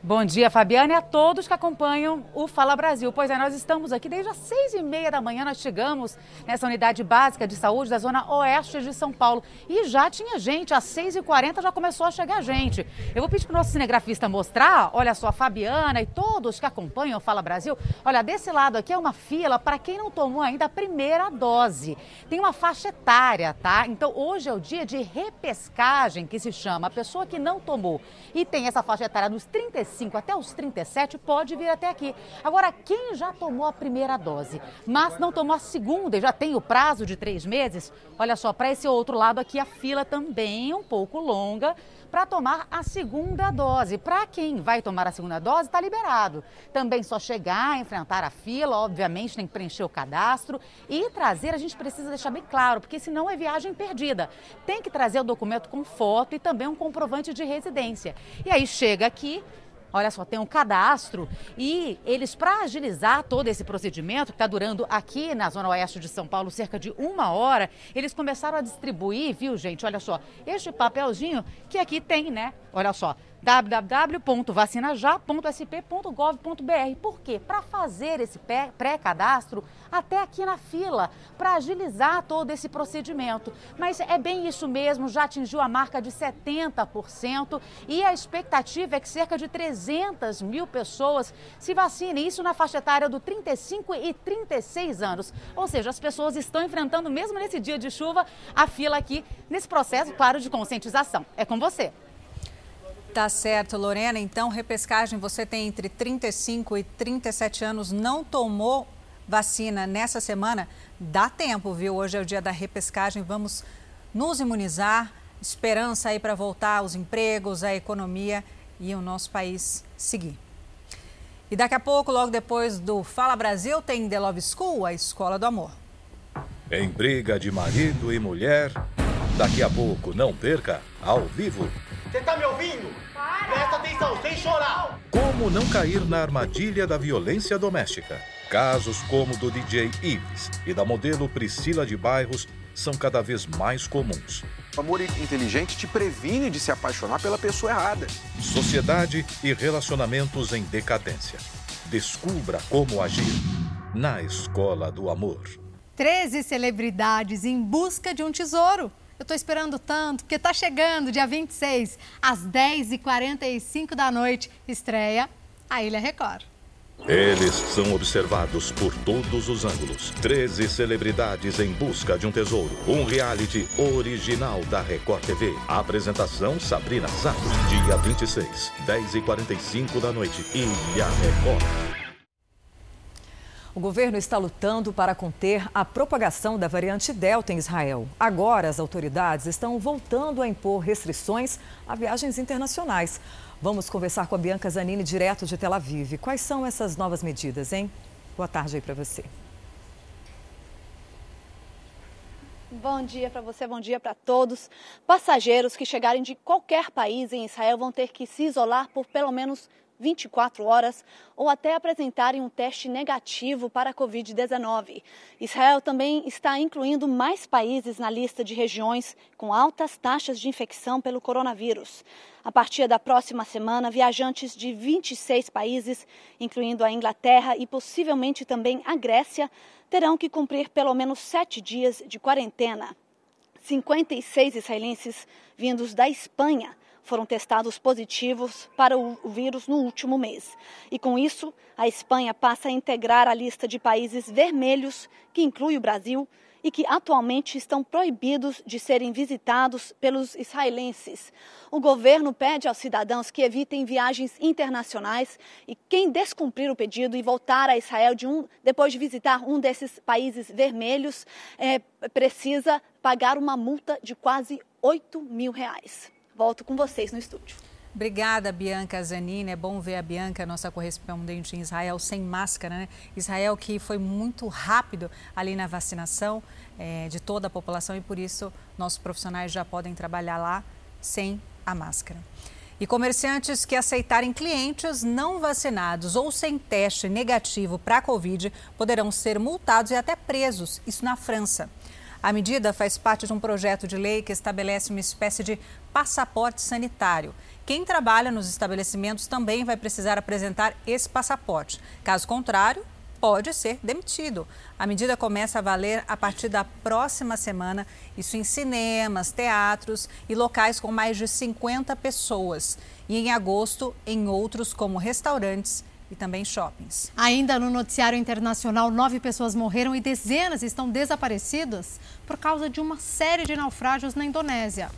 Bom dia, Fabiana, e a todos que acompanham o Fala Brasil. Pois é, nós estamos aqui desde as seis e meia da manhã, nós chegamos nessa unidade básica de saúde da zona oeste de São Paulo. E já tinha gente, às seis e quarenta já começou a chegar gente. Eu vou pedir para o nosso cinegrafista mostrar, olha só, a Fabiana e todos que acompanham o Fala Brasil. Olha, desse lado aqui é uma fila para quem não tomou ainda a primeira dose. Tem uma faixa etária, tá? Então hoje é o dia de repescagem, que se chama. A pessoa que não tomou e tem essa faixa etária dos 35 35 até os 37 pode vir até aqui. Agora, quem já tomou a primeira dose, mas não tomou a segunda e já tem o prazo de três meses, olha só, para esse outro lado aqui a fila também é um pouco longa para tomar a segunda dose. Para quem vai tomar a segunda dose, está liberado. Também só chegar, enfrentar a fila, obviamente tem que preencher o cadastro e trazer, a gente precisa deixar bem claro, porque senão é viagem perdida. Tem que trazer o documento com foto e também um comprovante de residência. E aí chega aqui, Olha só, tem um cadastro e eles, para agilizar todo esse procedimento, que está durando aqui na Zona Oeste de São Paulo cerca de uma hora, eles começaram a distribuir, viu, gente? Olha só, este papelzinho que aqui tem, né? Olha só, www.vacinajá.sp.gov.br. Por quê? Para fazer esse pré-cadastro até aqui na fila, para agilizar todo esse procedimento. Mas é bem isso mesmo, já atingiu a marca de 70% e a expectativa é que cerca de 300 mil pessoas se vacinem, isso na faixa etária do 35 e 36 anos. Ou seja, as pessoas estão enfrentando, mesmo nesse dia de chuva, a fila aqui nesse processo, claro, de conscientização. É com você. Tá certo, Lorena. Então, repescagem, você tem entre 35 e 37 anos, não tomou vacina nessa semana? Dá tempo, viu? Hoje é o dia da repescagem, vamos nos imunizar. Esperança aí para voltar os empregos, a economia e o nosso país seguir. E daqui a pouco, logo depois do Fala Brasil, tem The Love School, a escola do amor. Em briga de marido e mulher, daqui a pouco, não perca, ao vivo. Você tá me ouvindo? Para! Presta atenção, sem chorar! Como não cair na armadilha da violência doméstica? Casos como o do DJ Ives e da modelo Priscila de Bairros são cada vez mais comuns. O amor inteligente te previne de se apaixonar pela pessoa errada. Sociedade e relacionamentos em decadência. Descubra como agir na Escola do Amor. 13 celebridades em busca de um tesouro. Eu estou esperando tanto, porque está chegando, dia 26, às 10h45 da noite, estreia a Ilha Record. Eles são observados por todos os ângulos. 13 celebridades em busca de um tesouro. Um reality original da Record TV. Apresentação Sabrina Sato. Dia 26, 10h45 da noite. Ilha Record. O governo está lutando para conter a propagação da variante Delta em Israel. Agora, as autoridades estão voltando a impor restrições a viagens internacionais. Vamos conversar com a Bianca Zanini, direto de Tel Aviv. Quais são essas novas medidas, hein? Boa tarde aí para você. Bom dia para você, bom dia para todos. Passageiros que chegarem de qualquer país em Israel vão ter que se isolar por pelo menos 24 horas ou até apresentarem um teste negativo para a Covid-19. Israel também está incluindo mais países na lista de regiões com altas taxas de infecção pelo coronavírus. A partir da próxima semana, viajantes de 26 países, incluindo a Inglaterra e possivelmente também a Grécia, terão que cumprir pelo menos sete dias de quarentena. 56 israelenses vindos da Espanha foram testados positivos para o vírus no último mês. E com isso, a Espanha passa a integrar a lista de países vermelhos, que inclui o Brasil, e que atualmente estão proibidos de serem visitados pelos israelenses. O governo pede aos cidadãos que evitem viagens internacionais e quem descumprir o pedido e voltar a Israel de um, depois de visitar um desses países vermelhos é, precisa pagar uma multa de quase 8 mil reais. Volto com vocês no estúdio. Obrigada, Bianca Zanini. É bom ver a Bianca, nossa correspondente em Israel, sem máscara, né? Israel que foi muito rápido ali na vacinação é, de toda a população e por isso nossos profissionais já podem trabalhar lá sem a máscara. E comerciantes que aceitarem clientes não vacinados ou sem teste negativo para a Covid poderão ser multados e até presos, isso na França. A medida faz parte de um projeto de lei que estabelece uma espécie de passaporte sanitário. Quem trabalha nos estabelecimentos também vai precisar apresentar esse passaporte. Caso contrário, pode ser demitido. A medida começa a valer a partir da próxima semana, isso em cinemas, teatros e locais com mais de 50 pessoas. E em agosto, em outros como restaurantes e também shoppings. Ainda no noticiário internacional, nove pessoas morreram e dezenas estão desaparecidas por causa de uma série de naufrágios na Indonésia.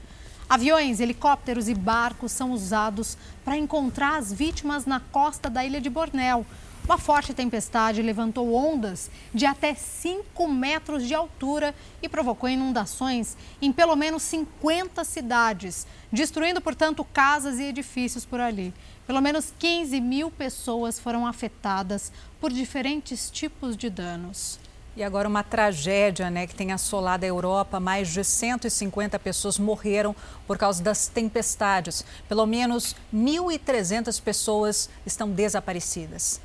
Aviões, helicópteros e barcos são usados para encontrar as vítimas na costa da ilha de Bornéu. Uma forte tempestade levantou ondas de até 5 metros de altura e provocou inundações em pelo menos 50 cidades, destruindo, portanto, casas e edifícios por ali. Pelo menos 15 mil pessoas foram afetadas por diferentes tipos de danos. E agora uma tragédia, né, que tem assolado a Europa. Mais de 150 pessoas morreram por causa das tempestades. Pelo menos 1.300 pessoas estão desaparecidas.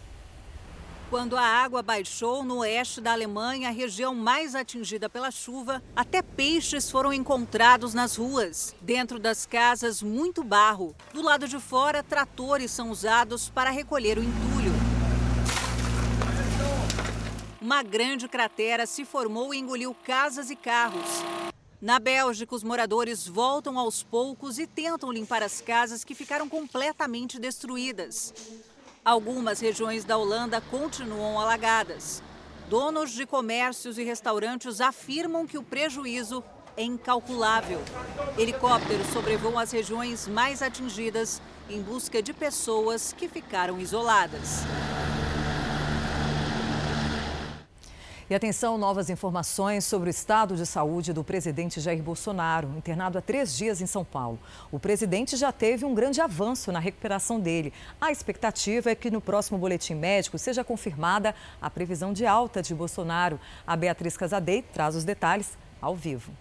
Quando a água baixou no oeste da Alemanha, a região mais atingida pela chuva, até peixes foram encontrados nas ruas. Dentro das casas, muito barro. Do lado de fora, tratores são usados para recolher o entulho. Uma grande cratera se formou e engoliu casas e carros. Na Bélgica, os moradores voltam aos poucos e tentam limpar as casas que ficaram completamente destruídas. Algumas regiões da Holanda continuam alagadas. Donos de comércios e restaurantes afirmam que o prejuízo é incalculável. Helicópteros sobrevoam as regiões mais atingidas em busca de pessoas que ficaram isoladas. E atenção, novas informações sobre o estado de saúde do presidente Jair Bolsonaro, internado há três dias em São Paulo. O presidente já teve um grande avanço na recuperação dele. A expectativa é que no próximo boletim médico seja confirmada a previsão de alta de Bolsonaro. A Beatriz Casadei traz os detalhes ao vivo.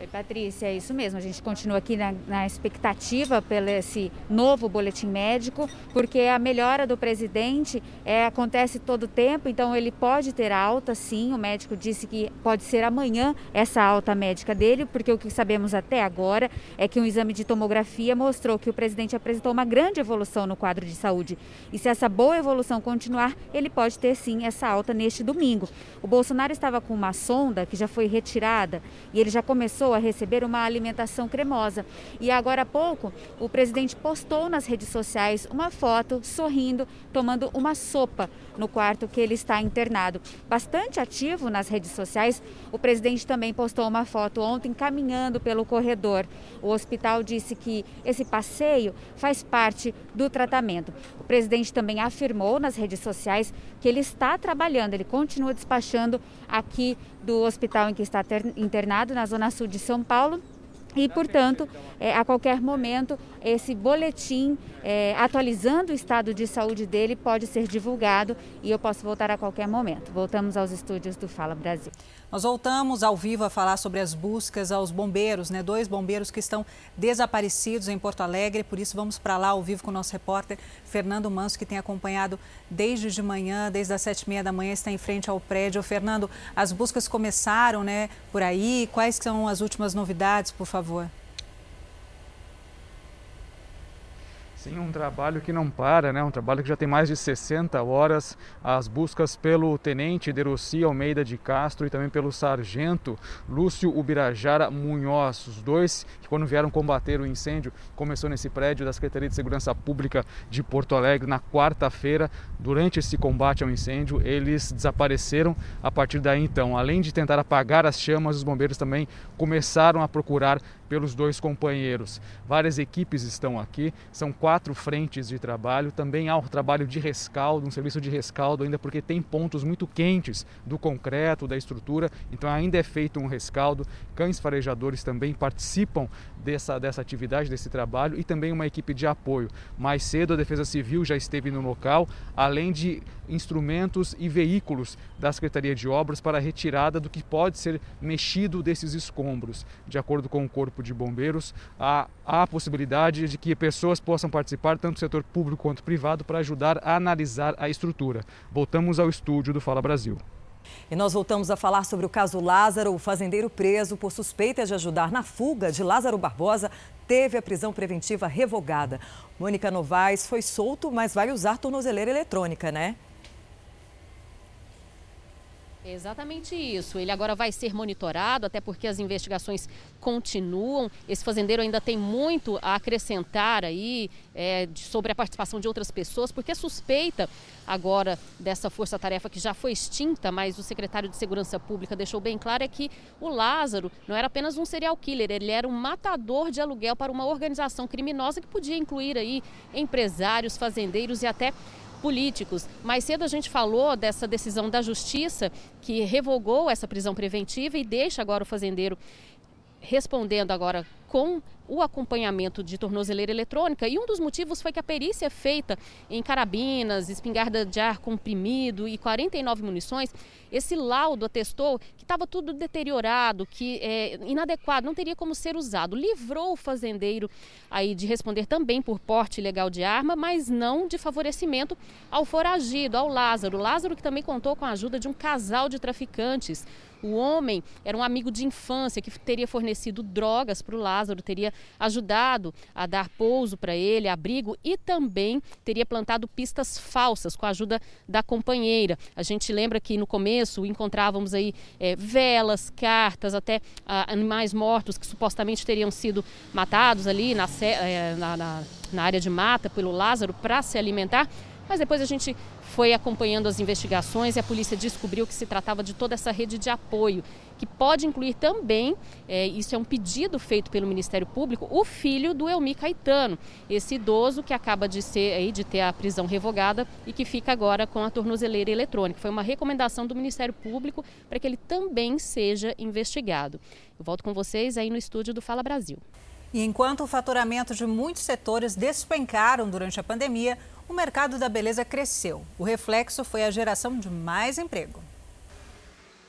Oi, Patrícia, é isso mesmo. A gente continua aqui na, na, expectativa pelo esse novo boletim médico, porque a melhora do presidente é, acontece todo tempo, então ele pode ter alta, sim. O médico disse que pode ser amanhã essa alta médica dele, porque o que sabemos até agora é que um exame de tomografia mostrou que o presidente apresentou uma grande evolução no quadro de saúde. E se essa boa evolução continuar, ele pode ter sim essa alta neste domingo. O Bolsonaro estava com uma sonda que já foi retirada e ele já começou a receber uma alimentação cremosa. E agora há pouco, o presidente postou nas redes sociais uma foto sorrindo, tomando uma sopa no quarto que ele está internado. Bastante ativo nas redes sociais, o presidente também postou uma foto ontem caminhando pelo corredor. O hospital disse que esse passeio faz parte do tratamento. O presidente também afirmou nas redes sociais que ele está trabalhando, ele continua despachando aqui do hospital em que está internado, na zona sul de São Paulo. E, portanto, é, a qualquer momento, esse boletim é, atualizando o estado de saúde dele pode ser divulgado e eu posso voltar a qualquer momento. Voltamos aos estúdios do Fala Brasil. Nós voltamos ao vivo a falar sobre as buscas aos bombeiros, né? Dois bombeiros que estão desaparecidos em Porto Alegre, por isso vamos para lá ao vivo com o nosso repórter Fernando Manso, que tem acompanhado desde de manhã, desde as sete e meia da manhã, está em frente ao prédio. Fernando, as buscas começaram, né, por aí. Quais são as últimas novidades, por favor? Sim, um trabalho que não para, né? Um trabalho que já tem mais de 60 horas. As buscas pelo tenente Deroci Almeida de Castro e também pelo sargento Lúcio Ubirajara Munhoz, os dois que quando vieram combater o incêndio, começou nesse prédio da Secretaria de Segurança Pública de Porto Alegre na quarta-feira. Durante esse combate ao incêndio, eles desapareceram. A partir daí, então, além de tentar apagar as chamas, os bombeiros também começaram a procurar pelos dois companheiros. Várias equipes estão aqui, são quatro frentes de trabalho. Também há o trabalho de rescaldo, um serviço de rescaldo, ainda porque tem pontos muito quentes do concreto, da estrutura, então ainda é feito um rescaldo. Cães farejadores também participam dessa, dessa atividade, desse trabalho e também uma equipe de apoio. Mais cedo, a Defesa Civil já esteve no local, além de instrumentos e veículos da Secretaria de Obras para a retirada do que pode ser mexido desses escombros. De acordo com o Corpo de Bombeiros, há, há a possibilidade de que pessoas possam participar, tanto do setor público quanto privado, para ajudar a analisar a estrutura. Voltamos ao estúdio do Fala Brasil. E nós voltamos a falar sobre o caso Lázaro, o fazendeiro preso por suspeita de ajudar na fuga de Lázaro Barbosa teve a prisão preventiva revogada. Mônica Novaes foi solto, mas vai usar tornozeleira eletrônica, né? Exatamente isso. Ele agora vai ser monitorado, até porque as investigações continuam. Esse fazendeiro ainda tem muito a acrescentar aí é, sobre a participação de outras pessoas, porque suspeita agora dessa força-tarefa que já foi extinta, mas o secretário de Segurança Pública deixou bem claro é que o Lázaro não era apenas um serial killer, ele era um matador de aluguel para uma organização criminosa que podia incluir aí empresários, fazendeiros e até políticos. Mais cedo a gente falou dessa decisão da Justiça que revogou essa prisão preventiva e deixa agora o fazendeiro respondendo agora com o acompanhamento de tornozeleira eletrônica e um dos motivos foi que a perícia feita em carabinas, espingarda de ar comprimido e 49 munições, esse laudo atestou que estava tudo deteriorado, que é inadequado, não teria como ser usado. Livrou o fazendeiro aí de responder também por porte ilegal de arma, mas não de favorecimento ao foragido, ao Lázaro. Lázaro que também contou com a ajuda de um casal de traficantes. O homem era um amigo de infância que teria fornecido drogas para o Lázaro, teria ajudado a dar pouso para ele, abrigo e também teria plantado pistas falsas com a ajuda da companheira. A gente lembra que no começo encontrávamos aí é, velas, cartas, até ah, animais mortos que supostamente teriam sido matados ali na, é, na, na, na área de mata pelo Lázaro para se alimentar. Mas depois a gente foi acompanhando as investigações e a polícia descobriu que se tratava de toda essa rede de apoio, que pode incluir também, é, isso é um pedido feito pelo Ministério Público, o filho do Elmi Caetano, esse idoso que acaba de ser aí, de ter a prisão revogada e que fica agora com a tornozeleira eletrônica. Foi uma recomendação do Ministério Público para que ele também seja investigado. Eu volto com vocês aí no estúdio do Fala Brasil. E enquanto o faturamento de muitos setores despencaram durante a pandemia, o mercado da beleza cresceu. O reflexo foi a geração de mais emprego.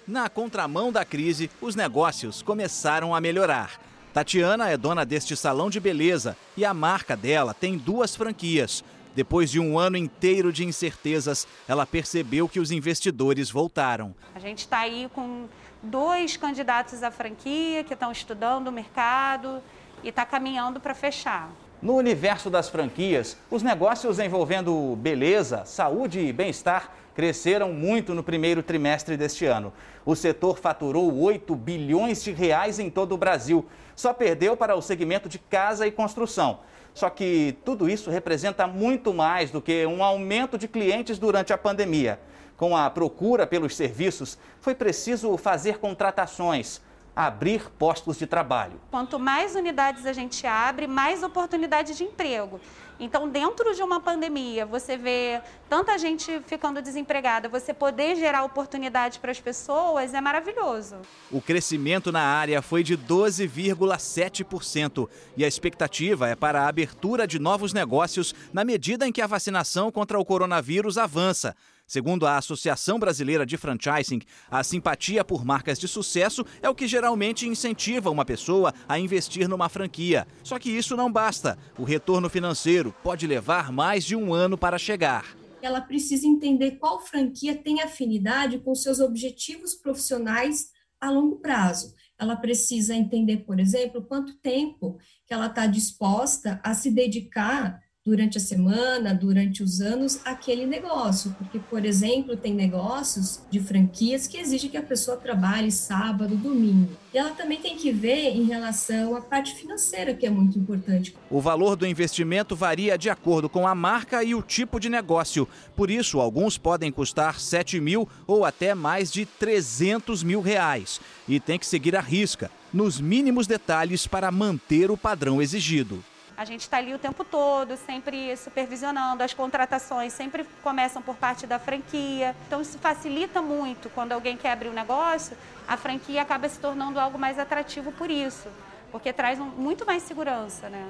Na contramão da crise, os negócios começaram a melhorar. Tatiana é dona deste salão de beleza e a marca dela tem duas franquias. Depois de um ano inteiro de incertezas, ela percebeu que os investidores voltaram. A gente está aí com dois candidatos à franquia que estão estudando o mercado e está caminhando para fechar. No universo das franquias, os negócios envolvendo beleza, saúde e bem-estar cresceram muito no primeiro trimestre deste ano. O setor faturou 8 bilhões de reais em todo o Brasil. Só perdeu para o segmento de casa e construção. Só que tudo isso representa muito mais do que um aumento de clientes durante a pandemia. Com a procura pelos serviços, foi preciso fazer contratações abrir postos de trabalho. Quanto mais unidades a gente abre, mais oportunidade de emprego. Então, dentro de uma pandemia, você vê tanta gente ficando desempregada, você poder gerar oportunidade para as pessoas é maravilhoso. O crescimento na área foi de 12,7% e a expectativa é para a abertura de novos negócios na medida em que a vacinação contra o coronavírus avança. Segundo a Associação Brasileira de Franchising, a simpatia por marcas de sucesso é o que geralmente incentiva uma pessoa a investir numa franquia. Só que isso não basta. O retorno financeiro pode levar mais de um ano para chegar. Ela precisa entender qual franquia tem afinidade com seus objetivos profissionais a longo prazo. Ela precisa entender, por exemplo, quanto tempo que ela está disposta a se dedicar durante a semana, durante os anos, aquele negócio. Porque, por exemplo, tem negócios de franquias que exigem que a pessoa trabalhe sábado, domingo. E ela também tem que ver em relação à parte financeira, que é muito importante. O valor do investimento varia de acordo com a marca e o tipo de negócio. Por isso, alguns podem custar 7 mil ou até mais de 300 mil reais. E tem que seguir a risca, nos mínimos detalhes para manter o padrão exigido. A gente está ali o tempo todo, sempre supervisionando. As contratações sempre começam por parte da franquia. Então, isso facilita muito. Quando alguém quer abrir um negócio, a franquia acaba se tornando algo mais atrativo por isso, porque traz um, muito mais segurança, né?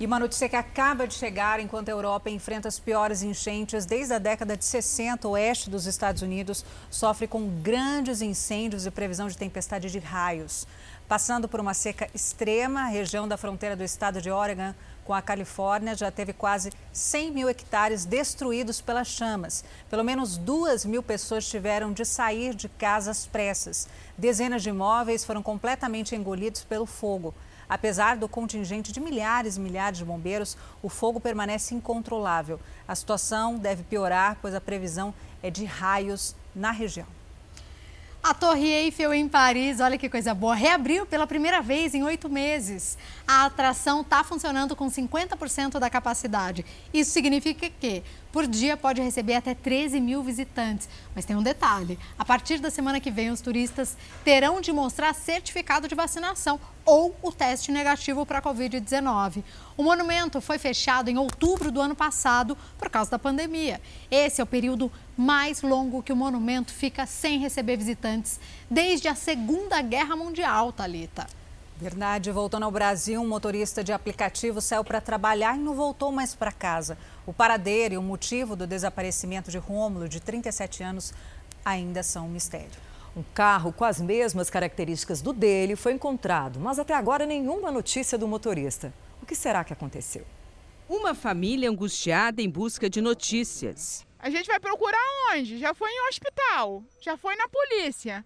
E uma notícia que acaba de chegar enquanto a Europa enfrenta as piores enchentes desde a década de 60, o oeste dos Estados Unidos sofre com grandes incêndios e previsão de tempestade de raios. Passando por uma seca extrema, a região da fronteira do estado de Oregon com a Califórnia já teve quase 100 mil hectares destruídos pelas chamas. Pelo menos duas mil pessoas tiveram de sair de casa às pressas. Dezenas de imóveis foram completamente engolidos pelo fogo. Apesar do contingente de milhares e milhares de bombeiros, o fogo permanece incontrolável. A situação deve piorar, pois a previsão é de raios na região. A Torre Eiffel em Paris, olha que coisa boa, reabriu pela primeira vez em oito meses. A atração está funcionando com 50% da capacidade. Isso significa que por dia pode receber até 13 mil visitantes. Mas tem um detalhe: a partir da semana que vem, os turistas terão de mostrar certificado de vacinação ou o teste negativo para a Covid-19. O monumento foi fechado em outubro do ano passado por causa da pandemia. Esse é o período mais longo que o monumento fica sem receber visitantes desde a Segunda Guerra Mundial, Talita. Verdade, voltando ao Brasil, um motorista de aplicativo saiu para trabalhar e não voltou mais para casa. O paradeiro e o motivo do desaparecimento de Rômulo, de 37 anos, ainda são um mistério. Um carro com as mesmas características do dele foi encontrado, mas até agora nenhuma notícia do motorista. O que será que aconteceu? Uma família angustiada em busca de notícias. A gente vai procurar onde? Já foi em hospital, já foi na polícia.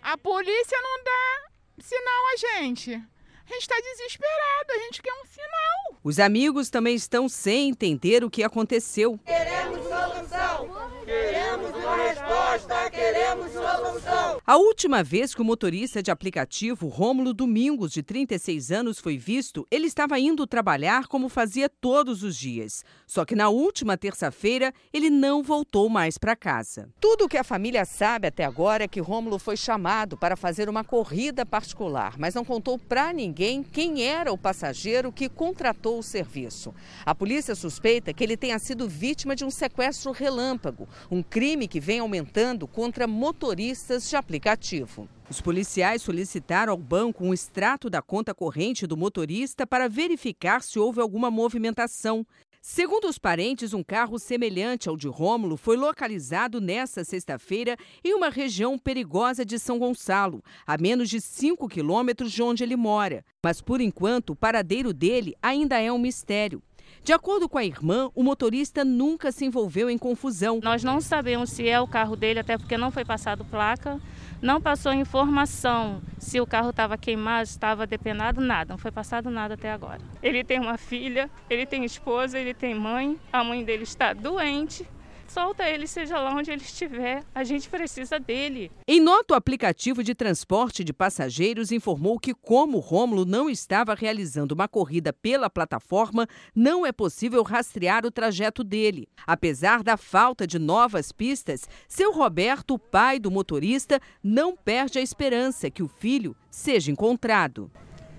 A polícia não dá sinal a gente. A gente está desesperado, a gente quer um sinal. Os amigos também estão sem entender o que aconteceu. Queremos solução! Queremos uma resposta! Queremos solução! A última vez que o motorista de aplicativo Rômulo Domingos, de 36 anos, foi visto, ele estava indo trabalhar como fazia todos os dias. Só que na última terça-feira, ele não voltou mais para casa. Tudo o que a família sabe até agora é que Rômulo foi chamado para fazer uma corrida particular, mas não contou para ninguém quem era o passageiro que contratou o serviço. A polícia suspeita que ele tenha sido vítima de um sequestro relâmpago, um crime que vem aumentando contra motoristas de aplicativo. Os policiais solicitaram ao banco um extrato da conta corrente do motorista para verificar se houve alguma movimentação. Segundo os parentes, um carro semelhante ao de Rômulo foi localizado nesta sexta-feira em uma região perigosa de São Gonçalo, a menos de 5 quilômetros de onde ele mora. Mas, por enquanto, o paradeiro dele ainda é um mistério. De acordo com a irmã, o motorista nunca se envolveu em confusão. Nós não sabemos se é o carro dele, até porque não foi passado placa, não passou informação se o carro estava queimado, estava depenado, nada, não foi passado nada até agora. Ele tem uma filha, ele tem esposa, ele tem mãe, a mãe dele está doente, solta ele, seja lá onde ele estiver. A gente precisa dele. Em nota, o aplicativo de transporte de passageiros informou que, como Rômulo não estava realizando uma corrida pela plataforma, não é possível rastrear o trajeto dele. Apesar da falta de novas pistas, seu Roberto, pai do motorista, não perde a esperança que o filho seja encontrado.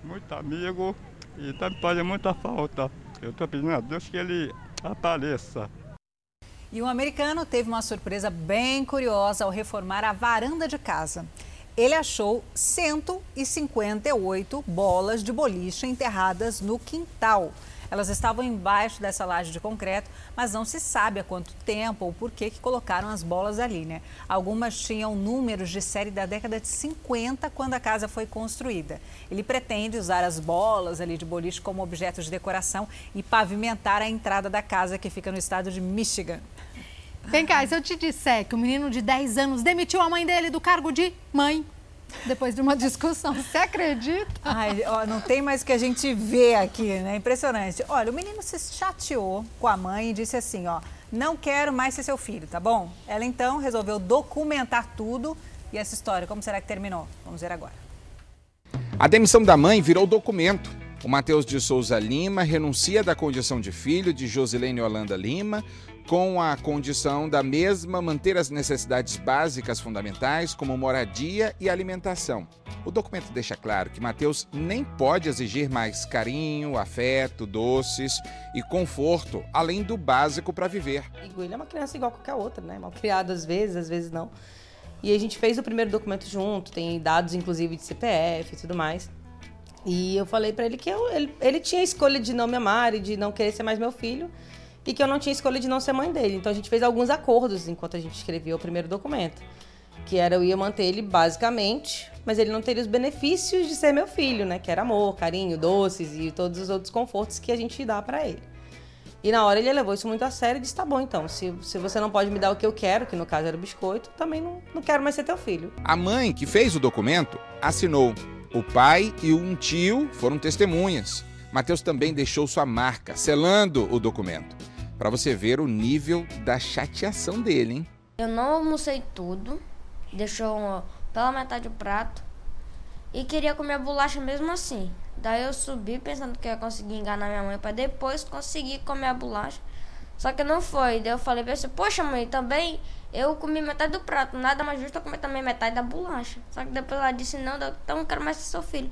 Muito amigo e está me fazendo muita falta. Eu estou pedindo a Deus que ele apareça. E um americano teve uma surpresa bem curiosa ao reformar a varanda de casa. Ele achou 158 bolas de boliche enterradas no quintal. Elas estavam embaixo dessa laje de concreto, mas não se sabe há quanto tempo ou por que, que colocaram as bolas ali, né? Algumas tinham números de série da década de 50, quando a casa foi construída. Ele pretende usar as bolas ali de boliche como objetos de decoração e pavimentar a entrada da casa que fica no estado de Michigan. Vem cá, se eu te disser que o menino de 10 anos demitiu a mãe dele do cargo de mãe, depois de uma discussão, você acredita? Ai, ó, não tem mais o que a gente vê aqui, né? Impressionante. Olha, o menino se chateou com a mãe e disse assim, ó, não quero mais ser seu filho, tá bom? Ela então resolveu documentar tudo e essa história, como será que terminou? Vamos ver agora. A demissão da mãe virou documento. O Matheus de Souza Lima renuncia da condição de filho de Josilene Holanda Lima, com a condição da mesma manter as necessidades básicas fundamentais, como moradia e alimentação. O documento deixa claro que Mateus nem pode exigir mais carinho, afeto, doces e conforto, além do básico para viver. Ele é uma criança igual a qualquer outra, né? Mal criado às vezes, às vezes não. E a gente fez o primeiro documento junto, tem dados inclusive de CPF e tudo mais. E eu falei para ele que eu, ele, ele tinha a escolha de não me amar e de não querer ser mais meu filho e que eu não tinha escolha de não ser mãe dele. Então a gente fez alguns acordos enquanto a gente escrevia o primeiro documento. Que era eu ia manter ele basicamente, mas ele não teria os benefícios de ser meu filho, né? Que era amor, carinho, doces e todos os outros confortos que a gente dá para ele. E na hora ele levou isso muito a sério e disse: tá bom, então, se, se você não pode me dar o que eu quero, que no caso era o biscoito, também não, não quero mais ser teu filho. A mãe que fez o documento assinou. O pai e um tio foram testemunhas. Mateus também deixou sua marca, selando o documento para você ver o nível da chateação dele, hein? Eu não almocei tudo, deixou pela metade do prato e queria comer a bolacha mesmo assim. Daí eu subi pensando que ia conseguir enganar minha mãe para depois conseguir comer a bolacha. Só que não foi. Daí eu falei pra você, poxa mãe, também eu comi metade do prato, nada mais justo eu comer também metade da bolacha. Só que depois ela disse, não, então não quero mais ser seu filho.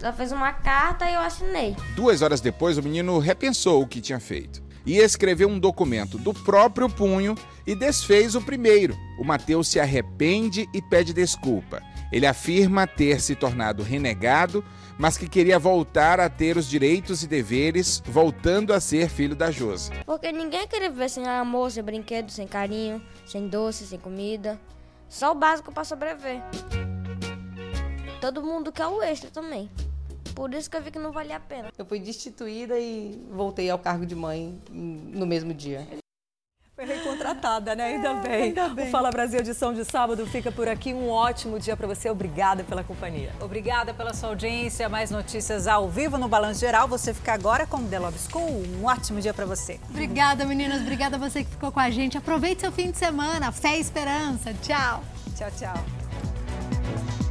Ela fez uma carta e eu assinei. Duas horas depois, o menino repensou o que tinha feito e escreveu um documento do próprio punho e desfez o primeiro. O Mateus se arrepende e pede desculpa. Ele afirma ter se tornado renegado, mas que queria voltar a ter os direitos e deveres, voltando a ser filho da Josi. Porque ninguém queria viver sem amor, sem brinquedo, sem carinho, sem doce, sem comida. Só o básico para sobreviver. Todo mundo quer o extra também. Por isso que eu vi que não valia a pena. Eu fui destituída e voltei ao cargo de mãe no mesmo dia. Foi recontratada, né? Ainda, bem. Ainda bem. O Fala Brasil edição de sábado fica por aqui. Um ótimo dia para você. Obrigada pela companhia. Obrigada pela sua audiência. Mais notícias ao vivo no Balanço Geral. Você fica agora com o The Love School. Um ótimo dia para você. Obrigada, meninas. Obrigada a você que ficou com a gente. Aproveite seu fim de semana. Fé e esperança. Tchau. Tchau, tchau.